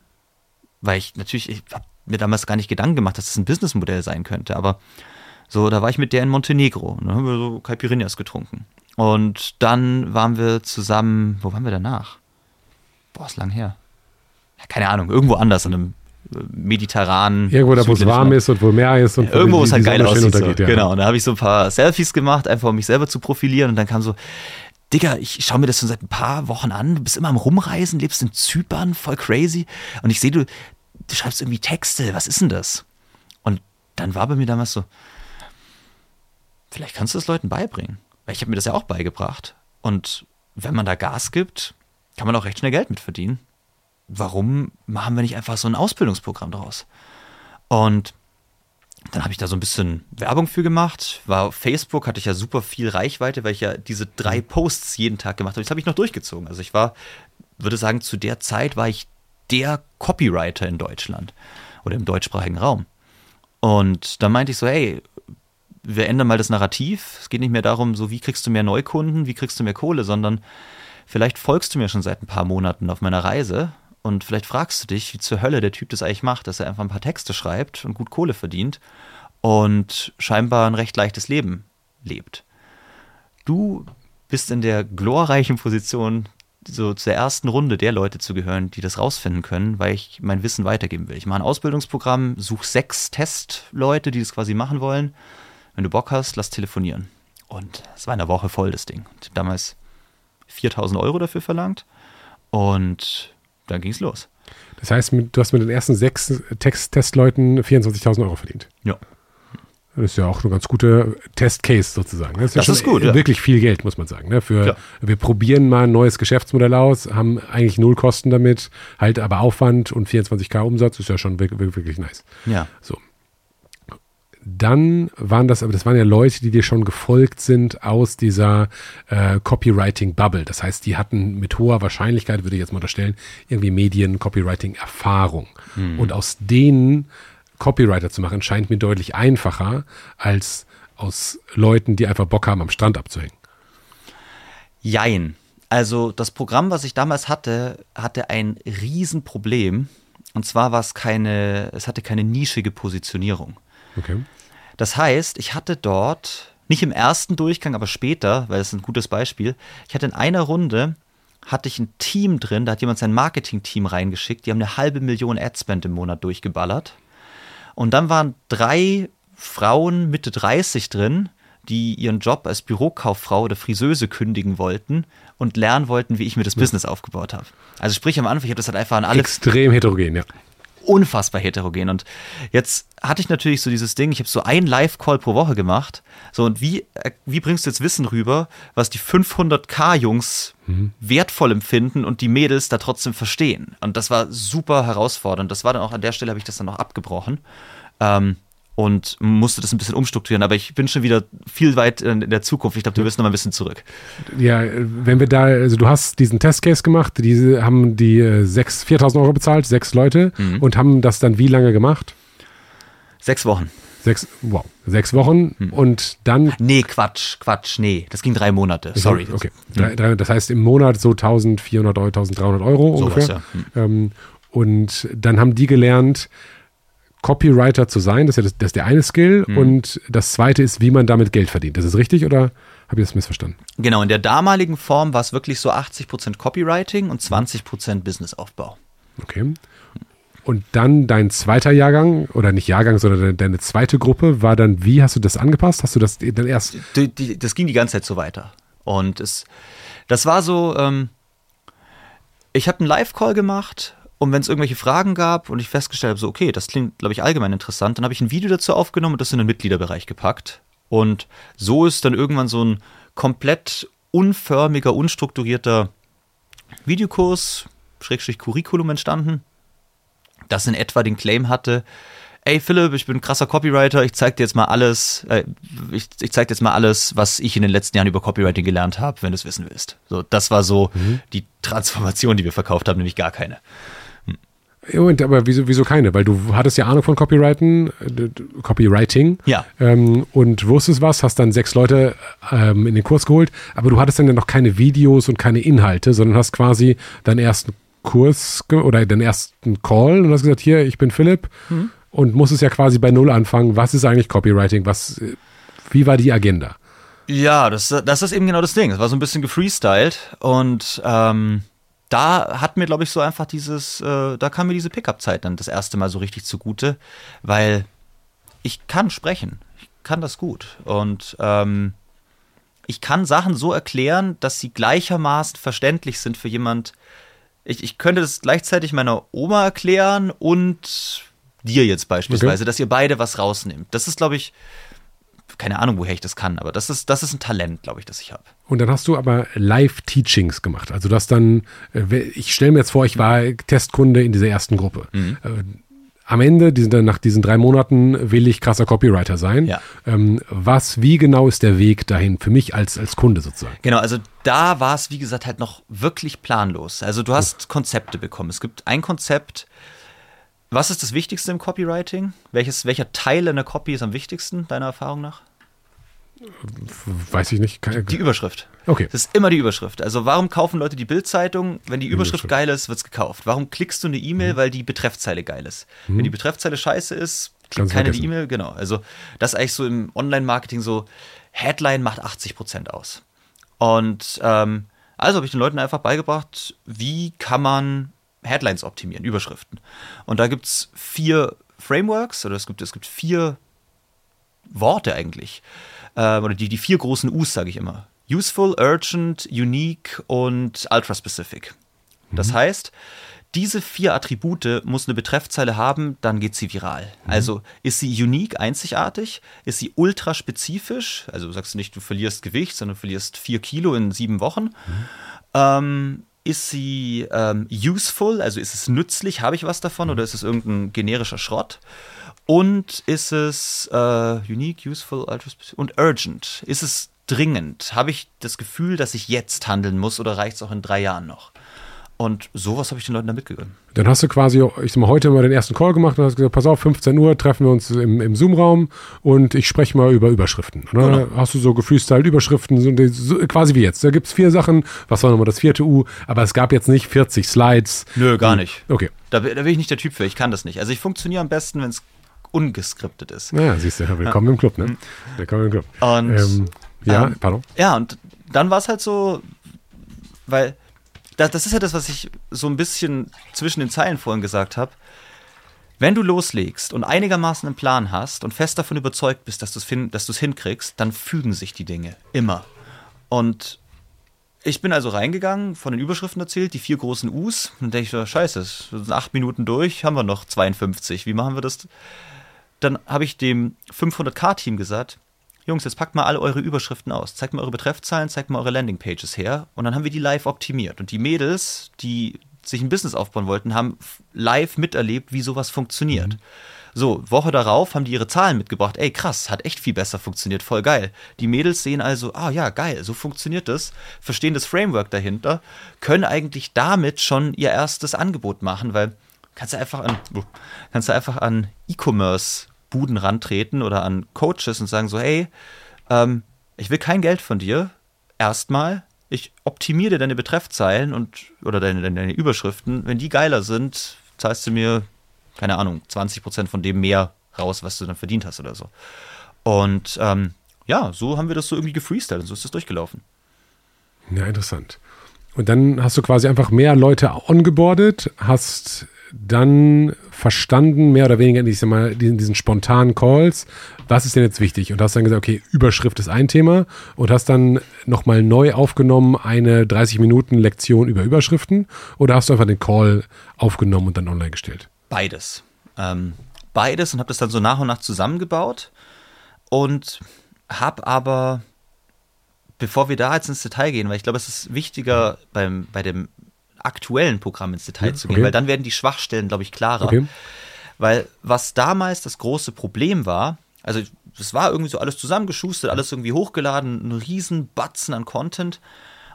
weil ich natürlich, ich habe mir damals gar nicht Gedanken gemacht, dass das ein Businessmodell sein könnte, aber so, da war ich mit der in Montenegro und dann haben wir so Caipirinhas getrunken. Und dann waren wir zusammen, wo waren wir danach? Boah, ist lang her. Ja, keine Ahnung, irgendwo anders, in einem äh, mediterranen. Irgendwo da, wo es warm ist und wo Meer ist und ja, irgendwo, wo es halt geil aussieht. So. Ja. Genau, und da habe ich so ein paar Selfies gemacht, einfach um mich selber zu profilieren und dann kam so, Digga, ich schaue mir das schon seit ein paar Wochen an, du bist immer am Rumreisen, lebst in Zypern, voll crazy und ich sehe, du, du schreibst irgendwie Texte, was ist denn das? Und dann war bei mir damals so, vielleicht kannst du das Leuten beibringen. Weil ich habe mir das ja auch beigebracht. Und wenn man da Gas gibt, kann man auch recht schnell Geld mit verdienen. Warum machen wir nicht einfach so ein Ausbildungsprogramm draus? Und dann habe ich da so ein bisschen Werbung für gemacht. War auf Facebook, hatte ich ja super viel Reichweite, weil ich ja diese drei Posts jeden Tag gemacht habe. Das habe ich noch durchgezogen. Also ich war, würde sagen, zu der Zeit war ich der Copywriter in Deutschland oder im deutschsprachigen Raum. Und da meinte ich so, hey, wir ändern mal das Narrativ. Es geht nicht mehr darum, so wie kriegst du mehr Neukunden, wie kriegst du mehr Kohle, sondern vielleicht folgst du mir schon seit ein paar Monaten auf meiner Reise und vielleicht fragst du dich, wie zur Hölle der Typ das eigentlich macht, dass er einfach ein paar Texte schreibt und gut Kohle verdient und scheinbar ein recht leichtes Leben lebt. Du bist in der glorreichen Position, so zur ersten Runde der Leute zu gehören, die das rausfinden können, weil ich mein Wissen weitergeben will. Ich mache ein Ausbildungsprogramm, suche sechs Testleute, die das quasi machen wollen wenn du Bock hast, lass telefonieren. Und es war in der Woche voll, das Ding. Ich habe damals 4000 Euro dafür verlangt und dann ging es los. Das heißt, du hast mit den ersten sechs Text-Testleuten 24.000 Euro verdient. Ja. Das ist ja auch eine ganz gute Test-Case sozusagen. Das ist, ja das ist gut. Ja. Wirklich viel Geld, muss man sagen. Ne? Für, wir probieren mal ein neues Geschäftsmodell aus, haben eigentlich null Kosten damit, halt aber Aufwand und 24k Umsatz ist ja schon wirklich, wirklich nice. Ja. So dann waren das, aber das waren ja Leute, die dir schon gefolgt sind aus dieser äh, Copywriting-Bubble. Das heißt, die hatten mit hoher Wahrscheinlichkeit, würde ich jetzt mal unterstellen, irgendwie Medien-Copywriting-Erfahrung. Mhm. Und aus denen Copywriter zu machen, scheint mir deutlich einfacher als aus Leuten, die einfach Bock haben, am Strand abzuhängen. Jein. Also das Programm, was ich damals hatte, hatte ein Riesenproblem. Und zwar war es keine, es hatte keine nischige Positionierung. Okay. Das heißt, ich hatte dort, nicht im ersten Durchgang, aber später, weil das ist ein gutes Beispiel, ich hatte in einer Runde, hatte ich ein Team drin, da hat jemand sein Marketing-Team reingeschickt, die haben eine halbe Million Adspend im Monat durchgeballert. Und dann waren drei Frauen Mitte 30 drin, die ihren Job als Bürokauffrau oder Friseuse kündigen wollten und lernen wollten, wie ich mir das Business aufgebaut habe. Also sprich am Anfang, ich habe das halt einfach an alle. Extrem heterogen, ja unfassbar heterogen. Und jetzt hatte ich natürlich so dieses Ding, ich habe so einen Live-Call pro Woche gemacht. So, und wie, äh, wie bringst du jetzt Wissen rüber, was die 500k-Jungs mhm. wertvoll empfinden und die Mädels da trotzdem verstehen? Und das war super herausfordernd. Das war dann auch an der Stelle, habe ich das dann noch abgebrochen. Ähm, und musste das ein bisschen umstrukturieren. Aber ich bin schon wieder viel weit in der Zukunft. Ich glaube, du wirst noch mal ein bisschen zurück. Ja, wenn wir da, also du hast diesen Testcase gemacht, die haben die 4.000 äh, Euro bezahlt, sechs Leute mhm. und haben das dann wie lange gemacht? Sechs Wochen. Sechs, wow, sechs Wochen hm. und dann. Nee, Quatsch, Quatsch, nee, das ging drei Monate, sorry. Okay, hm. drei, das heißt im Monat so 1400 Euro, 1300 Euro so ungefähr. Was, ja. hm. und dann haben die gelernt, Copywriter zu sein, das ist, ja das, das ist der eine Skill. Hm. Und das zweite ist, wie man damit Geld verdient. Das ist richtig oder habe ich das missverstanden? Genau, in der damaligen Form war es wirklich so 80% Copywriting und 20% Businessaufbau. Okay. Und dann dein zweiter Jahrgang, oder nicht Jahrgang, sondern deine zweite Gruppe war dann, wie hast du das angepasst? Hast du das dann erst. Die, die, das ging die ganze Zeit so weiter. Und es, das war so, ähm, ich habe einen Live-Call gemacht und wenn es irgendwelche Fragen gab und ich festgestellt habe, so, okay, das klingt, glaube ich, allgemein interessant, dann habe ich ein Video dazu aufgenommen und das in den Mitgliederbereich gepackt. Und so ist dann irgendwann so ein komplett unförmiger, unstrukturierter Videokurs, Schrägstrich Curriculum entstanden, das in etwa den Claim hatte, ey Philipp, ich bin ein krasser Copywriter, ich zeig dir jetzt mal alles, äh, ich, ich zeig dir jetzt mal alles, was ich in den letzten Jahren über Copywriting gelernt habe, wenn du es wissen willst. So, das war so mhm. die Transformation, die wir verkauft haben, nämlich gar keine. Moment, aber wieso, wieso keine? Weil du hattest ja Ahnung von Copywriting, Copywriting. Ja. Ähm, und wusstest was, hast dann sechs Leute ähm, in den Kurs geholt, aber du hattest dann ja noch keine Videos und keine Inhalte, sondern hast quasi deinen ersten Kurs oder deinen ersten Call und hast gesagt, hier, ich bin Philipp mhm. und musstest ja quasi bei Null anfangen. Was ist eigentlich Copywriting? Was, wie war die Agenda? Ja, das, das ist eben genau das Ding. Es war so ein bisschen gefreestylt und ähm, da hat mir, glaube ich, so einfach dieses, äh, da kam mir diese Pickup-Zeit dann das erste Mal so richtig zugute, weil ich kann sprechen. Ich kann das gut. Und ähm, ich kann Sachen so erklären, dass sie gleichermaßen verständlich sind für jemand. Ich, ich könnte das gleichzeitig meiner Oma erklären und dir jetzt beispielsweise, okay. dass ihr beide was rausnehmt. Das ist, glaube ich, keine Ahnung, woher ich das kann, aber das ist, das ist ein Talent, glaube ich, das ich habe. Und dann hast du aber Live-Teachings gemacht. Also das dann, äh, ich stelle mir jetzt vor, ich war Testkunde in dieser ersten Gruppe. Mhm. Äh, am Ende, diesen, nach diesen drei Monaten, will ich krasser Copywriter sein. Ja. Ähm, was, wie genau ist der Weg dahin für mich als, als Kunde sozusagen? Genau, also da war es, wie gesagt, halt noch wirklich planlos. Also du hast Konzepte bekommen. Es gibt ein Konzept, was ist das Wichtigste im Copywriting? Welches, welcher Teil in der Copy ist am wichtigsten, deiner Erfahrung nach? Weiß ich nicht. Keine, die Überschrift. Okay. Das ist immer die Überschrift. Also warum kaufen Leute die Bildzeitung? Wenn die Überschrift, Überschrift. geil ist, wird es gekauft. Warum klickst du eine E-Mail, mhm. weil die Betreffzeile geil ist? Mhm. Wenn die Betreffzeile scheiße ist, klickt keiner die E-Mail. Genau. Also das ist eigentlich so im Online-Marketing so, Headline macht 80 Prozent aus. Und ähm, also habe ich den Leuten einfach beigebracht, wie kann man Headlines optimieren, Überschriften. Und da gibt es vier Frameworks, oder es gibt, es gibt vier Worte eigentlich äh, oder die, die vier großen U's, sage ich immer. Useful, Urgent, Unique und Ultra-Specific. Das mhm. heißt, diese vier Attribute muss eine Betreffzeile haben, dann geht sie viral. Mhm. Also ist sie unique, einzigartig, ist sie ultra spezifisch, also sagst du nicht, du verlierst Gewicht, sondern du verlierst vier Kilo in sieben Wochen. Mhm. Ähm, ist sie ähm, useful, also ist es nützlich, habe ich was davon oder ist es irgendein generischer Schrott? Und ist es äh, unique, useful, ultra und urgent? Ist es dringend? Habe ich das Gefühl, dass ich jetzt handeln muss oder reicht es auch in drei Jahren noch? Und sowas habe ich den Leuten da mitgegeben. Dann hast du quasi, ich sag mal, heute mal den ersten Call gemacht und hast gesagt, pass auf, 15 Uhr treffen wir uns im, im Zoom-Raum und ich spreche mal über Überschriften. Dann genau. hast du so gefreestylt Überschriften, so, quasi wie jetzt. Da gibt es vier Sachen, was war nochmal das vierte U, aber es gab jetzt nicht 40 Slides. Nö, gar nicht. Okay. Da, da bin ich nicht der Typ für, ich kann das nicht. Also ich funktioniere am besten, wenn es ungeskriptet ist. Ja, siehst du, willkommen ja. im Club, ne? Mhm. Willkommen im Club. Und, ähm, ja, ähm, pardon. Ja, und dann war es halt so, weil das, das ist ja das, was ich so ein bisschen zwischen den Zeilen vorhin gesagt habe. Wenn du loslegst und einigermaßen einen Plan hast und fest davon überzeugt bist, dass du es hinkriegst, dann fügen sich die Dinge. Immer. Und ich bin also reingegangen, von den Überschriften erzählt, die vier großen U's. Und dann denke ich so, scheiße, acht Minuten durch, haben wir noch 52. Wie machen wir das? Dann habe ich dem 500k-Team gesagt, Jungs, jetzt packt mal alle eure Überschriften aus. Zeigt mal eure Betreffzahlen, zeigt mal eure Landingpages her. Und dann haben wir die live optimiert. Und die Mädels, die sich ein Business aufbauen wollten, haben live miterlebt, wie sowas funktioniert. Mhm. So, Woche darauf haben die ihre Zahlen mitgebracht. Ey, krass, hat echt viel besser funktioniert, voll geil. Die Mädels sehen also, ah ja, geil, so funktioniert das, verstehen das Framework dahinter, können eigentlich damit schon ihr erstes Angebot machen, weil kannst du einfach an, kannst du einfach an E-Commerce Buden rantreten oder an Coaches und sagen so, hey, ähm, ich will kein Geld von dir, erstmal. Ich optimiere deine Betreffzeilen und oder deine, deine Überschriften. Wenn die geiler sind, zahlst du mir, keine Ahnung, 20% von dem mehr raus, was du dann verdient hast oder so. Und ähm, ja, so haben wir das so irgendwie gefreestylt und so ist das durchgelaufen. Ja, interessant. Und dann hast du quasi einfach mehr Leute ongeboardet, hast dann verstanden, mehr oder weniger, ich sag mal, diesen, diesen spontanen Calls, was ist denn jetzt wichtig? Und hast dann gesagt, okay, Überschrift ist ein Thema und hast dann nochmal neu aufgenommen eine 30 Minuten Lektion über Überschriften oder hast du einfach den Call aufgenommen und dann online gestellt? Beides. Ähm, beides und habe das dann so nach und nach zusammengebaut und habe aber, bevor wir da jetzt ins Detail gehen, weil ich glaube, es ist wichtiger beim, bei dem aktuellen Programm ins Detail ja, zu gehen, okay. weil dann werden die Schwachstellen, glaube ich, klarer. Okay. Weil was damals das große Problem war, also es war irgendwie so alles zusammengeschustert, alles irgendwie hochgeladen, ein riesen Batzen an Content.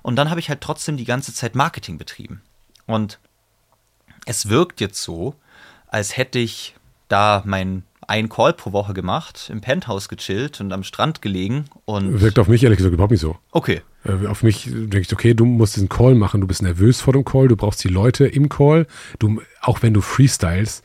Und dann habe ich halt trotzdem die ganze Zeit Marketing betrieben. Und es wirkt jetzt so, als hätte ich da mein ein Call pro Woche gemacht, im Penthouse gechillt und am Strand gelegen. Und Wirkt auf mich ehrlich gesagt überhaupt nicht so. Okay. Äh, auf mich denke ich, okay, du musst diesen Call machen, du bist nervös vor dem Call, du brauchst die Leute im Call. Du, auch wenn du freestylst,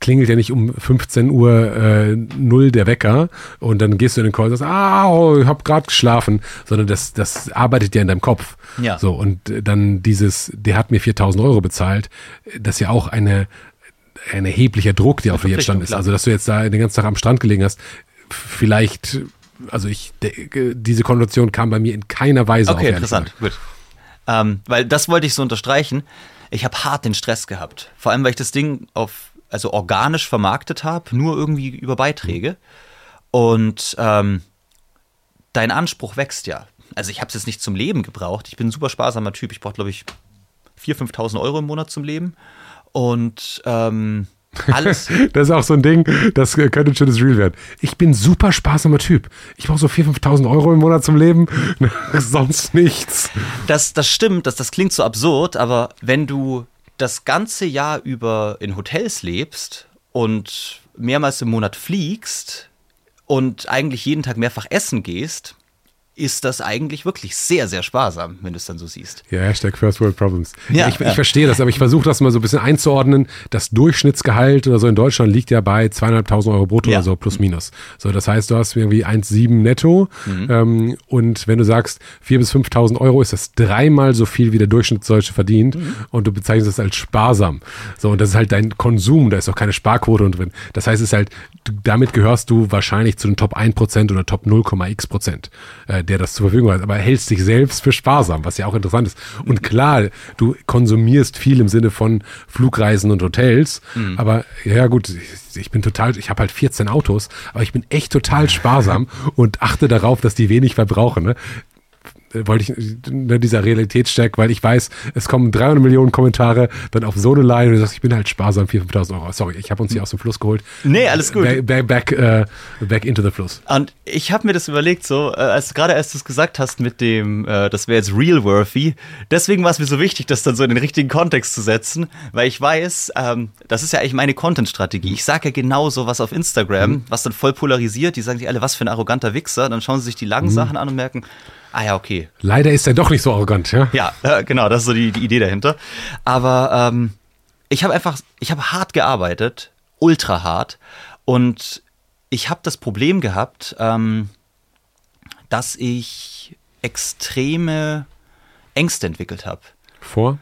klingelt ja nicht um 15 Uhr äh, null der Wecker und dann gehst du in den Call und sagst, ah, ich habe gerade geschlafen, sondern das, das arbeitet ja in deinem Kopf. Ja. So, und dann dieses, der hat mir 4000 Euro bezahlt, das ist ja auch eine, ein erheblicher Druck, der auf dir jetzt stand ist. Also, dass du jetzt da den ganzen Tag am Strand gelegen hast, vielleicht, also ich, diese Konnotation kam bei mir in keiner Weise okay, auf. Okay, interessant, gut. Ähm, weil das wollte ich so unterstreichen. Ich habe hart den Stress gehabt. Vor allem, weil ich das Ding auf, also organisch vermarktet habe, nur irgendwie über Beiträge. Und ähm, dein Anspruch wächst ja. Also ich habe es jetzt nicht zum Leben gebraucht. Ich bin ein super sparsamer Typ. Ich brauche, glaube ich, 4.000, 5.000 Euro im Monat zum Leben. Und ähm, alles. das ist auch so ein Ding, das könnte ein schönes Real werden. Ich bin super sparsamer Typ. Ich brauche so 4.000, 5.000 Euro im Monat zum Leben, sonst nichts. Das, das stimmt, das, das klingt so absurd, aber wenn du das ganze Jahr über in Hotels lebst und mehrmals im Monat fliegst und eigentlich jeden Tag mehrfach essen gehst, ist das eigentlich wirklich sehr, sehr sparsam, wenn du es dann so siehst. Ja, Hashtag First World Problems. Ja, ich, ja. ich verstehe das, aber ich versuche das mal so ein bisschen einzuordnen. Das Durchschnittsgehalt oder so in Deutschland liegt ja bei zweieinhalbtausend Euro brutto ja. oder so, plus minus. So, das heißt, du hast irgendwie 1,7 netto mhm. ähm, und wenn du sagst 4.000 bis 5.000 Euro, ist das dreimal so viel, wie der Durchschnittsdeutsche verdient mhm. und du bezeichnest das als sparsam. So, und das ist halt dein Konsum, da ist auch keine Sparquote drin. Das heißt, es ist halt, damit gehörst du wahrscheinlich zu den Top 1% oder Top 0,x Prozent. Äh, der das zur Verfügung hat, aber hältst dich selbst für sparsam, was ja auch interessant ist. Und klar, du konsumierst viel im Sinne von Flugreisen und Hotels, mhm. aber ja gut, ich, ich bin total, ich habe halt 14 Autos, aber ich bin echt total sparsam und achte darauf, dass die wenig verbrauchen. Ne? Wollte ich ne, dieser Realitätscheck, weil ich weiß, es kommen 300 Millionen Kommentare dann auf so eine Line und du sagst, ich bin halt sparsam, 4.000, 5.000 Euro. Sorry, ich habe uns hier aus dem Fluss geholt. Nee, alles gut. Back, back, back, uh, back into the Fluss. Und ich habe mir das überlegt, so, äh, als gerade als du es gesagt hast mit dem, äh, das wäre jetzt real worthy, deswegen war es mir so wichtig, das dann so in den richtigen Kontext zu setzen, weil ich weiß, ähm, das ist ja eigentlich meine Content-Strategie. Ich sage ja genau so was auf Instagram, mhm. was dann voll polarisiert. Die sagen sich alle, was für ein arroganter Wichser. Dann schauen sie sich die langen mhm. Sachen an und merken, Ah ja, okay. Leider ist er doch nicht so arrogant, ja? Ja, äh, genau, das ist so die, die Idee dahinter. Aber ähm, ich habe einfach, ich habe hart gearbeitet, ultra hart. Und ich habe das Problem gehabt, ähm, dass ich extreme Ängste entwickelt habe. Vor?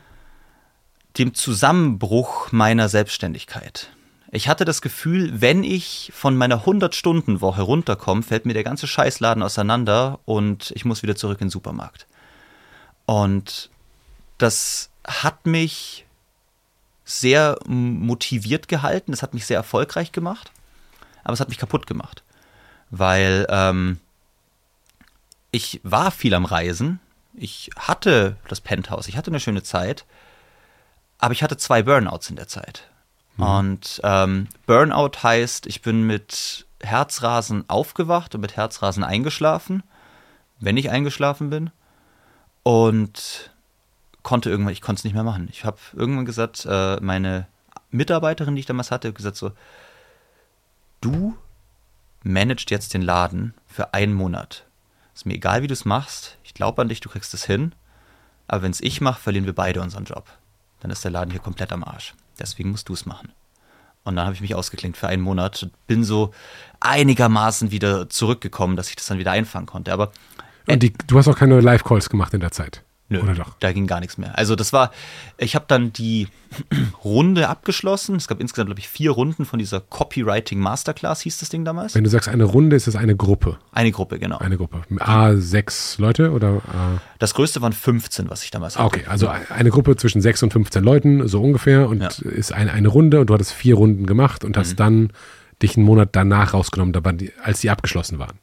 Dem Zusammenbruch meiner Selbstständigkeit. Ich hatte das Gefühl, wenn ich von meiner 100-Stunden-Woche runterkomme, fällt mir der ganze Scheißladen auseinander und ich muss wieder zurück in den Supermarkt. Und das hat mich sehr motiviert gehalten, das hat mich sehr erfolgreich gemacht, aber es hat mich kaputt gemacht. Weil ähm, ich war viel am Reisen, ich hatte das Penthouse, ich hatte eine schöne Zeit, aber ich hatte zwei Burnouts in der Zeit. Mhm. Und ähm, Burnout heißt, ich bin mit Herzrasen aufgewacht und mit Herzrasen eingeschlafen, wenn ich eingeschlafen bin. Und konnte irgendwann, ich konnte es nicht mehr machen. Ich habe irgendwann gesagt, äh, meine Mitarbeiterin, die ich damals hatte, gesagt so, du managst jetzt den Laden für einen Monat. Ist mir egal, wie du es machst. Ich glaube an dich, du kriegst es hin. Aber wenn es ich mache, verlieren wir beide unseren Job. Dann ist der Laden hier komplett am Arsch. Deswegen musst du es machen. Und dann habe ich mich ausgeklinkt für einen Monat und bin so einigermaßen wieder zurückgekommen, dass ich das dann wieder einfangen konnte. Aber Und die, du hast auch keine Live-Calls gemacht in der Zeit. Nö, Oder doch? da ging gar nichts mehr. Also das war, ich habe dann die Runde abgeschlossen. Es gab insgesamt, glaube ich, vier Runden von dieser Copywriting Masterclass, hieß das Ding damals. Wenn du sagst eine Runde, ist es eine Gruppe. Eine Gruppe, genau. Eine Gruppe. A6 Leute oder A Das größte waren 15, was ich damals Ah, okay, also eine Gruppe zwischen 6 und 15 Leuten, so ungefähr, und Ja. ist eine, eine Runde und du hattest vier Runden gemacht und hast dann dich einen Monat danach rausgenommen, als die abgeschlossen waren.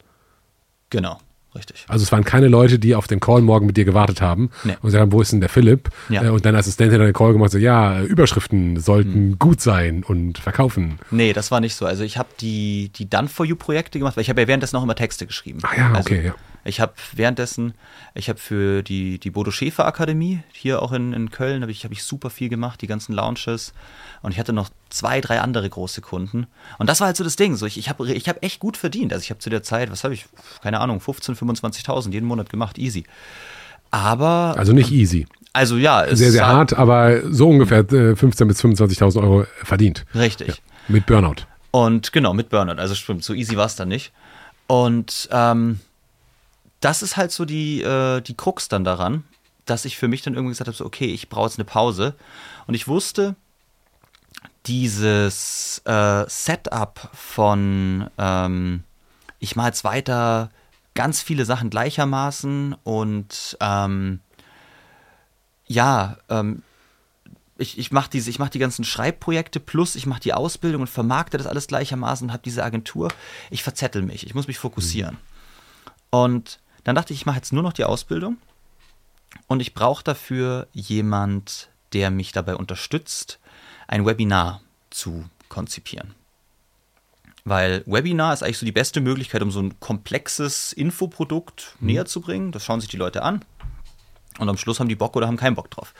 Genau, richtig. Also es waren keine Leute, die auf den Call morgen mit dir gewartet haben Nee. und gesagt haben, wo ist denn der Philipp? Ja. Äh, Und dein Assistent hat dann den Call gemacht, so, ja, Überschriften sollten Hm. gut sein und verkaufen. Nee, das war nicht so. Also ich habe die, die Done-for-You-Projekte gemacht, weil ich habe ja währenddessen auch immer Texte geschrieben. Ah ja, also okay, ja. Ich habe währenddessen, ich habe für die, die Bodo Schäfer Akademie hier auch in, in Köln, habe ich, hab ich super viel gemacht, die ganzen Launches. Und ich hatte noch zwei, drei andere große Kunden. Und das war halt so das Ding. So, ich ich habe ich hab echt gut verdient. Also ich habe zu der Zeit, was habe ich, keine Ahnung, 15.000, 25.000 jeden Monat gemacht, easy. Aber, Also nicht easy. also ja, Sehr, sehr war- hart, aber so ungefähr äh, 15.000 bis 25.000 Euro verdient. Richtig. Mit Burnout. Und genau, mit Burnout. Also stimmt, so easy war es dann nicht. Und ähm, das ist halt so die, äh, die Krux dann daran, dass ich für mich dann irgendwie gesagt habe, so, okay, ich brauche jetzt eine Pause. Und ich wusste, dieses äh, Setup von ähm, ich mache jetzt weiter ganz viele Sachen gleichermaßen und ähm, ja, ähm, ich, ich mache diese, ich mache die ganzen Schreibprojekte plus ich mache die Ausbildung und vermarkte das alles gleichermaßen und habe diese Agentur. Ich verzettel mich, ich muss mich fokussieren. Und dann dachte ich, ich mache jetzt nur noch die Ausbildung und ich brauche dafür jemand, der mich dabei unterstützt, ein Webinar zu konzipieren. Weil Webinar ist eigentlich so die beste Möglichkeit, um so ein komplexes Infoprodukt näher zu bringen. Das schauen sich die Leute an. Und am Schluss haben die Bock oder haben keinen Bock drauf.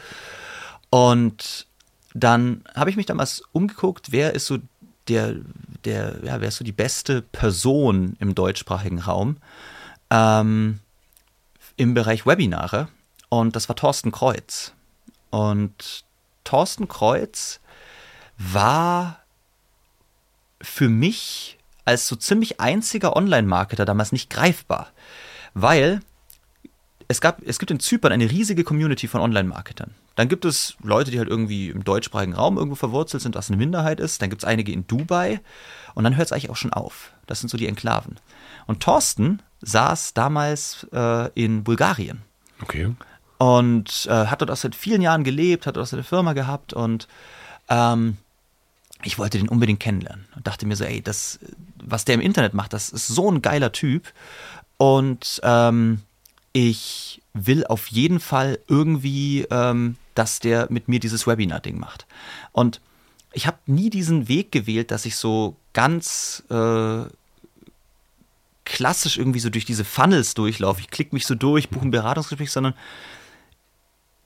Und dann habe ich mich damals umgeguckt, wer ist so der, der, ja, wer ist so die beste Person im deutschsprachigen Raum ähm, im Bereich Webinare. Und das war Thorsten Kreuz. Und Thorsten Kreuz war für mich als so ziemlich einziger Online-Marketer damals nicht greifbar. Weil es, gab, es gibt in Zypern eine riesige Community von Online-Marketern. Dann gibt es Leute, die halt irgendwie im deutschsprachigen Raum irgendwo verwurzelt sind, was eine Minderheit ist. Dann gibt es einige in Dubai. Und dann hört es eigentlich auch schon auf. Das sind so die Enklaven. Und Thorsten saß damals äh, in Bulgarien Okay. und äh, hat dort auch seit vielen Jahren gelebt, hat dort auch seine Firma gehabt und ähm, ich wollte den unbedingt kennenlernen und dachte mir so, ey, das, was der im Internet macht, das ist so ein geiler Typ und ähm, ich will auf jeden Fall irgendwie, ähm, dass der mit mir dieses Webinar-Ding macht. Und ich habe nie diesen Weg gewählt, dass ich so ganz äh, klassisch irgendwie so durch diese Funnels durchlaufe. Ich klicke mich so durch, buche ein Beratungsgespräch, sondern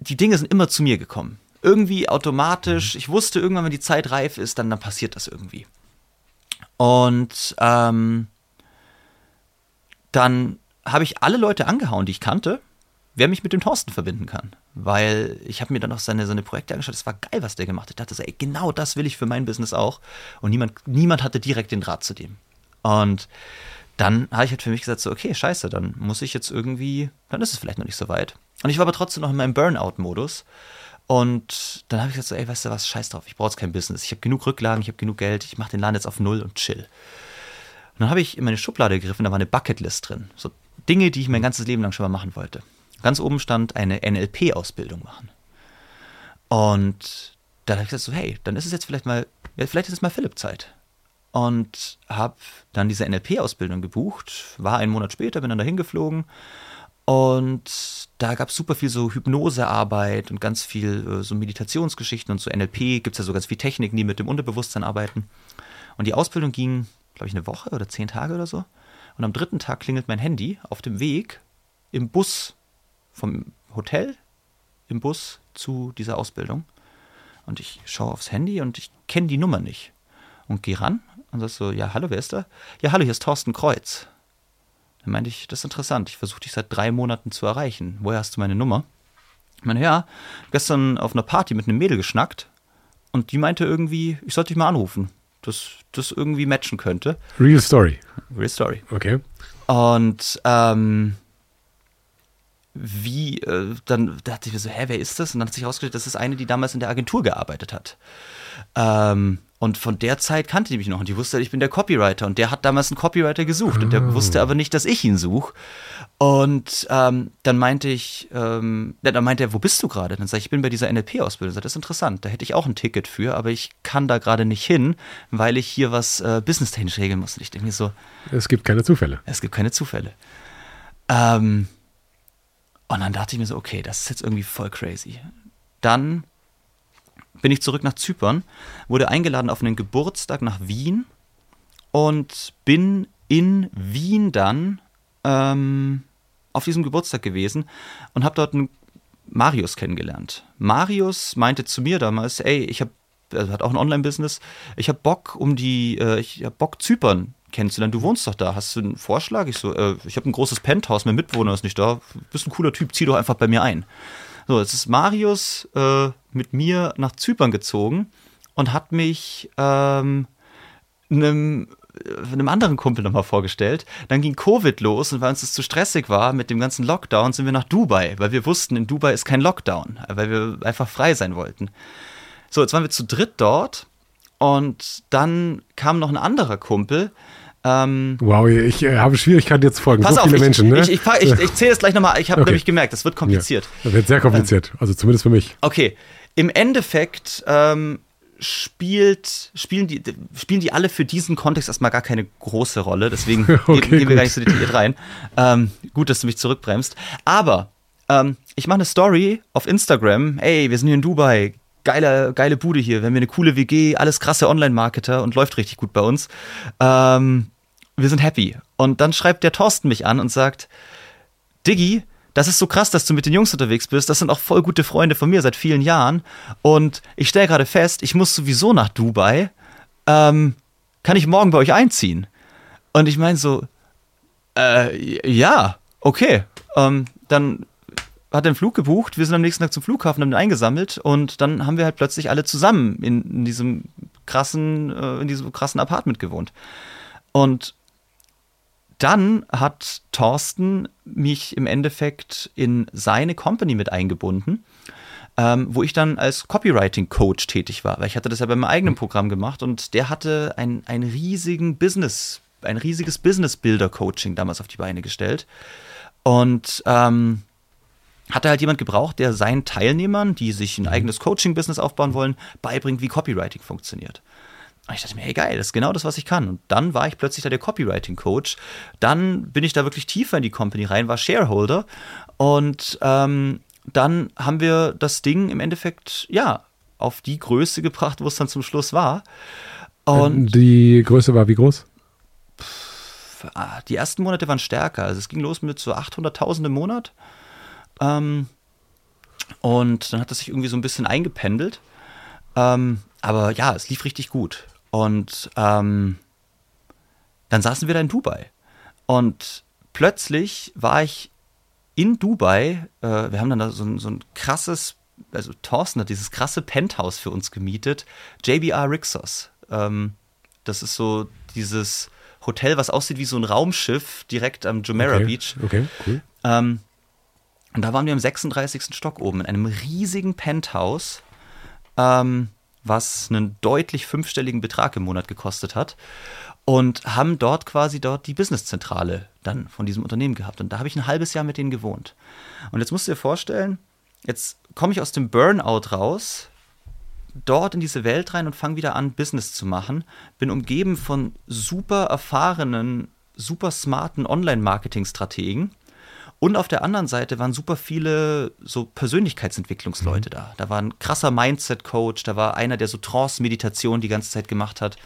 die Dinge sind immer zu mir gekommen. Irgendwie automatisch. Ich wusste irgendwann, wenn die Zeit reif ist, dann, dann passiert das irgendwie. Und ähm, dann habe ich alle Leute angehauen, die ich kannte, wer mich mit dem Thorsten verbinden kann. Weil ich habe mir dann auch seine, seine Projekte angeschaut. Es war geil, was der gemacht hat. Ich dachte so, ey, genau das will ich für mein Business auch. Und niemand, niemand hatte direkt den Draht zu dem. Und dann habe ich halt für mich gesagt, so, okay, scheiße, dann muss ich jetzt irgendwie, dann ist es vielleicht noch nicht so weit. Und ich war aber trotzdem noch in meinem Burnout-Modus. Und dann habe ich gesagt, so, ey, weißt du was, scheiß drauf, ich brauche jetzt kein Business. Ich habe genug Rücklagen, ich habe genug Geld, ich mache den Laden jetzt auf Null und chill. Und dann habe ich in meine Schublade gegriffen, da war eine Bucketlist drin. So Dinge, die ich mein ganzes Leben lang schon mal machen wollte. Ganz oben stand eine NLP-Ausbildung machen. Und da habe ich gesagt, so, hey, dann ist es jetzt vielleicht mal, vielleicht ist es mal Philipp-Zeit. Und habe dann diese NLP-Ausbildung gebucht, war einen Monat später, bin dann dahin geflogen. Und da gab es super viel so Hypnosearbeit und ganz viel äh, so Meditationsgeschichten und so NLP gibt es ja so ganz viel Techniken, die mit dem Unterbewusstsein arbeiten. Und die Ausbildung ging, glaube ich, eine Woche oder zehn Tage oder so. Und am dritten Tag klingelt mein Handy auf dem Weg im Bus vom Hotel im Bus zu dieser Ausbildung. Und ich schaue aufs Handy und ich kenne die Nummer nicht. Und gehe ran Und sagst so, ja, hallo, wer ist da? Ja, hallo, hier ist Thorsten Kreuz. Dann meinte ich, das ist interessant. Ich versuche dich seit drei Monaten zu erreichen. Woher hast du meine Nummer? Ich meine, ja, gestern auf einer Party mit einem Mädel geschnackt und die meinte irgendwie, ich sollte dich mal anrufen, dass das irgendwie matchen könnte. Real Story. Real Story. Okay. Und ähm, wie, äh, dann dachte ich mir so, hä, wer ist das? Und dann hat sich herausgestellt, das ist eine, die damals in der Agentur gearbeitet hat. Ähm, und von der Zeit kannte die mich noch und die wusste, ich bin der Copywriter und der hat damals einen Copywriter gesucht und der Ah. wusste aber nicht, dass ich ihn suche. Und ähm, dann meinte ich, ähm, dann meinte er, wo bist du gerade? Dann sage ich, ich bin bei dieser NLP-Ausbildung. Sagt, Das ist interessant, da hätte ich auch ein Ticket für, aber ich kann da gerade nicht hin, weil ich hier was äh, businesstechnisch regeln muss. Und ich denke mir so, Es gibt keine Zufälle. es gibt keine Zufälle. Ähm, und dann dachte ich mir so, okay, das ist jetzt irgendwie voll crazy. Dann bin ich zurück nach Zypern, wurde eingeladen auf einen Geburtstag nach Wien und bin in Wien dann ähm, auf diesem Geburtstag gewesen und habe dort einen Marius kennengelernt. Marius meinte zu mir damals, ey, ich habe, er hat auch ein Online-Business, ich habe Bock um die, äh, ich habe Bock Zypern kennenzulernen. Du wohnst doch da, hast du einen Vorschlag? Ich so, äh, ich habe ein großes Penthouse, mein Mitbewohner ist nicht da, bist ein cooler Typ, zieh doch einfach bei mir ein. So, jetzt ist Marius äh, mit mir nach Zypern gezogen und hat mich ähm, einem, äh, einem anderen Kumpel nochmal vorgestellt. Dann ging Covid los und weil uns das zu stressig war mit dem ganzen Lockdown, sind wir nach Dubai, weil wir wussten, in Dubai ist kein Lockdown, weil wir einfach frei sein wollten. So, jetzt waren wir zu dritt dort und dann kam noch ein anderer Kumpel. Ähm, Wow, ich äh, habe Schwierigkeiten jetzt zu folgen. pass so auf, viele ich, Menschen, ne? ich, ich, ich, ich zähle es gleich nochmal. Ich habe Okay. nämlich gemerkt, das wird kompliziert. Ja, das wird sehr kompliziert. Also zumindest für mich. Okay, im Endeffekt ähm, spielt, spielen, die, spielen die alle für diesen Kontext erstmal gar keine große Rolle. Deswegen Okay, gehen, gehen wir gar nicht so detailliert rein. Ähm, gut, dass du mich zurückbremst. Aber ähm, ich mache eine Story auf Instagram. Ey, wir sind hier in Dubai. Geile, geile Bude hier. Wir haben hier eine coole WG, alles krasse Online-Marketer und läuft richtig gut bei uns. Ähm, wir sind happy. Und dann schreibt der Thorsten mich an und sagt, Diggi, das ist so krass, dass du mit den Jungs unterwegs bist. Das sind auch voll gute Freunde von mir seit vielen Jahren. Und ich stelle gerade fest, ich muss sowieso nach Dubai. Ähm, kann ich morgen bei euch einziehen? Und ich meine so, äh, ja, okay. Ähm, dann hat einen Flug gebucht, wir sind am nächsten Tag zum Flughafen, haben den eingesammelt und dann haben wir halt plötzlich alle zusammen in, in diesem krassen, äh, in diesem krassen Apartment gewohnt. Und dann hat Thorsten mich im Endeffekt in seine Company mit eingebunden, ähm, wo ich dann als Copywriting-Coach tätig war, weil ich hatte das ja bei meinem eigenen Programm gemacht und der hatte ein, ein riesigen Business, ein riesiges Business-Builder-Coaching damals auf die Beine gestellt. Und ähm, hatte halt jemand gebraucht, der seinen Teilnehmern, die sich ein eigenes Coaching-Business aufbauen wollen, beibringt, wie Copywriting funktioniert. Und ich dachte mir, hey geil, das ist genau das, was ich kann. Und dann war ich plötzlich da der Copywriting-Coach. Dann bin ich da wirklich tiefer in die Company rein, war Shareholder. Und ähm, dann haben wir das Ding im Endeffekt, ja, auf die Größe gebracht, wo es dann zum Schluss war. Und Die Größe war wie groß? ah, die ersten Monate waren stärker. Also es ging los mit so 800.000 im Monat. Ähm, und dann hat das sich irgendwie so ein bisschen eingependelt. Ähm, aber ja, es lief richtig gut. Und ähm, dann saßen wir da in Dubai. Und plötzlich war ich in Dubai. Äh, wir haben dann da so ein, so ein krasses, also Thorsten hat dieses krasse Penthouse für uns gemietet. JBR Rixos. Ähm, das ist so dieses Hotel, was aussieht wie so ein Raumschiff direkt am Jumeirah okay. Beach. Okay, cool. Ähm, und da waren wir im 36. Stock oben in einem riesigen Penthouse, ähm, was einen deutlich fünfstelligen Betrag im Monat gekostet hat. Und haben dort quasi dort die Businesszentrale dann von diesem Unternehmen gehabt. Und da habe ich ein halbes Jahr mit denen gewohnt. Und jetzt musst du dir vorstellen, jetzt komme ich aus dem Burnout raus, dort in diese Welt rein und fange wieder an, Business zu machen. Bin umgeben von super erfahrenen, super smarten Online-Marketing-Strategen. Und auf der anderen Seite waren super viele so Persönlichkeitsentwicklungsleute da. Da war ein krasser Mindset-Coach, da war einer, der so Trance-Meditation die ganze Zeit gemacht hat.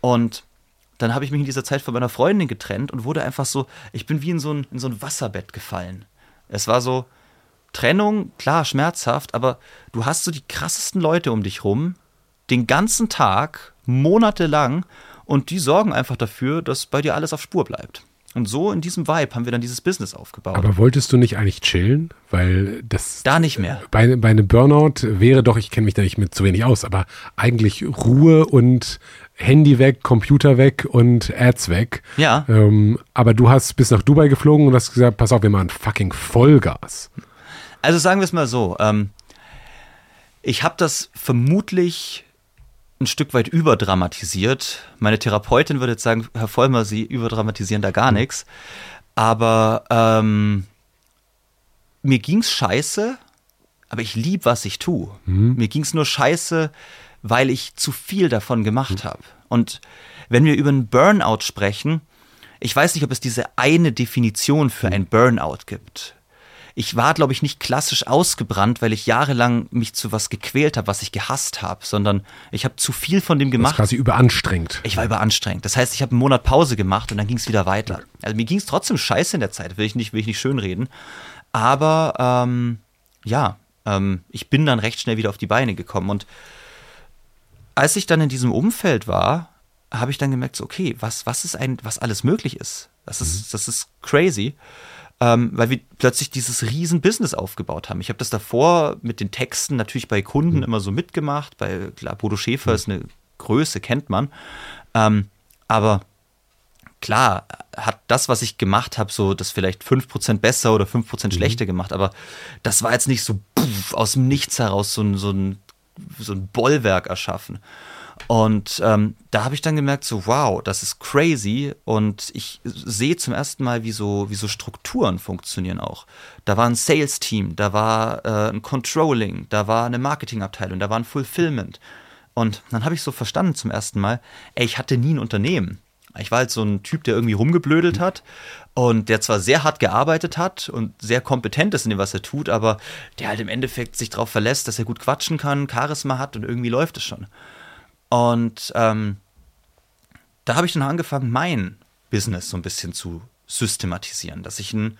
Und dann habe ich mich in dieser Zeit von meiner Freundin getrennt und wurde einfach so, ich bin wie in so ein, in so ein Wasserbett gefallen. Es war so, Trennung, klar, schmerzhaft, aber du hast so die krassesten Leute um dich rum, den ganzen Tag, monatelang, Und die sorgen einfach dafür, dass bei dir alles auf Spur bleibt. Und so in diesem Vibe haben wir dann dieses Business aufgebaut. Aber wolltest du nicht eigentlich chillen? Weil das. Da nicht mehr. Bei, bei einem Burnout wäre doch, ich kenne mich da nicht mit zu wenig aus, aber eigentlich Ruhe und Handy weg, Computer weg und Ads weg. Ja. Ähm, aber du hast bis nach Dubai geflogen und hast gesagt, pass auf, wir machen fucking Vollgas. Also sagen wir es mal so. Ähm, ich habe das vermutlich ein Stück weit überdramatisiert. Meine Therapeutin würde jetzt sagen, Herr Vollmer, Sie überdramatisieren da gar nichts. Aber ähm, mir ging's scheiße, aber ich lieb, was ich tue. Mhm. Mir ging's nur scheiße, weil ich zu viel davon gemacht habe. Und wenn wir über einen Burnout sprechen, ich weiß nicht, ob es diese eine Definition für ein Burnout gibt. Ich war, glaube ich, nicht klassisch ausgebrannt, weil ich jahrelang mich zu was gequält habe, was ich gehasst habe, sondern ich habe zu viel von dem Das gemacht. quasi überanstrengt. Ich war überanstrengt. Das heißt, ich habe einen Monat Pause gemacht und dann ging es wieder weiter. Also mir ging es trotzdem scheiße in der Zeit, will ich nicht, will ich nicht schönreden. Aber ähm, ja, ähm, ich bin dann recht schnell wieder auf die Beine gekommen. Und als ich dann in diesem Umfeld war, habe ich dann gemerkt, so, okay, was, was ist ein, was alles möglich ist. Das ist, das ist crazy. Ähm, weil wir plötzlich dieses riesen Business aufgebaut haben. Ich habe das davor mit den Texten natürlich bei Kunden immer so mitgemacht. Bei klar, Bodo Schäfer ist eine Größe, kennt man. Ähm, aber klar hat das, was ich gemacht habe, so das vielleicht 5% besser oder 5% schlechter gemacht, aber das war jetzt nicht so puff, aus dem Nichts heraus so ein, so ein, so ein Bollwerk erschaffen. Und ähm, da habe ich dann gemerkt, so wow, das ist crazy. Und ich sehe zum ersten Mal, wie so, wie so Strukturen funktionieren auch. Da war ein Sales-Team, da war äh, ein Controlling, da war eine Marketingabteilung, da war ein Fulfillment. Und dann habe ich so verstanden zum ersten Mal, ey, ich hatte nie ein Unternehmen. Ich war halt so ein Typ, der irgendwie rumgeblödelt hat und der zwar sehr hart gearbeitet hat und sehr kompetent ist in dem, was er tut, aber der halt im Endeffekt sich darauf verlässt, dass er gut quatschen kann, Charisma hat und irgendwie läuft es schon. Und ähm, da habe ich dann angefangen, mein Business so ein bisschen zu systematisieren, dass ich einen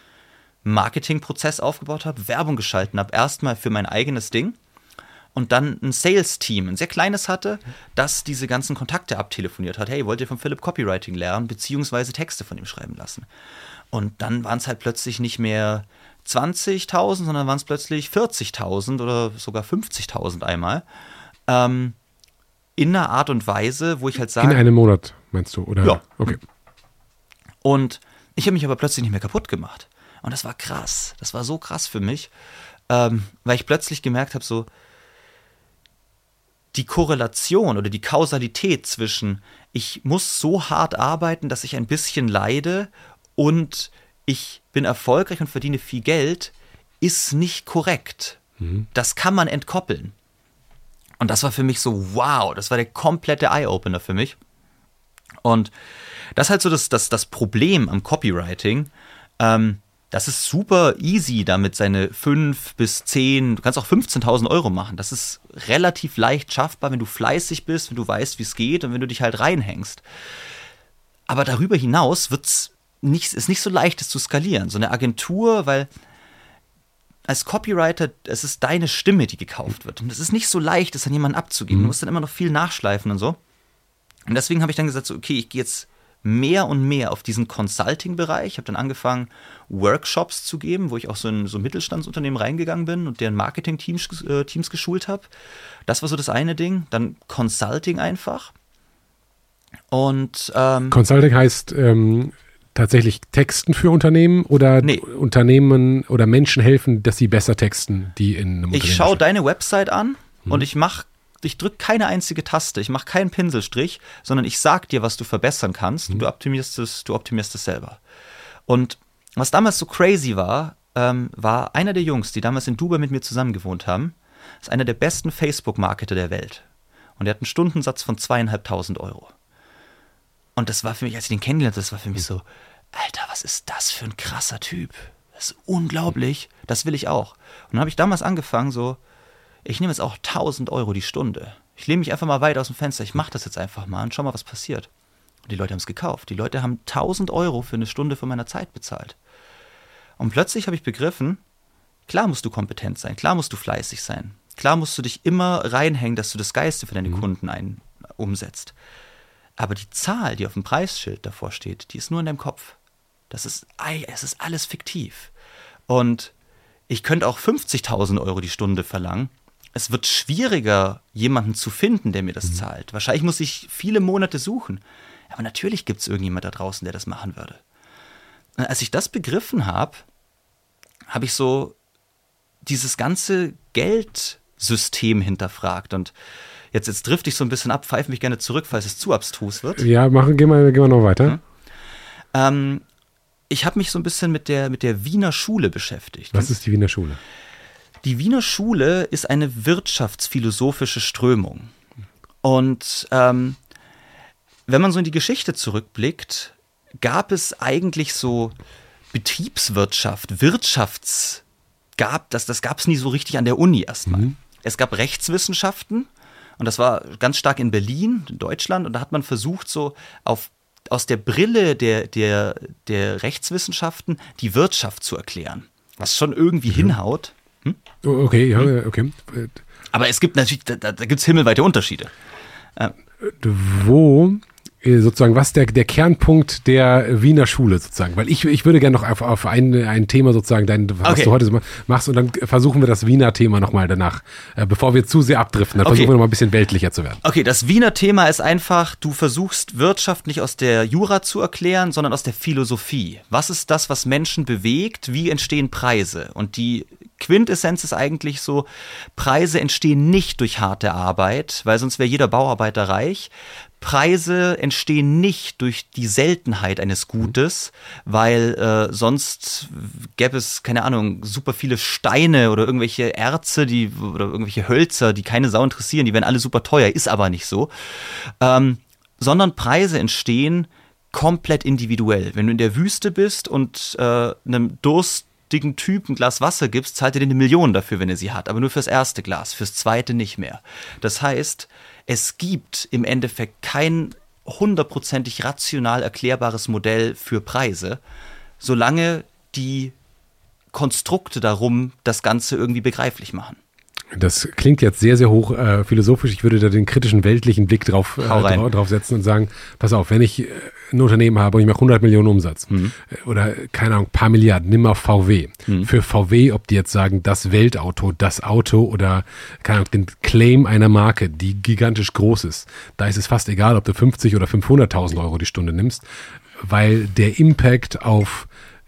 Marketingprozess aufgebaut habe, Werbung geschalten habe, erstmal für mein eigenes Ding und dann ein Sales-Team, ein sehr kleines hatte, das diese ganzen Kontakte abtelefoniert hat. Hey, wollt ihr von Philipp Copywriting lernen, beziehungsweise Texte von ihm schreiben lassen? Und dann waren es halt plötzlich nicht mehr 20.000, sondern waren es plötzlich 40.000 oder sogar 50.000 einmal. Ähm, in einer Art und Weise, wo ich halt In sage, einem Monat, meinst du? Oder? Ja. Okay. und ich habe mich aber plötzlich nicht mehr kaputt gemacht. Und das war krass. Das war so krass für mich, ähm, weil ich plötzlich gemerkt habe, so die Korrelation oder die Kausalität zwischen ich muss so hart arbeiten, dass ich ein bisschen leide und ich bin erfolgreich und verdiene viel Geld, ist nicht korrekt. Das kann man entkoppeln. Und das war für mich so, wow, das war der komplette Eye-Opener für mich. Und das ist halt so das, das, das Problem am Copywriting. Ähm, das ist super easy, damit seine 5 bis 10, du kannst auch 15.000 Euro machen. Das ist relativ leicht schaffbar, wenn du fleißig bist, wenn du weißt, wie es geht und wenn du dich halt reinhängst. Aber darüber hinaus wird's nicht, ist nicht so leicht, es zu skalieren. So eine Agentur, weil als Copywriter, es ist deine Stimme, die gekauft wird. Und es ist nicht so leicht, das an jemanden abzugeben. Du musst dann immer noch viel nachschleifen und so. Und deswegen habe ich dann gesagt, so, okay, ich gehe jetzt mehr und mehr auf diesen Consulting-Bereich. Ich habe dann angefangen, Workshops zu geben, wo ich auch so in so Mittelstandsunternehmen reingegangen bin und deren Marketing-Teams äh, Teams geschult habe. Das war so das eine Ding. Dann Consulting einfach. Und ähm, Consulting heißt ähm, tatsächlich Texten für Unternehmen oder Nee. Unternehmen oder Menschen helfen, dass sie besser texten, die in einem ich schaue deine Website an und ich mache, ich drücke keine einzige Taste, ich mache keinen Pinselstrich, sondern ich sag dir, was du verbessern kannst und du optimierst es, du optimierst es selber. Und was damals so crazy war, ähm, war einer der Jungs, die damals in Dubai mit mir zusammen gewohnt haben, ist einer der besten Facebook-Marketer der Welt. Und er hat einen Stundensatz von zweieinhalbtausend Euro. Und das war für mich, als ich den kennengelernt habe, das war für mich so, Alter, was ist das für ein krasser Typ? Das ist unglaublich. Das will ich auch. Und dann habe ich damals angefangen, so, ich nehme jetzt auch 1000 Euro die Stunde. Ich lehne mich einfach mal weit aus dem Fenster. Ich mache das jetzt einfach mal und schau mal, was passiert. Und die Leute haben es gekauft. Die Leute haben 1000 Euro für eine Stunde von meiner Zeit bezahlt. Und plötzlich habe ich begriffen, klar musst du kompetent sein, klar musst du fleißig sein, klar musst du dich immer reinhängen, dass du das Geiste für deine Kunden ein, umsetzt. Aber die Zahl, die auf dem Preisschild davor steht, die ist nur in deinem Kopf. Das ist, es ist alles fiktiv. Und ich könnte auch 50.000 Euro die Stunde verlangen. Es wird schwieriger, jemanden zu finden, der mir das mhm. zahlt. Wahrscheinlich muss ich viele Monate suchen. Aber natürlich gibt es irgendjemand da draußen, der das machen würde. Und als ich das begriffen habe, habe ich so dieses ganze Geldsystem hinterfragt. Und jetzt, jetzt drifte ich so ein bisschen ab, pfeife mich gerne zurück, falls es zu abstrus wird. Ja, machen, gehen wir, gehen wir noch weiter. Mhm. Ähm, ich habe mich so ein bisschen mit der, mit der Wiener Schule beschäftigt. Was ist die Wiener Schule? Die Wiener Schule ist eine wirtschaftsphilosophische Strömung. Und ähm, wenn man so in die Geschichte zurückblickt, gab es eigentlich so Betriebswirtschaft, Wirtschafts, gab das, das gab es nie so richtig an der Uni erstmal. Mhm. Es gab Rechtswissenschaften und das war ganz stark in Berlin, in Deutschland, und da hat man versucht, so auf aus der Brille der, der, der Rechtswissenschaften die Wirtschaft zu erklären. Was schon irgendwie mhm. hinhaut. Hm? Oh, okay, ja, hm? okay. Aber es gibt natürlich, da, da gibt es himmelweite Unterschiede. Ähm, Wo sozusagen, was der, der Kernpunkt der Wiener Schule sozusagen? Weil ich, ich würde gerne noch auf, auf ein, ein Thema sozusagen, dein, was okay. du heute machst, und dann versuchen wir das Wiener Thema nochmal danach, äh, bevor wir zu sehr abdriften, dann okay. versuchen wir nochmal ein bisschen weltlicher zu werden. Okay, das Wiener Thema ist einfach, du versuchst Wirtschaft nicht aus der Jura zu erklären, sondern aus der Philosophie. Was ist das, was Menschen bewegt? Wie entstehen Preise? Und die Quintessenz ist eigentlich so, Preise entstehen nicht durch harte Arbeit, weil sonst wäre jeder Bauarbeiter reich. Preise entstehen nicht durch die Seltenheit eines Gutes, weil äh, sonst gäbe es, keine Ahnung, super viele Steine oder irgendwelche Erze, die, oder irgendwelche Hölzer, die keine Sau interessieren, die wären alle super teuer, ist aber nicht so. Ähm, sondern Preise entstehen komplett individuell. Wenn du in der Wüste bist und äh, einem durstigen Typ ein Glas Wasser gibst, zahlt er dir eine Million dafür, wenn er sie hat, aber nur fürs erste Glas, fürs zweite nicht mehr. Das heißt, es gibt im Endeffekt kein hundertprozentig rational erklärbares Modell für Preise, solange die Konstrukte darum das Ganze irgendwie begreiflich machen. Das klingt jetzt sehr, sehr hoch äh, philosophisch. Ich würde da den kritischen weltlichen Blick drauf, äh, drauf setzen und sagen, pass auf, wenn ich äh, ein Unternehmen habe und ich mache 100 Millionen Umsatz mhm. Äh, oder, keine Ahnung, paar Milliarden, nimm mal VW. Mhm. Für VW, ob die jetzt sagen, das Weltauto, das Auto oder, keine Ahnung, den Claim einer Marke, die gigantisch groß ist, da ist es fast egal, ob du 50 oder 500.000 Euro die Stunde nimmst, weil der Impact auf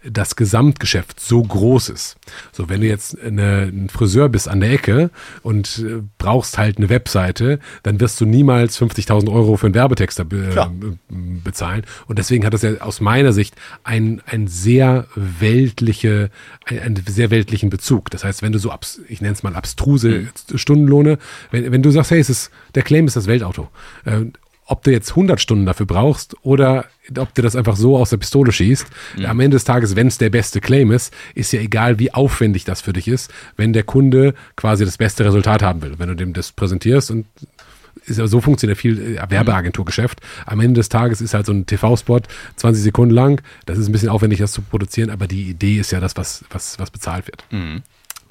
das Gesamtgeschäft so groß ist. So, wenn du jetzt eine, ein Friseur bist an der Ecke und äh, brauchst halt eine Webseite, dann wirst du niemals 50.000 Euro für einen Werbetext äh, bezahlen. Und deswegen hat das ja aus meiner Sicht einen, ein sehr weltliche, einen sehr weltlichen Bezug. Das heißt, wenn du so, abs, ich nenne es mal abstruse mhm. Stundenlohne, wenn, wenn du sagst, hey, es ist, der Claim ist das Weltauto. Äh, ob du jetzt 100 Stunden dafür brauchst oder ob du das einfach so aus der Pistole schießt. Mhm. Am Ende des Tages, wenn es der beste Claim ist, ist ja egal, wie aufwendig das für dich ist, wenn der Kunde quasi das beste Resultat haben will. Wenn du dem das präsentierst und so funktioniert viel äh, Werbeagenturgeschäft. Am Ende des Tages ist halt so ein TV-Spot 20 Sekunden lang. Das ist ein bisschen aufwendig, das zu produzieren, aber die Idee ist ja das, was, was, was bezahlt wird. Mhm.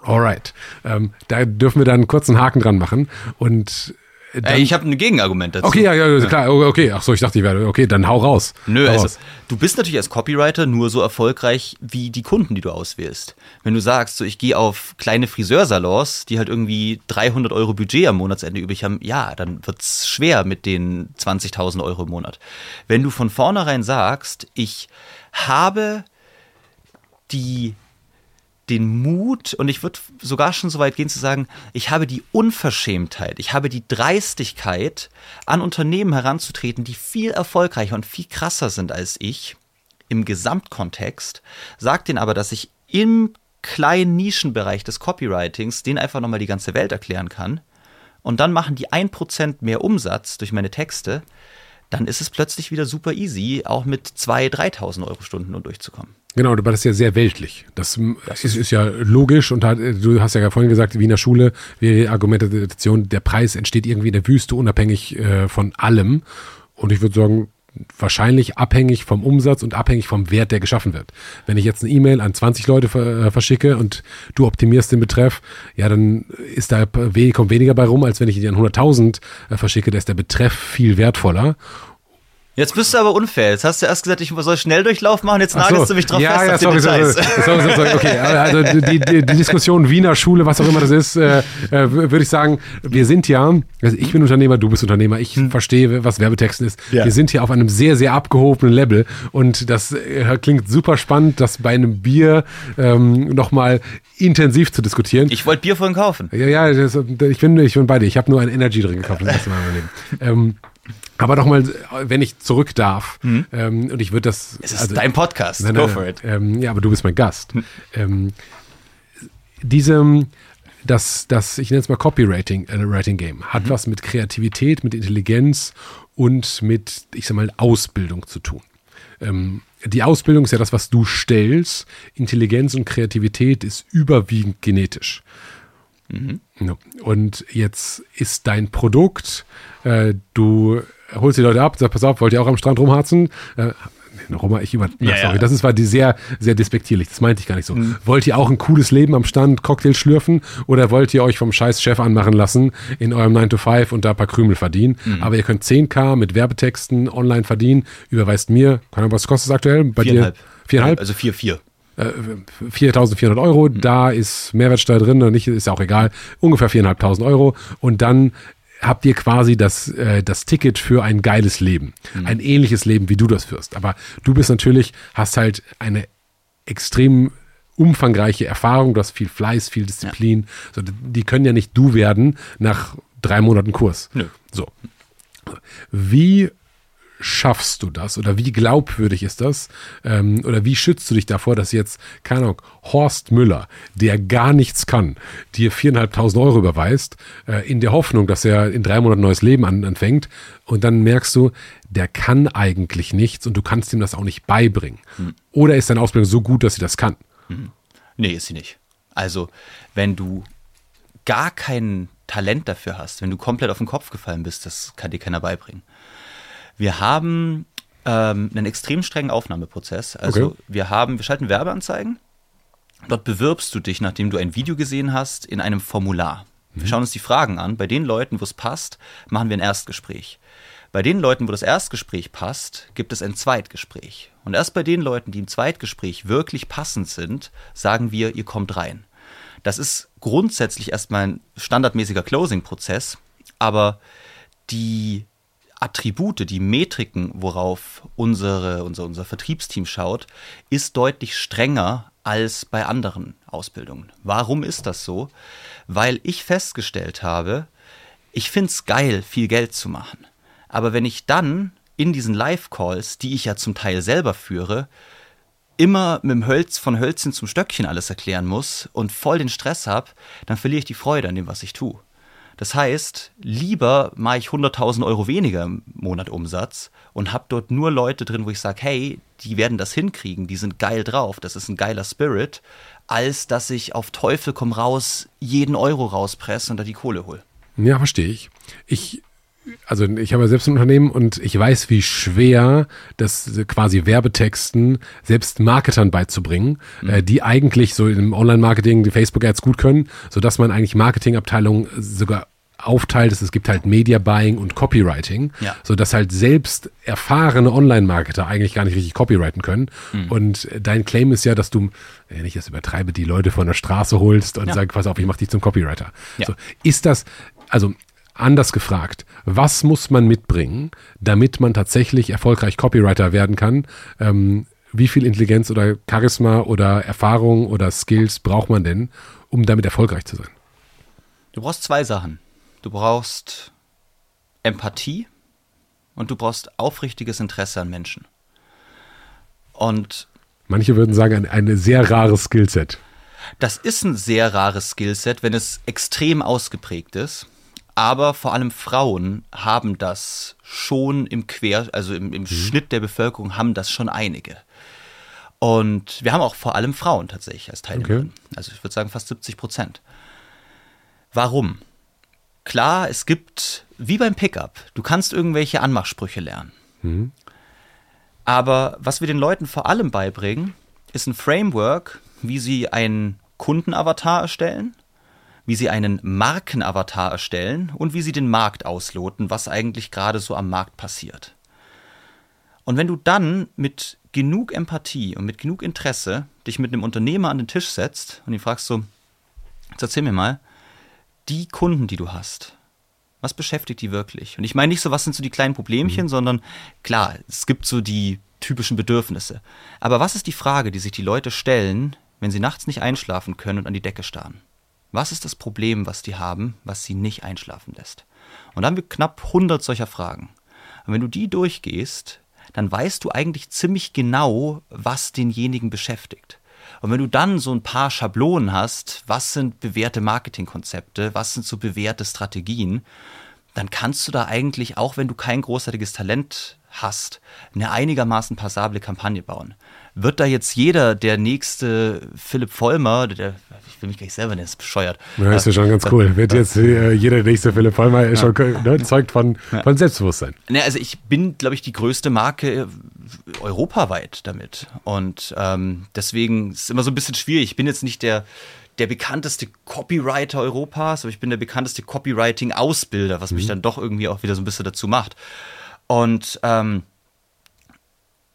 Alright. Ähm, da dürfen wir dann einen kurzen Haken dran machen und dann, ich habe ein Gegenargument dazu. Okay, ja, ja, klar, okay. Ach so, ich dachte, ich werde, okay, dann hau raus. Nö, hau also raus. du bist natürlich als Copywriter nur so erfolgreich wie die Kunden, die du auswählst. Wenn du sagst, so ich gehe auf kleine Friseursalons, die halt irgendwie 300 Euro Budget am Monatsende übrig haben, ja, dann wird's schwer mit den 20.000 Euro im Monat. Wenn du von vornherein sagst, ich habe die den Mut und ich würde sogar schon so weit gehen zu sagen, ich habe die Unverschämtheit, ich habe die Dreistigkeit, an Unternehmen heranzutreten, die viel erfolgreicher und viel krasser sind als ich im Gesamtkontext, sagt denen aber, dass ich im kleinen Nischenbereich des Copywritings den einfach nochmal die ganze Welt erklären kann und dann machen die ein Prozent mehr Umsatz durch meine Texte, dann ist es plötzlich wieder super easy, auch mit 2.000, 3.000 Euro Stunden nur durchzukommen. Genau, aber das ist ja sehr weltlich. Das, das ist, ist, ja logisch und hat, du hast ja vorhin gesagt, Wiener Schule wäre die Argumentation, der Preis entsteht irgendwie in der Wüste, unabhängig äh, von allem. Und ich würde sagen, wahrscheinlich abhängig vom Umsatz und abhängig vom Wert, der geschaffen wird. Wenn ich jetzt eine E-Mail an 20 Leute äh, verschicke und du optimierst den Betreff, ja, dann ist da kommt weniger bei rum, als wenn ich die an 100.000 äh, verschicke, da ist der Betreff viel wertvoller. Jetzt bist du aber unfair. Jetzt hast du erst gesagt, ich soll Schnelldurchlauf machen, jetzt nagelst so. du mich drauf ja, fest ja, sorry, sorry, sorry, sorry, okay. Also die, die, die Diskussion Wiener Schule, was auch immer das ist, äh, äh, würde ich sagen, wir sind ja, also ich bin Unternehmer, du bist Unternehmer, ich verstehe, was Werbetexten ist. Ja. Wir sind hier auf einem sehr, sehr abgehobenen Level und das äh, klingt super spannend, das bei einem Bier ähm, nochmal intensiv zu diskutieren. Ich wollte Bier vorhin kaufen. Ja, ja, das, ich bin, ich bin bei dir. Ich habe nur einen Energy Drink gekauft das erste Mal in meinem Leben. Ähm, aber nochmal, wenn ich zurück darf, ähm, und ich würde das. Es ist dein Podcast. Nein, Go nein, for it. Ähm, ja, aber du bist mein Gast. Ähm, diese, das, das, ich nenne es mal Copywriting äh, Writing Game, hat was mit Kreativität, mit Intelligenz und mit, ich sag mal, Ausbildung zu tun. Ähm, die Ausbildung ist ja das, was du stellst. Intelligenz und Kreativität ist überwiegend genetisch. Ja. Und jetzt ist dein Produkt, äh, du holst die Leute ab, sagst, pass auf, wollt ihr auch am Strand rumharzen? Äh, immer, ich über, Ja, sorry, ja. das ist, war die sehr, sehr despektierlich, das meinte ich gar nicht so. Wollt ihr auch ein cooles Leben am Strand, Cocktail schlürfen oder wollt ihr euch vom scheiß Chef anmachen lassen in eurem 9 to 5 und da ein paar Krümel verdienen? Aber ihr könnt 10k mit Werbetexten online verdienen, überweist mir, keine Ahnung, was kostet es aktuell? Bei Viereinhalb. dir? Viereinhalb? Also vier, vier. 4.400 Euro, da ist Mehrwertsteuer drin oder nicht, ist ja auch egal, ungefähr 4.500 Euro und dann habt ihr quasi das, äh, das Ticket für ein geiles Leben. Ein ähnliches Leben, wie du das führst. Aber du bist natürlich, hast halt eine extrem umfangreiche Erfahrung, du hast viel Fleiß, viel Disziplin. So, die können ja nicht du werden nach drei Monaten Kurs. Nö. So. Wie schaffst du das oder wie glaubwürdig ist das ähm, oder wie schützt du dich davor, dass jetzt, keine Ahnung, Horst Müller, der gar nichts kann, dir viereinhalbtausend Euro überweist, äh, in der Hoffnung, dass er in drei Monaten neues Leben an, anfängt und dann merkst du, der kann eigentlich nichts und du kannst ihm das auch nicht beibringen. Oder ist deine Ausbildung so gut, dass sie das kann? Nee, ist sie nicht. Also, wenn du gar kein Talent dafür hast, wenn du komplett auf den Kopf gefallen bist, das kann dir keiner beibringen. Wir haben ähm, einen extrem strengen Aufnahmeprozess. Also Okay. wir haben, wir schalten Werbeanzeigen. Dort bewirbst du dich, nachdem du ein Video gesehen hast, in einem Formular. Wir schauen uns die Fragen an. Bei den Leuten, wo es passt, machen wir ein Erstgespräch. Bei den Leuten, wo das Erstgespräch passt, gibt es ein Zweitgespräch. Und erst bei den Leuten, die im Zweitgespräch wirklich passend sind, sagen wir, ihr kommt rein. Das ist grundsätzlich erstmal ein standardmäßiger Closing-Prozess, aber die Attribute, die Metriken, worauf unsere, unser, unser Vertriebsteam schaut, ist deutlich strenger als bei anderen Ausbildungen. Warum ist das so? Weil ich festgestellt habe, ich finde es geil, viel Geld zu machen. Aber wenn ich dann in diesen Live-Calls, die ich ja zum Teil selber führe, immer mit dem Hölz von Hölzchen zum Stöckchen alles erklären muss und voll den Stress habe, dann verliere ich die Freude an dem, was ich tue. Das heißt, lieber mache ich 100.000 Euro weniger im Monat Umsatz und habe dort nur Leute drin, wo ich sage, hey, die werden das hinkriegen, die sind geil drauf, das ist ein geiler Spirit, als dass ich auf Teufel komm raus jeden Euro rauspresse und da die Kohle hole. Ja, verstehe ich. Ich, also ich habe ja selbst ein Unternehmen und ich weiß, wie schwer das quasi Werbetexten selbst Marketern beizubringen, äh, die eigentlich so im Online-Marketing die Facebook-Ads gut können, sodass man eigentlich Marketingabteilungen sogar aufteilt. Es gibt halt Media Buying und Copywriting, Ja. so dass halt selbst erfahrene Online-Marketer eigentlich gar nicht richtig copywriten können. Und dein Claim ist ja, dass du, wenn ich das übertreibe, die Leute von der Straße holst und Ja. sagst, pass auf, ich mach dich zum Copywriter. Ja. So, ist das, also anders gefragt, was muss man mitbringen, damit man tatsächlich erfolgreich Copywriter werden kann? Ähm, wie viel Intelligenz oder Charisma oder Erfahrung oder Skills braucht man denn, um damit erfolgreich zu sein? Du brauchst zwei Sachen. Du brauchst Empathie und du brauchst aufrichtiges Interesse an Menschen. Und Manche würden sagen, ein, ein sehr rares Skillset. das ist ein sehr rares Skillset, wenn es extrem ausgeprägt ist. Aber vor allem Frauen haben das schon im Quer, also im, im Schnitt der Bevölkerung haben das schon einige. Und wir haben auch vor allem Frauen tatsächlich als Teilnehmerinnen. Also ich würde sagen fast 70 Prozent. Warum? Klar, es gibt, wie beim Pickup, du kannst irgendwelche Anmachsprüche lernen. Aber was wir den Leuten vor allem beibringen, ist ein Framework, wie sie einen Kundenavatar erstellen, wie sie einen Markenavatar erstellen und wie sie den Markt ausloten, was eigentlich gerade so am Markt passiert. Und wenn du dann mit genug Empathie und mit genug Interesse dich mit einem Unternehmer an den Tisch setzt und ihn fragst so, jetzt erzähl mir mal, die Kunden, die du hast, was beschäftigt die wirklich? Und ich meine nicht so, was sind so die kleinen Problemchen, mhm. sondern klar, es gibt so die typischen Bedürfnisse. Aber was ist die Frage, die sich die Leute stellen, wenn sie nachts nicht einschlafen können und an die Decke starren? Was ist das Problem, was die haben, was sie nicht einschlafen lässt? Und dann haben wir knapp 100 solcher Fragen. Und wenn du die durchgehst, dann weißt du eigentlich ziemlich genau, was denjenigen beschäftigt. Und wenn du dann so ein paar Schablonen hast, was sind bewährte Marketingkonzepte, was sind so bewährte Strategien, dann kannst du da eigentlich, auch wenn du kein großartiges Talent hast, eine einigermaßen passable Kampagne bauen. Wird da jetzt jeder der nächste Philipp Vollmer, der, ich will mich gar nicht selber nennen, ist bescheuert. Ja, ist ja schon ganz cool. Wird jetzt äh, jeder der nächste Philipp Vollmer ja. schon ne, zeugt von, von Selbstbewusstsein. Ne, also ich bin, glaube ich, die größte Marke äh, europaweit damit. Und ähm, deswegen ist es immer so ein bisschen schwierig. Ich bin jetzt nicht der der bekannteste Copywriter Europas, aber ich bin der bekannteste Copywriting-Ausbilder, was mhm. mich dann doch irgendwie auch wieder so ein bisschen dazu macht. Und ähm,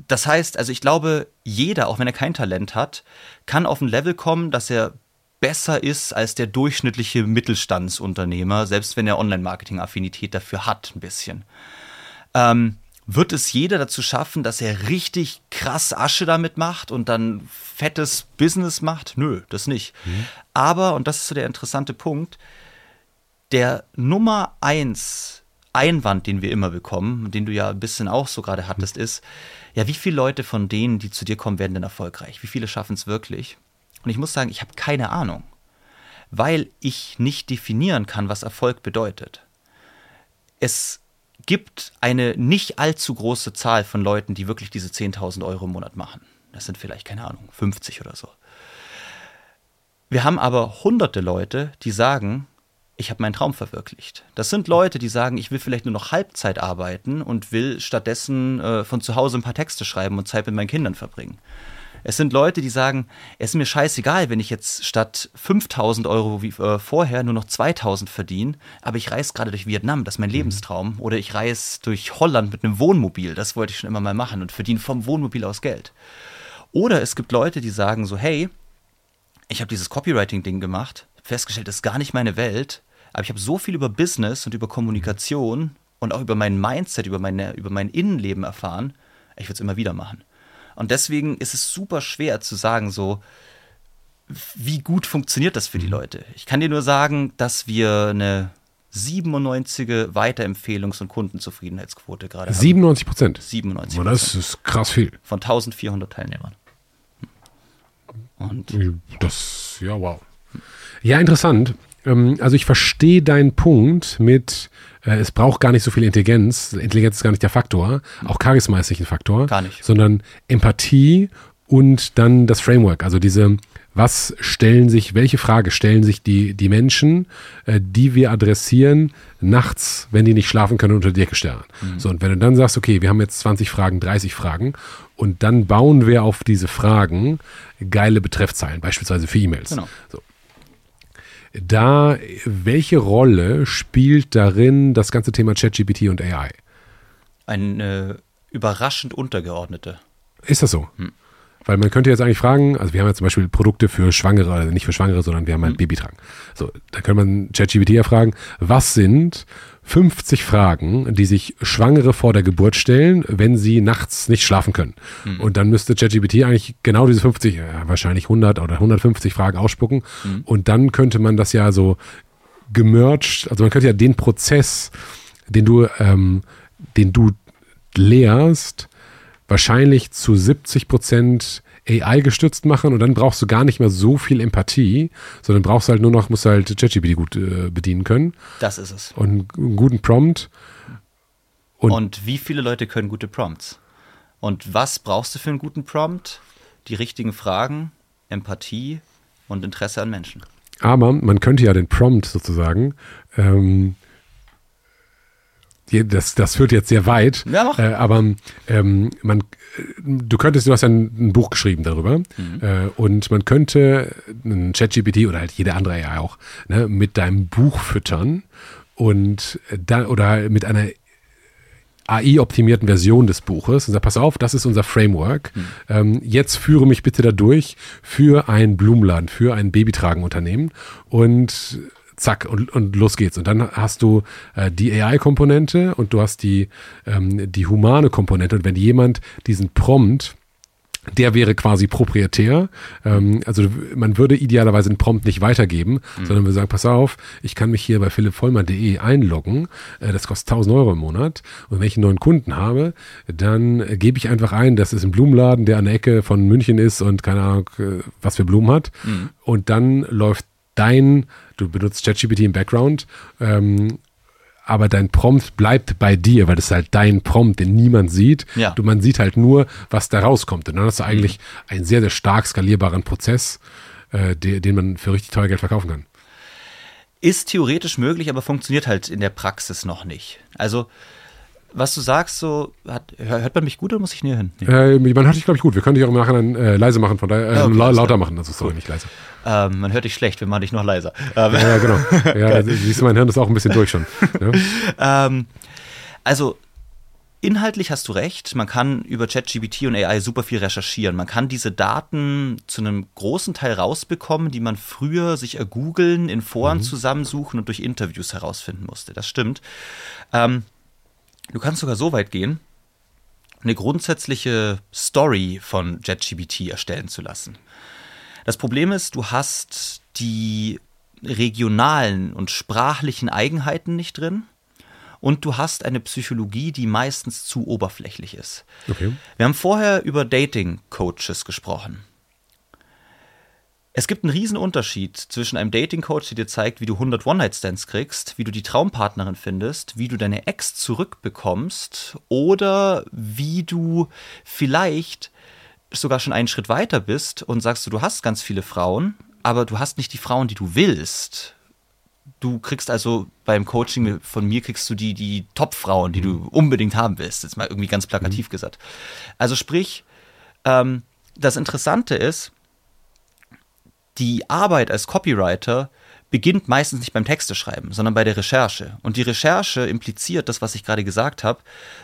das heißt, also ich glaube, jeder, auch wenn er kein Talent hat, kann auf ein Level kommen, dass er besser ist als der durchschnittliche Mittelstandsunternehmer, selbst wenn er Online-Marketing-Affinität dafür hat, ein bisschen. Ähm, wird es jeder dazu schaffen, dass er richtig krass Asche damit macht und dann fettes Business macht? Nö, das nicht. Mhm. Aber, und das ist so der interessante Punkt, der Nummer eins Einwand, den wir immer bekommen, den du ja ein bisschen auch so gerade hattest, ist, ja, wie viele Leute von denen, die zu dir kommen, werden denn erfolgreich? Wie viele schaffen es wirklich? Und ich muss sagen, ich habe keine Ahnung, weil ich nicht definieren kann, was Erfolg bedeutet. Es gibt eine nicht allzu große Zahl von Leuten, die wirklich diese 10.000 Euro im Monat machen. Das sind vielleicht, keine Ahnung, 50 oder so. Wir haben aber hunderte Leute, die sagen, ich habe meinen Traum verwirklicht. Das sind Leute, die sagen, ich will vielleicht nur noch Halbzeit arbeiten und will stattdessen äh, von zu Hause ein paar Texte schreiben und Zeit mit meinen Kindern verbringen. Es sind Leute, die sagen, es ist mir scheißegal, wenn ich jetzt statt 5000 Euro wie äh, vorher nur noch 2000 verdiene, aber ich reise gerade durch Vietnam, das ist mein mhm. Lebenstraum. Oder ich reise durch Holland mit einem Wohnmobil, das wollte ich schon immer mal machen und verdiene vom Wohnmobil aus Geld. Oder es gibt Leute, die sagen so, hey, ich habe dieses Copywriting-Ding gemacht, festgestellt, das ist gar nicht meine Welt, aber ich habe so viel über Business und über Kommunikation und auch über mein Mindset, über, meine, über mein Innenleben erfahren, ich würde es immer wieder machen. Und deswegen ist es super schwer zu sagen, so, wie gut funktioniert das für die mhm. Leute. Ich kann dir nur sagen, dass wir eine 97 Weiterempfehlungs- und Kundenzufriedenheitsquote gerade haben. 97 Prozent? 97 Prozent. Das ist krass viel. Von 1400 Teilnehmern. Und das, ja, wow. Ja, interessant. Ähm, also ich verstehe deinen Punkt mit, äh, es braucht gar nicht so viel Intelligenz. Intelligenz ist gar nicht der Faktor. Auch Charisma ist nicht ein Faktor. Gar nicht. Sondern Empathie und dann das Framework. Also diese, was stellen sich, welche Frage stellen sich die, die Menschen, äh, die wir adressieren, nachts, wenn die nicht schlafen können unter die Decke starren. Mhm. So, und wenn du dann sagst, okay, wir haben jetzt 20 Fragen, 30 Fragen und dann bauen wir auf diese Fragen geile Betreffzeilen, beispielsweise für E-Mails. Genau. So da, welche Rolle spielt darin das ganze Thema ChatGPT und AI? Eine überraschend untergeordnete. Ist das so? Hm. Weil man könnte jetzt eigentlich fragen, also wir haben ja zum Beispiel Produkte für Schwangere, also nicht für Schwangere, sondern wir haben halt mhm. Babytragen. So, da könnte man ChatGPT ja fragen, was sind 50 Fragen, die sich Schwangere vor der Geburt stellen, wenn sie nachts nicht schlafen können. Mhm. Und dann müsste ChatGPT eigentlich genau diese 50, ja, wahrscheinlich 100 oder 150 Fragen ausspucken. Mhm. Und dann könnte man das ja so gemerged, also man könnte ja den Prozess, den du, ähm, den du lehrst, wahrscheinlich zu 70 Prozent AI gestützt machen und dann brauchst du gar nicht mehr so viel Empathie, sondern brauchst halt nur noch, musst halt ChatGPT gut äh, bedienen können. Das ist es. Und einen guten Prompt. Und, und wie viele Leute können gute Prompts? Und was brauchst du für einen guten Prompt? Die richtigen Fragen, Empathie und Interesse an Menschen. Aber man könnte ja den Prompt sozusagen ähm, das, das führt jetzt sehr weit. Ja, mach. Äh, aber ähm, man, du könntest, du hast ja ein, ein Buch geschrieben darüber mhm. äh, und man könnte ein ChatGPT oder halt jede andere AI auch ne, mit deinem Buch füttern und dann oder mit einer AI-optimierten Version des Buches und sagt, pass auf, das ist unser Framework. Mhm. Ähm, jetzt führe mich bitte da durch für ein Blumenladen, für ein Babytragenunternehmen und zack, und, und los geht's. Und dann hast du äh, die AI-Komponente und du hast die, ähm, die humane Komponente. Und wenn jemand diesen Prompt der wäre quasi proprietär. Ähm, also man würde idealerweise den Prompt nicht weitergeben, mhm. sondern wir sagen, pass auf, ich kann mich hier bei philippvollmer.de einloggen. Äh, das kostet 1000 Euro im Monat. Und wenn ich einen neuen Kunden habe, dann gebe ich einfach ein, das ist ein Blumenladen, der an der Ecke von München ist und keine Ahnung, äh, was für Blumen hat. Mhm. Und dann läuft dein, du benutzt ChatGPT im Background, ähm, aber dein Prompt bleibt bei dir, weil das ist halt dein Prompt, den niemand sieht. Ja. Du, man sieht halt nur, was da rauskommt. Und dann hast du eigentlich mhm. einen sehr, sehr stark skalierbaren Prozess, äh, den, den man für richtig teuer Geld verkaufen kann. Ist theoretisch möglich, aber funktioniert halt in der Praxis noch nicht. Also was du sagst, so hat, hört man mich gut oder muss ich näher hin? Nee. Äh, man hört dich, glaube ich, gut. Wir können dich auch im Nachhinein äh, leise machen, von daher äh, ja, okay, lauter machen. Also sorry, nicht leise. Ähm, man hört dich schlecht, wir machen dich noch leiser. Ähm, ja, genau. Ja, siehst du, mein Hirn ist auch ein bisschen durch schon. Ja? ähm, also Inhaltlich hast du recht, man kann über ChatGPT und AI super viel recherchieren. Man kann diese Daten zu einem großen Teil rausbekommen, die man früher sich ergoogeln, in Foren mhm. zusammensuchen und durch Interviews herausfinden musste. Das stimmt. Ähm, Du kannst sogar so weit gehen, eine grundsätzliche Story von JetGBT erstellen zu lassen. Das Problem ist, du hast die regionalen und sprachlichen Eigenheiten nicht drin und du hast eine Psychologie, die meistens zu oberflächlich ist. Okay. Wir haben vorher über Dating-Coaches gesprochen. Es gibt einen riesen Unterschied zwischen einem Dating-Coach, der dir zeigt, wie du 100 One-Night-Stands kriegst, wie du die Traumpartnerin findest, wie du deine Ex zurückbekommst oder wie du vielleicht sogar schon einen Schritt weiter bist und sagst du, du hast ganz viele Frauen, aber du hast nicht die Frauen, die du willst. Du kriegst also beim Coaching von mir kriegst du die, die Top-Frauen, die du unbedingt haben willst. Jetzt mal irgendwie ganz plakativ mhm. gesagt. Also sprich, ähm, das Interessante ist, die Arbeit als Copywriter beginnt meistens nicht beim Texteschreiben, sondern bei der Recherche. Und die Recherche impliziert das, was ich gerade gesagt habe.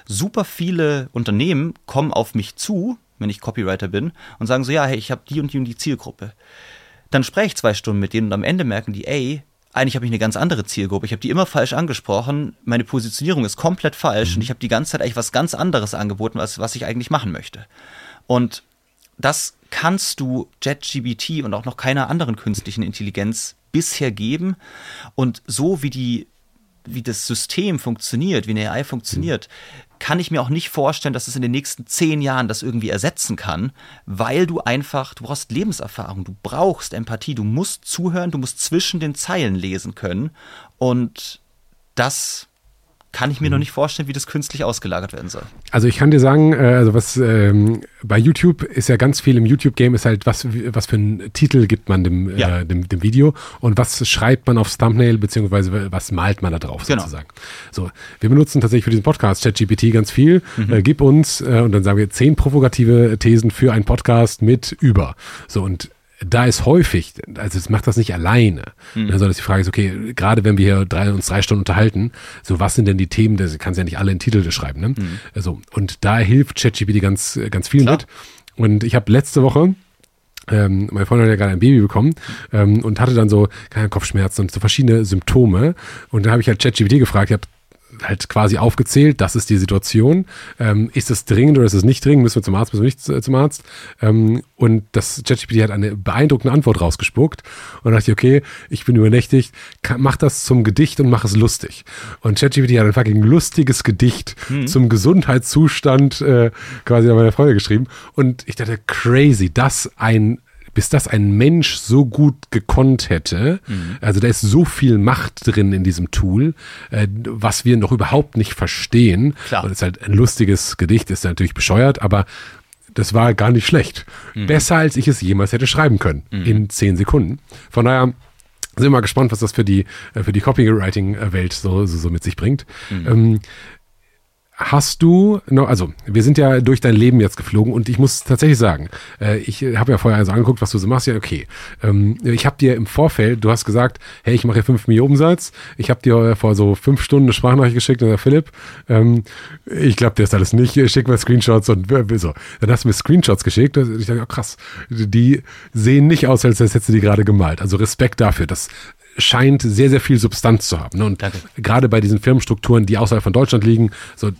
Super viele Unternehmen kommen auf mich zu, wenn ich Copywriter bin, und sagen so, ja, hey, ich habe die und die und die Zielgruppe. Dann spreche ich zwei Stunden mit denen und am Ende merken die, ey, eigentlich habe ich eine ganz andere Zielgruppe. Ich habe die immer falsch angesprochen. Meine Positionierung ist komplett falsch mhm. und ich habe die ganze Zeit eigentlich was ganz anderes angeboten, als was ich eigentlich machen möchte. Und das kannst du JetGBT und auch noch keiner anderen künstlichen Intelligenz bisher geben. Und so wie die wie das System funktioniert, wie eine AI funktioniert, kann ich mir auch nicht vorstellen, dass es in den nächsten zehn Jahren das irgendwie ersetzen kann, weil du einfach, du brauchst Lebenserfahrung, du brauchst Empathie, du musst zuhören, du musst zwischen den Zeilen lesen können und das kann ich mir mhm. noch nicht vorstellen, wie das künstlich ausgelagert werden soll. Also ich kann dir sagen, äh, also was ähm, bei YouTube ist ja ganz viel im YouTube-Game ist halt, was, was für einen Titel gibt man dem, äh, ja. äh, dem, dem Video und was schreibt man aufs Thumbnail, beziehungsweise was malt man da drauf genau. sozusagen. So, wir benutzen tatsächlich für diesen Podcast ChatGPT ganz viel. Mhm. Äh, gib uns, äh, und dann sagen wir zehn provokative Thesen für einen Podcast mit über. So, und da ist häufig, also es macht das nicht alleine, mhm. sondern die Frage ist, okay, gerade wenn wir hier drei, uns drei Stunden unterhalten, so was sind denn die Themen, das kannst ja nicht alle in Titel schreiben, ne? Mhm. Also, und da hilft ChatGPT ganz, ganz viel Klar. mit. Und ich habe letzte Woche, ähm, meine Freundin hat ja gerade ein Baby bekommen ähm, und hatte dann so keine Kopfschmerzen und so verschiedene Symptome. Und da habe ich halt ChatGPT gefragt, ich habe halt quasi aufgezählt, das ist die Situation. Ähm, ist es dringend oder ist es nicht dringend? Müssen wir zum Arzt, müssen wir nicht zum Arzt? Ähm, und das ChatGPT hat eine beeindruckende Antwort rausgespuckt. Und dachte ich, okay, ich bin übernächtigt, mach das zum Gedicht und mach es lustig. Und ChatGPT hat ein fucking lustiges Gedicht mhm. zum Gesundheitszustand äh, quasi an meiner Freundin geschrieben. Und ich dachte, crazy, das ein bis das ein Mensch so gut gekonnt hätte. Mhm. Also da ist so viel Macht drin in diesem Tool, äh, was wir noch überhaupt nicht verstehen. Klar. Und es ist halt ein lustiges Gedicht, ist natürlich bescheuert, aber das war gar nicht schlecht. Mhm. Besser als ich es jemals hätte schreiben können. Mhm. In zehn Sekunden. Von daher sind wir mal gespannt, was das für die, äh, für die Copywriting-Welt so, so, so, mit sich bringt. Mhm. Ähm, Hast du also wir sind ja durch dein Leben jetzt geflogen und ich muss tatsächlich sagen, äh, ich habe ja vorher also angeguckt, was du so machst. Ja, okay. Ähm, ich habe dir im Vorfeld, du hast gesagt, hey, ich mache hier 5 Millionen Umsatz. Ich habe dir vor so fünf Stunden eine Sprachnachricht geschickt und der Philipp, ähm, ich glaube dir das alles nicht, schick mir Screenshots und so. Dann hast du mir Screenshots geschickt. Ich dachte, oh, krass, die sehen nicht aus, als hättest du die gerade gemalt. Also Respekt dafür. Das scheint sehr, sehr viel Substanz zu haben. Ne? Und Danke. gerade bei diesen Firmenstrukturen, die außerhalb von Deutschland liegen, so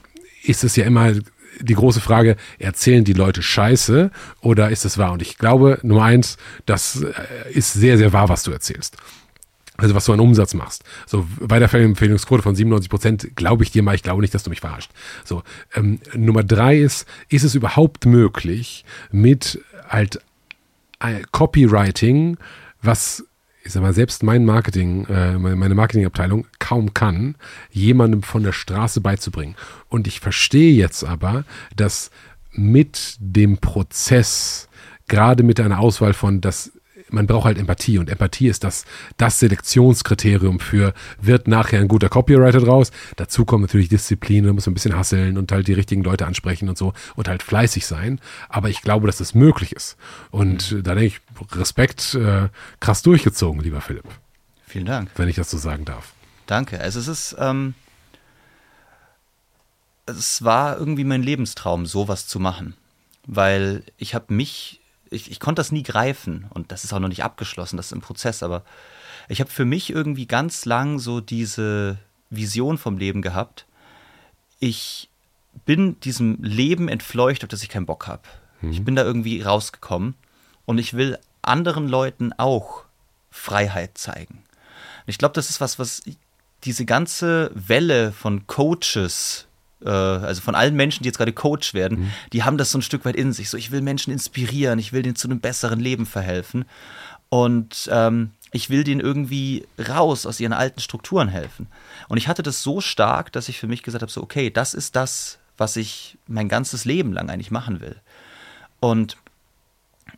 ist es ja immer die große Frage, erzählen die Leute Scheiße oder ist es wahr? Und ich glaube, Nummer eins, das äh, ist sehr, sehr wahr, was du erzählst. Also was du an Umsatz machst. So bei der Empfehlungsquote von 97 Prozent glaube ich dir mal, ich glaube nicht, dass du mich verarscht. So ähm, Nummer drei ist, ist es überhaupt möglich mit halt äh, Copywriting, was ich sag mal, selbst mein Marketing, äh, meine Marketingabteilung kaum kann, jemandem von der Straße beizubringen. Und ich verstehe jetzt aber, dass mit dem Prozess, gerade mit einer Auswahl von, das man braucht halt Empathie und Empathie ist das, das Selektionskriterium für, wird nachher ein guter Copywriter draus. Dazu kommt natürlich Disziplin, da muss man ein bisschen hasseln und halt die richtigen Leute ansprechen und so und halt fleißig sein. Aber ich glaube, dass das möglich ist. Und mhm. da denke ich, Respekt, äh, krass durchgezogen, lieber Philipp. Vielen Dank. Wenn ich das so sagen darf. Danke. Also es ist, ähm, es war irgendwie mein Lebenstraum, sowas zu machen. Weil ich habe mich ich, ich konnte das nie greifen und das ist auch noch nicht abgeschlossen, das ist im Prozess, aber ich habe für mich irgendwie ganz lang so diese Vision vom Leben gehabt. Ich bin diesem Leben entfleucht, auf das ich keinen Bock habe. Mhm. Ich bin da irgendwie rausgekommen und ich will anderen Leuten auch Freiheit zeigen. ich glaube, das ist was, was diese ganze Welle von Coaches also von allen Menschen, die jetzt gerade Coach werden, mhm. die haben das so ein Stück weit in sich. So, ich will Menschen inspirieren, ich will denen zu einem besseren Leben verhelfen. Und ähm, ich will denen irgendwie raus aus ihren alten Strukturen helfen. Und ich hatte das so stark, dass ich für mich gesagt habe: so, okay, das ist das, was ich mein ganzes Leben lang eigentlich machen will. Und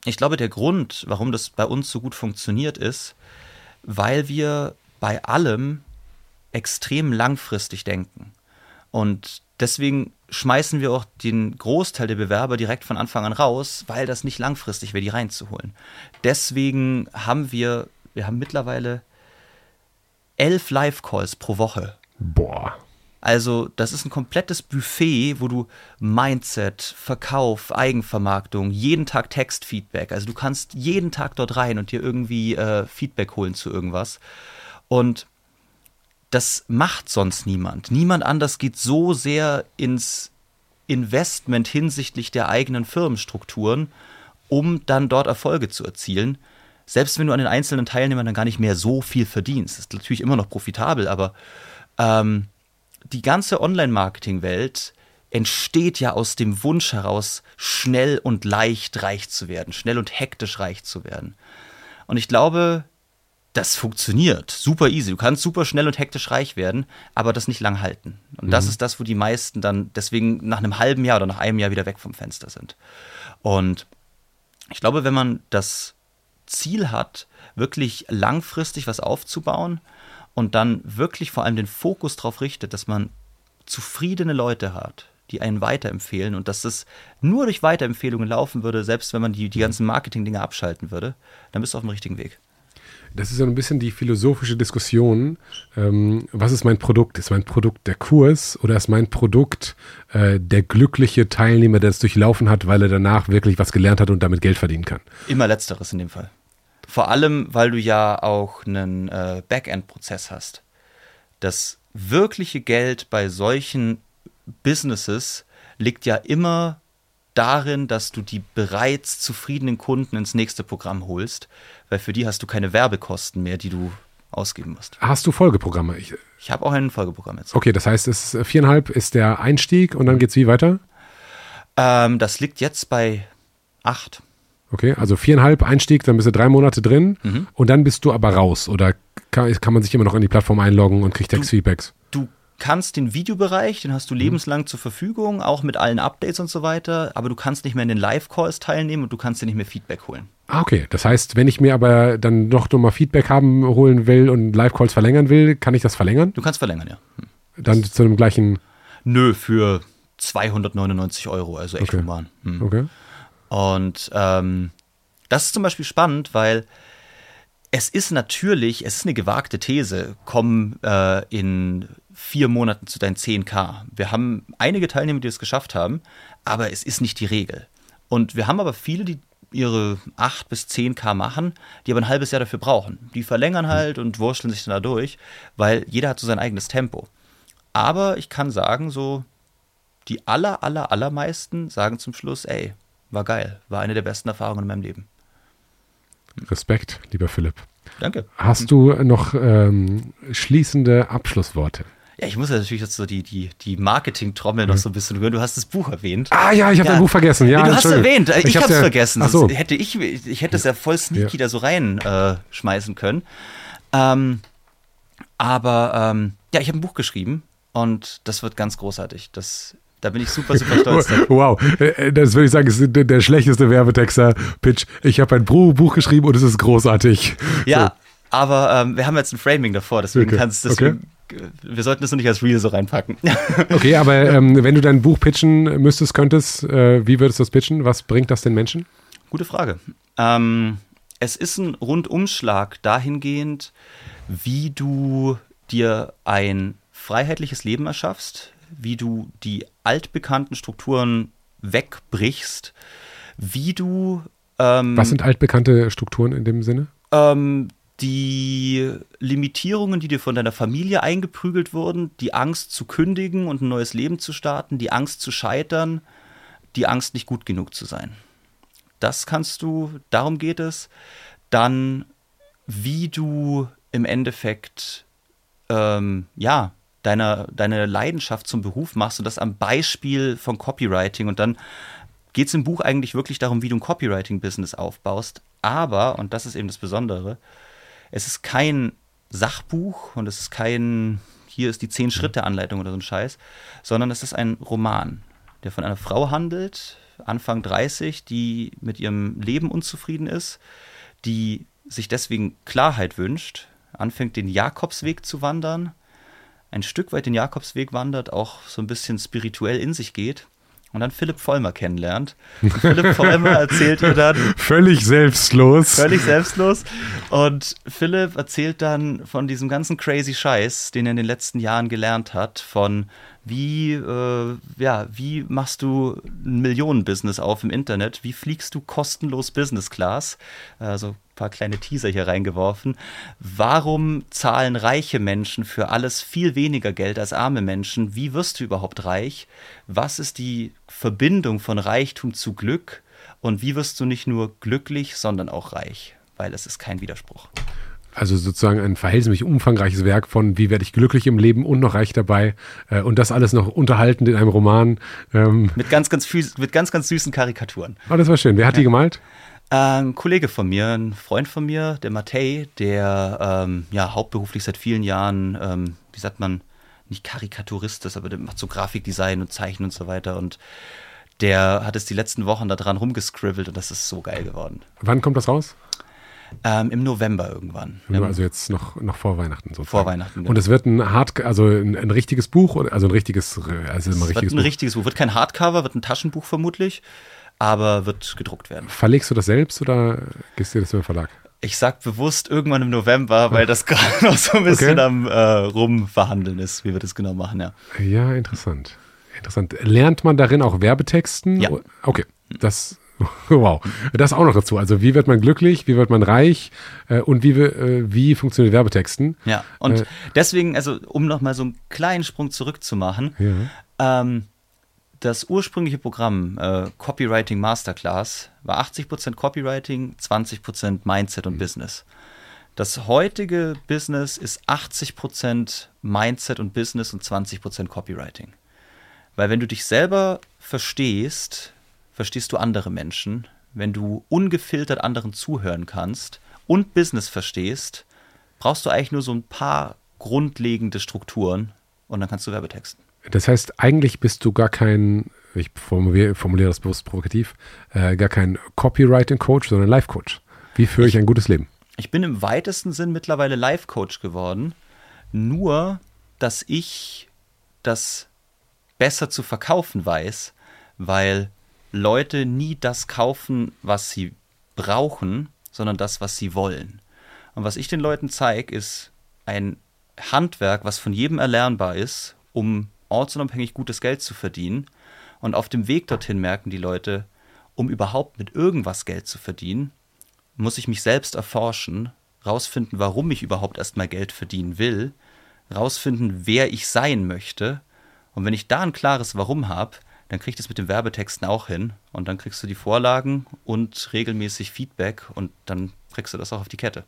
ich glaube, der Grund, warum das bei uns so gut funktioniert, ist, weil wir bei allem extrem langfristig denken. Und deswegen schmeißen wir auch den Großteil der Bewerber direkt von Anfang an raus, weil das nicht langfristig wäre, die reinzuholen. Deswegen haben wir, wir haben mittlerweile elf Live-Calls pro Woche. Boah. Also, das ist ein komplettes Buffet, wo du Mindset, Verkauf, Eigenvermarktung, jeden Tag Textfeedback. Also, du kannst jeden Tag dort rein und dir irgendwie äh, Feedback holen zu irgendwas. Und das macht sonst niemand. Niemand anders geht so sehr ins Investment hinsichtlich der eigenen Firmenstrukturen, um dann dort Erfolge zu erzielen. Selbst wenn du an den einzelnen Teilnehmern dann gar nicht mehr so viel verdienst. Ist natürlich immer noch profitabel, aber ähm, die ganze Online-Marketing-Welt entsteht ja aus dem Wunsch heraus, schnell und leicht reich zu werden, schnell und hektisch reich zu werden. Und ich glaube, das funktioniert super easy. Du kannst super schnell und hektisch reich werden, aber das nicht lang halten. Und mhm. das ist das, wo die meisten dann deswegen nach einem halben Jahr oder nach einem Jahr wieder weg vom Fenster sind. Und ich glaube, wenn man das Ziel hat, wirklich langfristig was aufzubauen und dann wirklich vor allem den Fokus darauf richtet, dass man zufriedene Leute hat, die einen weiterempfehlen und dass es nur durch Weiterempfehlungen laufen würde, selbst wenn man die, die ganzen Marketing-Dinge abschalten würde, dann bist du auf dem richtigen Weg. Das ist ja ein bisschen die philosophische Diskussion. Ähm, was ist mein Produkt? Ist mein Produkt der Kurs oder ist mein Produkt äh, der glückliche Teilnehmer, der es durchlaufen hat, weil er danach wirklich was gelernt hat und damit Geld verdienen kann? Immer letzteres in dem Fall. Vor allem, weil du ja auch einen äh, Backend-Prozess hast. Das wirkliche Geld bei solchen Businesses liegt ja immer darin, dass du die bereits zufriedenen Kunden ins nächste Programm holst, weil für die hast du keine Werbekosten mehr, die du ausgeben musst. Hast du Folgeprogramme? Ich, ich habe auch ein Folgeprogramm jetzt. Okay, das heißt, es ist viereinhalb ist der Einstieg und dann geht es wie weiter? Ähm, das liegt jetzt bei acht. Okay, also viereinhalb Einstieg, dann bist du drei Monate drin mhm. und dann bist du aber raus oder kann, kann man sich immer noch in die Plattform einloggen und kriegt Textfeedbacks? Kannst den Videobereich, den hast du mhm. lebenslang zur Verfügung, auch mit allen Updates und so weiter, aber du kannst nicht mehr in den Live-Calls teilnehmen und du kannst dir nicht mehr Feedback holen. Ah, okay. Das heißt, wenn ich mir aber dann noch mal Feedback haben, holen will und Live-Calls verlängern will, kann ich das verlängern? Du kannst verlängern, ja. Hm. Dann das zu dem gleichen. Nö, für 299 Euro, also echt Okay. human. Hm. Okay. Und ähm, das ist zum Beispiel spannend, weil es ist natürlich, es ist eine gewagte These, komm äh, in vier Monaten zu deinen 10k. Wir haben einige Teilnehmer, die es geschafft haben, aber es ist nicht die Regel. Und wir haben aber viele, die ihre 8 bis 10k machen, die aber ein halbes Jahr dafür brauchen. Die verlängern halt und wurschteln sich dann da durch, weil jeder hat so sein eigenes Tempo. Aber ich kann sagen, so die aller, aller, allermeisten sagen zum Schluss, ey, war geil, war eine der besten Erfahrungen in meinem Leben. Respekt, lieber Philipp. Danke. Hast du noch ähm, schließende Abschlussworte? Ja, ich muss ja natürlich jetzt so die, die, die Marketing-Trommel noch so ein bisschen hören. Du hast das Buch erwähnt. Ah ja, ich habe Ja. dein Buch vergessen. Ja, nee, du hast Entschuldigung. erwähnt, ich, hab's hab's ja- vergessen. Ach so. Das hätte ich, ich hätte es ja voll sneaky da so reinschmeißen äh, können. Ähm, aber ähm, ja, ich habe ein Buch geschrieben und das wird ganz großartig. Das, da bin ich super, super stolz drauf. Wow, Äh, das würde ich sagen, ist der, schlechteste Werbetexter-Pitch. Ich habe ein Buch, geschrieben und es ist großartig. Ja, aber ähm, wir haben jetzt ein Framing davor, deswegen Okay. kannst deswegen, wir sollten das noch nicht als Reel so reinpacken. Okay, aber ähm, wenn du dein Buch pitchen müsstest, könntest, äh, wie würdest du das pitchen? Was bringt das den Menschen? Gute Frage. Ähm, es ist ein Rundumschlag dahingehend, wie du dir ein freiheitliches Leben erschaffst, wie du die altbekannten Strukturen wegbrichst, wie du ähm, Was sind altbekannte Strukturen in dem Sinne? ähm, die Limitierungen, die dir von deiner Familie eingeprügelt wurden, die Angst zu kündigen und ein neues Leben zu starten, die Angst zu scheitern, die Angst nicht gut genug zu sein. Das kannst du, darum geht es. Dann, wie du im Endeffekt, ähm, ja, deine, deine Leidenschaft zum Beruf machst und das am Beispiel von Copywriting. Und dann geht es im Buch eigentlich wirklich darum, wie du ein Copywriting-Business aufbaust. Aber, und das ist eben das Besondere, es ist kein Sachbuch und es ist kein, hier ist die Zehn-Schritte-Anleitung oder so ein Scheiß, sondern es ist ein Roman, der von einer Frau handelt, Anfang 30, die mit ihrem Leben unzufrieden ist, die sich deswegen Klarheit wünscht, anfängt den Jakobsweg zu wandern, ein Stück weit den Jakobsweg wandert, auch so ein bisschen spirituell in sich geht und dann Philipp Vollmer kennenlernt. Und Philipp Vollmer erzählt ihr dann, Völlig selbstlos. völlig selbstlos. Und Philipp erzählt dann von diesem ganzen crazy Scheiß, den er in den letzten Jahren gelernt hat, von wie, äh, ja, wie machst du ein Millionenbusiness auf im Internet, wie fliegst du kostenlos Business Class, also paar kleine Teaser hier reingeworfen. Warum zahlen reiche Menschen für alles viel weniger Geld als arme Menschen? Wie wirst du überhaupt reich? Was ist die Verbindung von Reichtum zu Glück? Und wie wirst du nicht nur glücklich, sondern auch reich? Weil es ist kein Widerspruch. Also sozusagen ein verhältnismäßig umfangreiches Werk von wie werde ich glücklich im Leben und noch reich dabei. Äh, und das alles noch unterhaltend in einem Roman. Ähm, Mit ganz, ganz, mit ganz, ganz süßen Karikaturen. oh, das war schön. Wer hat die gemalt? Ähm, ein Kollege von mir, ein Freund von mir, der Matej, der ähm, ja hauptberuflich seit vielen Jahren, ähm, wie sagt man, nicht Karikaturist ist, aber der macht so Grafikdesign und Zeichnen und so weiter. Und der hat es die letzten Wochen da dran rumgescribbelt und das ist so geil geworden. Wann kommt das raus? Ähm, Im November irgendwann. Also jetzt noch, noch vor Weihnachten sozusagen. Vor Weihnachten, genau. Und es wird ein Hard, also ein, ein richtiges Buch, also ein richtiges, äh, also immer es wird richtiges ein Buch. richtiges Buch. Wird kein Hardcover, wird ein Taschenbuch vermutlich, aber wird gedruckt werden. Verlegst du das selbst oder gehst du das über den Verlag? Ich sag bewusst irgendwann im November, weil das gerade noch so ein bisschen Okay. am äh, Rumverhandeln ist, wie wir das genau machen, ja. Ja, interessant. Interessant. Lernt man darin auch Werbetexten? Ja. Okay, das, wow. Das auch noch dazu. Also wie wird man glücklich, wie wird man reich äh, und wie, äh, wie funktioniert Werbetexten? Ja, und Äh. deswegen, also um nochmal so einen kleinen Sprung zurückzumachen, Ja. ähm, das ursprüngliche Programm äh, Copywriting Masterclass war 80% Copywriting, 20% Mindset und Business. Das heutige Business ist 80% Mindset und Business und 20% Copywriting. Weil wenn du dich selber verstehst, verstehst du andere Menschen. Wenn du ungefiltert anderen zuhören kannst und Business verstehst, brauchst du eigentlich nur so ein paar grundlegende Strukturen und dann kannst du Werbetexten. Das heißt, eigentlich bist du gar kein, ich formuliere, formuliere das bewusst provokativ, äh, gar kein Copywriting-Coach, sondern Life-Coach. Wie führe ich ein gutes Leben? Ich bin im weitesten Sinn mittlerweile Life-Coach geworden, nur dass ich das besser zu verkaufen weiß, weil Leute nie das kaufen, was sie brauchen, sondern das, was sie wollen. Und was ich den Leuten zeige, ist ein Handwerk, was von jedem erlernbar ist, um ortsunabhängig gutes Geld zu verdienen. Und auf dem Weg dorthin merken die Leute, um überhaupt mit irgendwas Geld zu verdienen, muss ich mich selbst erforschen, rausfinden, warum ich überhaupt erstmal Geld verdienen will, rausfinden, wer ich sein möchte. Und wenn ich da ein klares Warum habe, dann kriege ich das mit den Werbetexten auch hin. Und dann kriegst du die Vorlagen und regelmäßig Feedback und dann kriegst du das auch auf die Kette.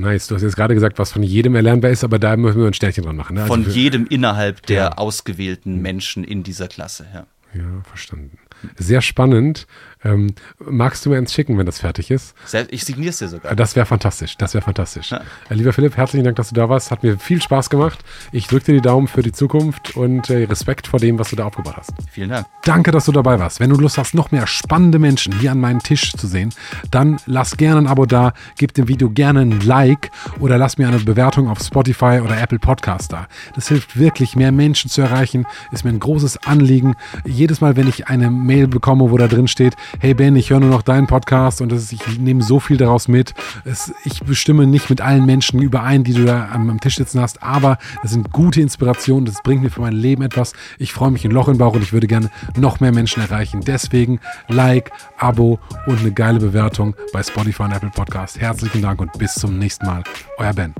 Nice. Du hast jetzt gerade gesagt, was von jedem erlernbar ist, aber da müssen wir ein Sternchen dran machen. Ne? Also von jedem innerhalb der ja. ausgewählten Menschen in dieser Klasse, ja. Ja, verstanden. Sehr spannend. Ähm, magst du mir eins schicken, wenn das fertig ist? Ich signiere es dir sogar. Das wäre fantastisch. Das wäre fantastisch. Ja. Äh, lieber Philipp, herzlichen Dank, dass du da warst. Hat mir viel Spaß gemacht. Ich drücke dir die Daumen für die Zukunft und äh, Respekt vor dem, was du da aufgebaut hast. Vielen Dank. Danke, dass du dabei warst. Wenn du Lust hast, noch mehr spannende Menschen hier an meinem Tisch zu sehen, dann lass gerne ein Abo da, gib dem Video gerne ein Like oder lass mir eine Bewertung auf Spotify oder Apple Podcast da. Das hilft wirklich, mehr Menschen zu erreichen. Ist mir ein großes Anliegen. Jedes Mal, wenn ich eine Mail bekomme, wo da drin steht, hey Ben, ich höre nur noch deinen Podcast und ist, ich nehme so viel daraus mit. Es, ich bestimme nicht mit allen Menschen überein, die du da am, am Tisch sitzen hast, aber es sind gute Inspirationen, das bringt mir für mein Leben etwas. Ich freue mich in Loch im Bauch und ich würde gerne noch mehr Menschen erreichen. Deswegen Like, Abo und eine geile Bewertung bei Spotify und Apple Podcast. Herzlichen Dank und bis zum nächsten Mal. Euer Ben.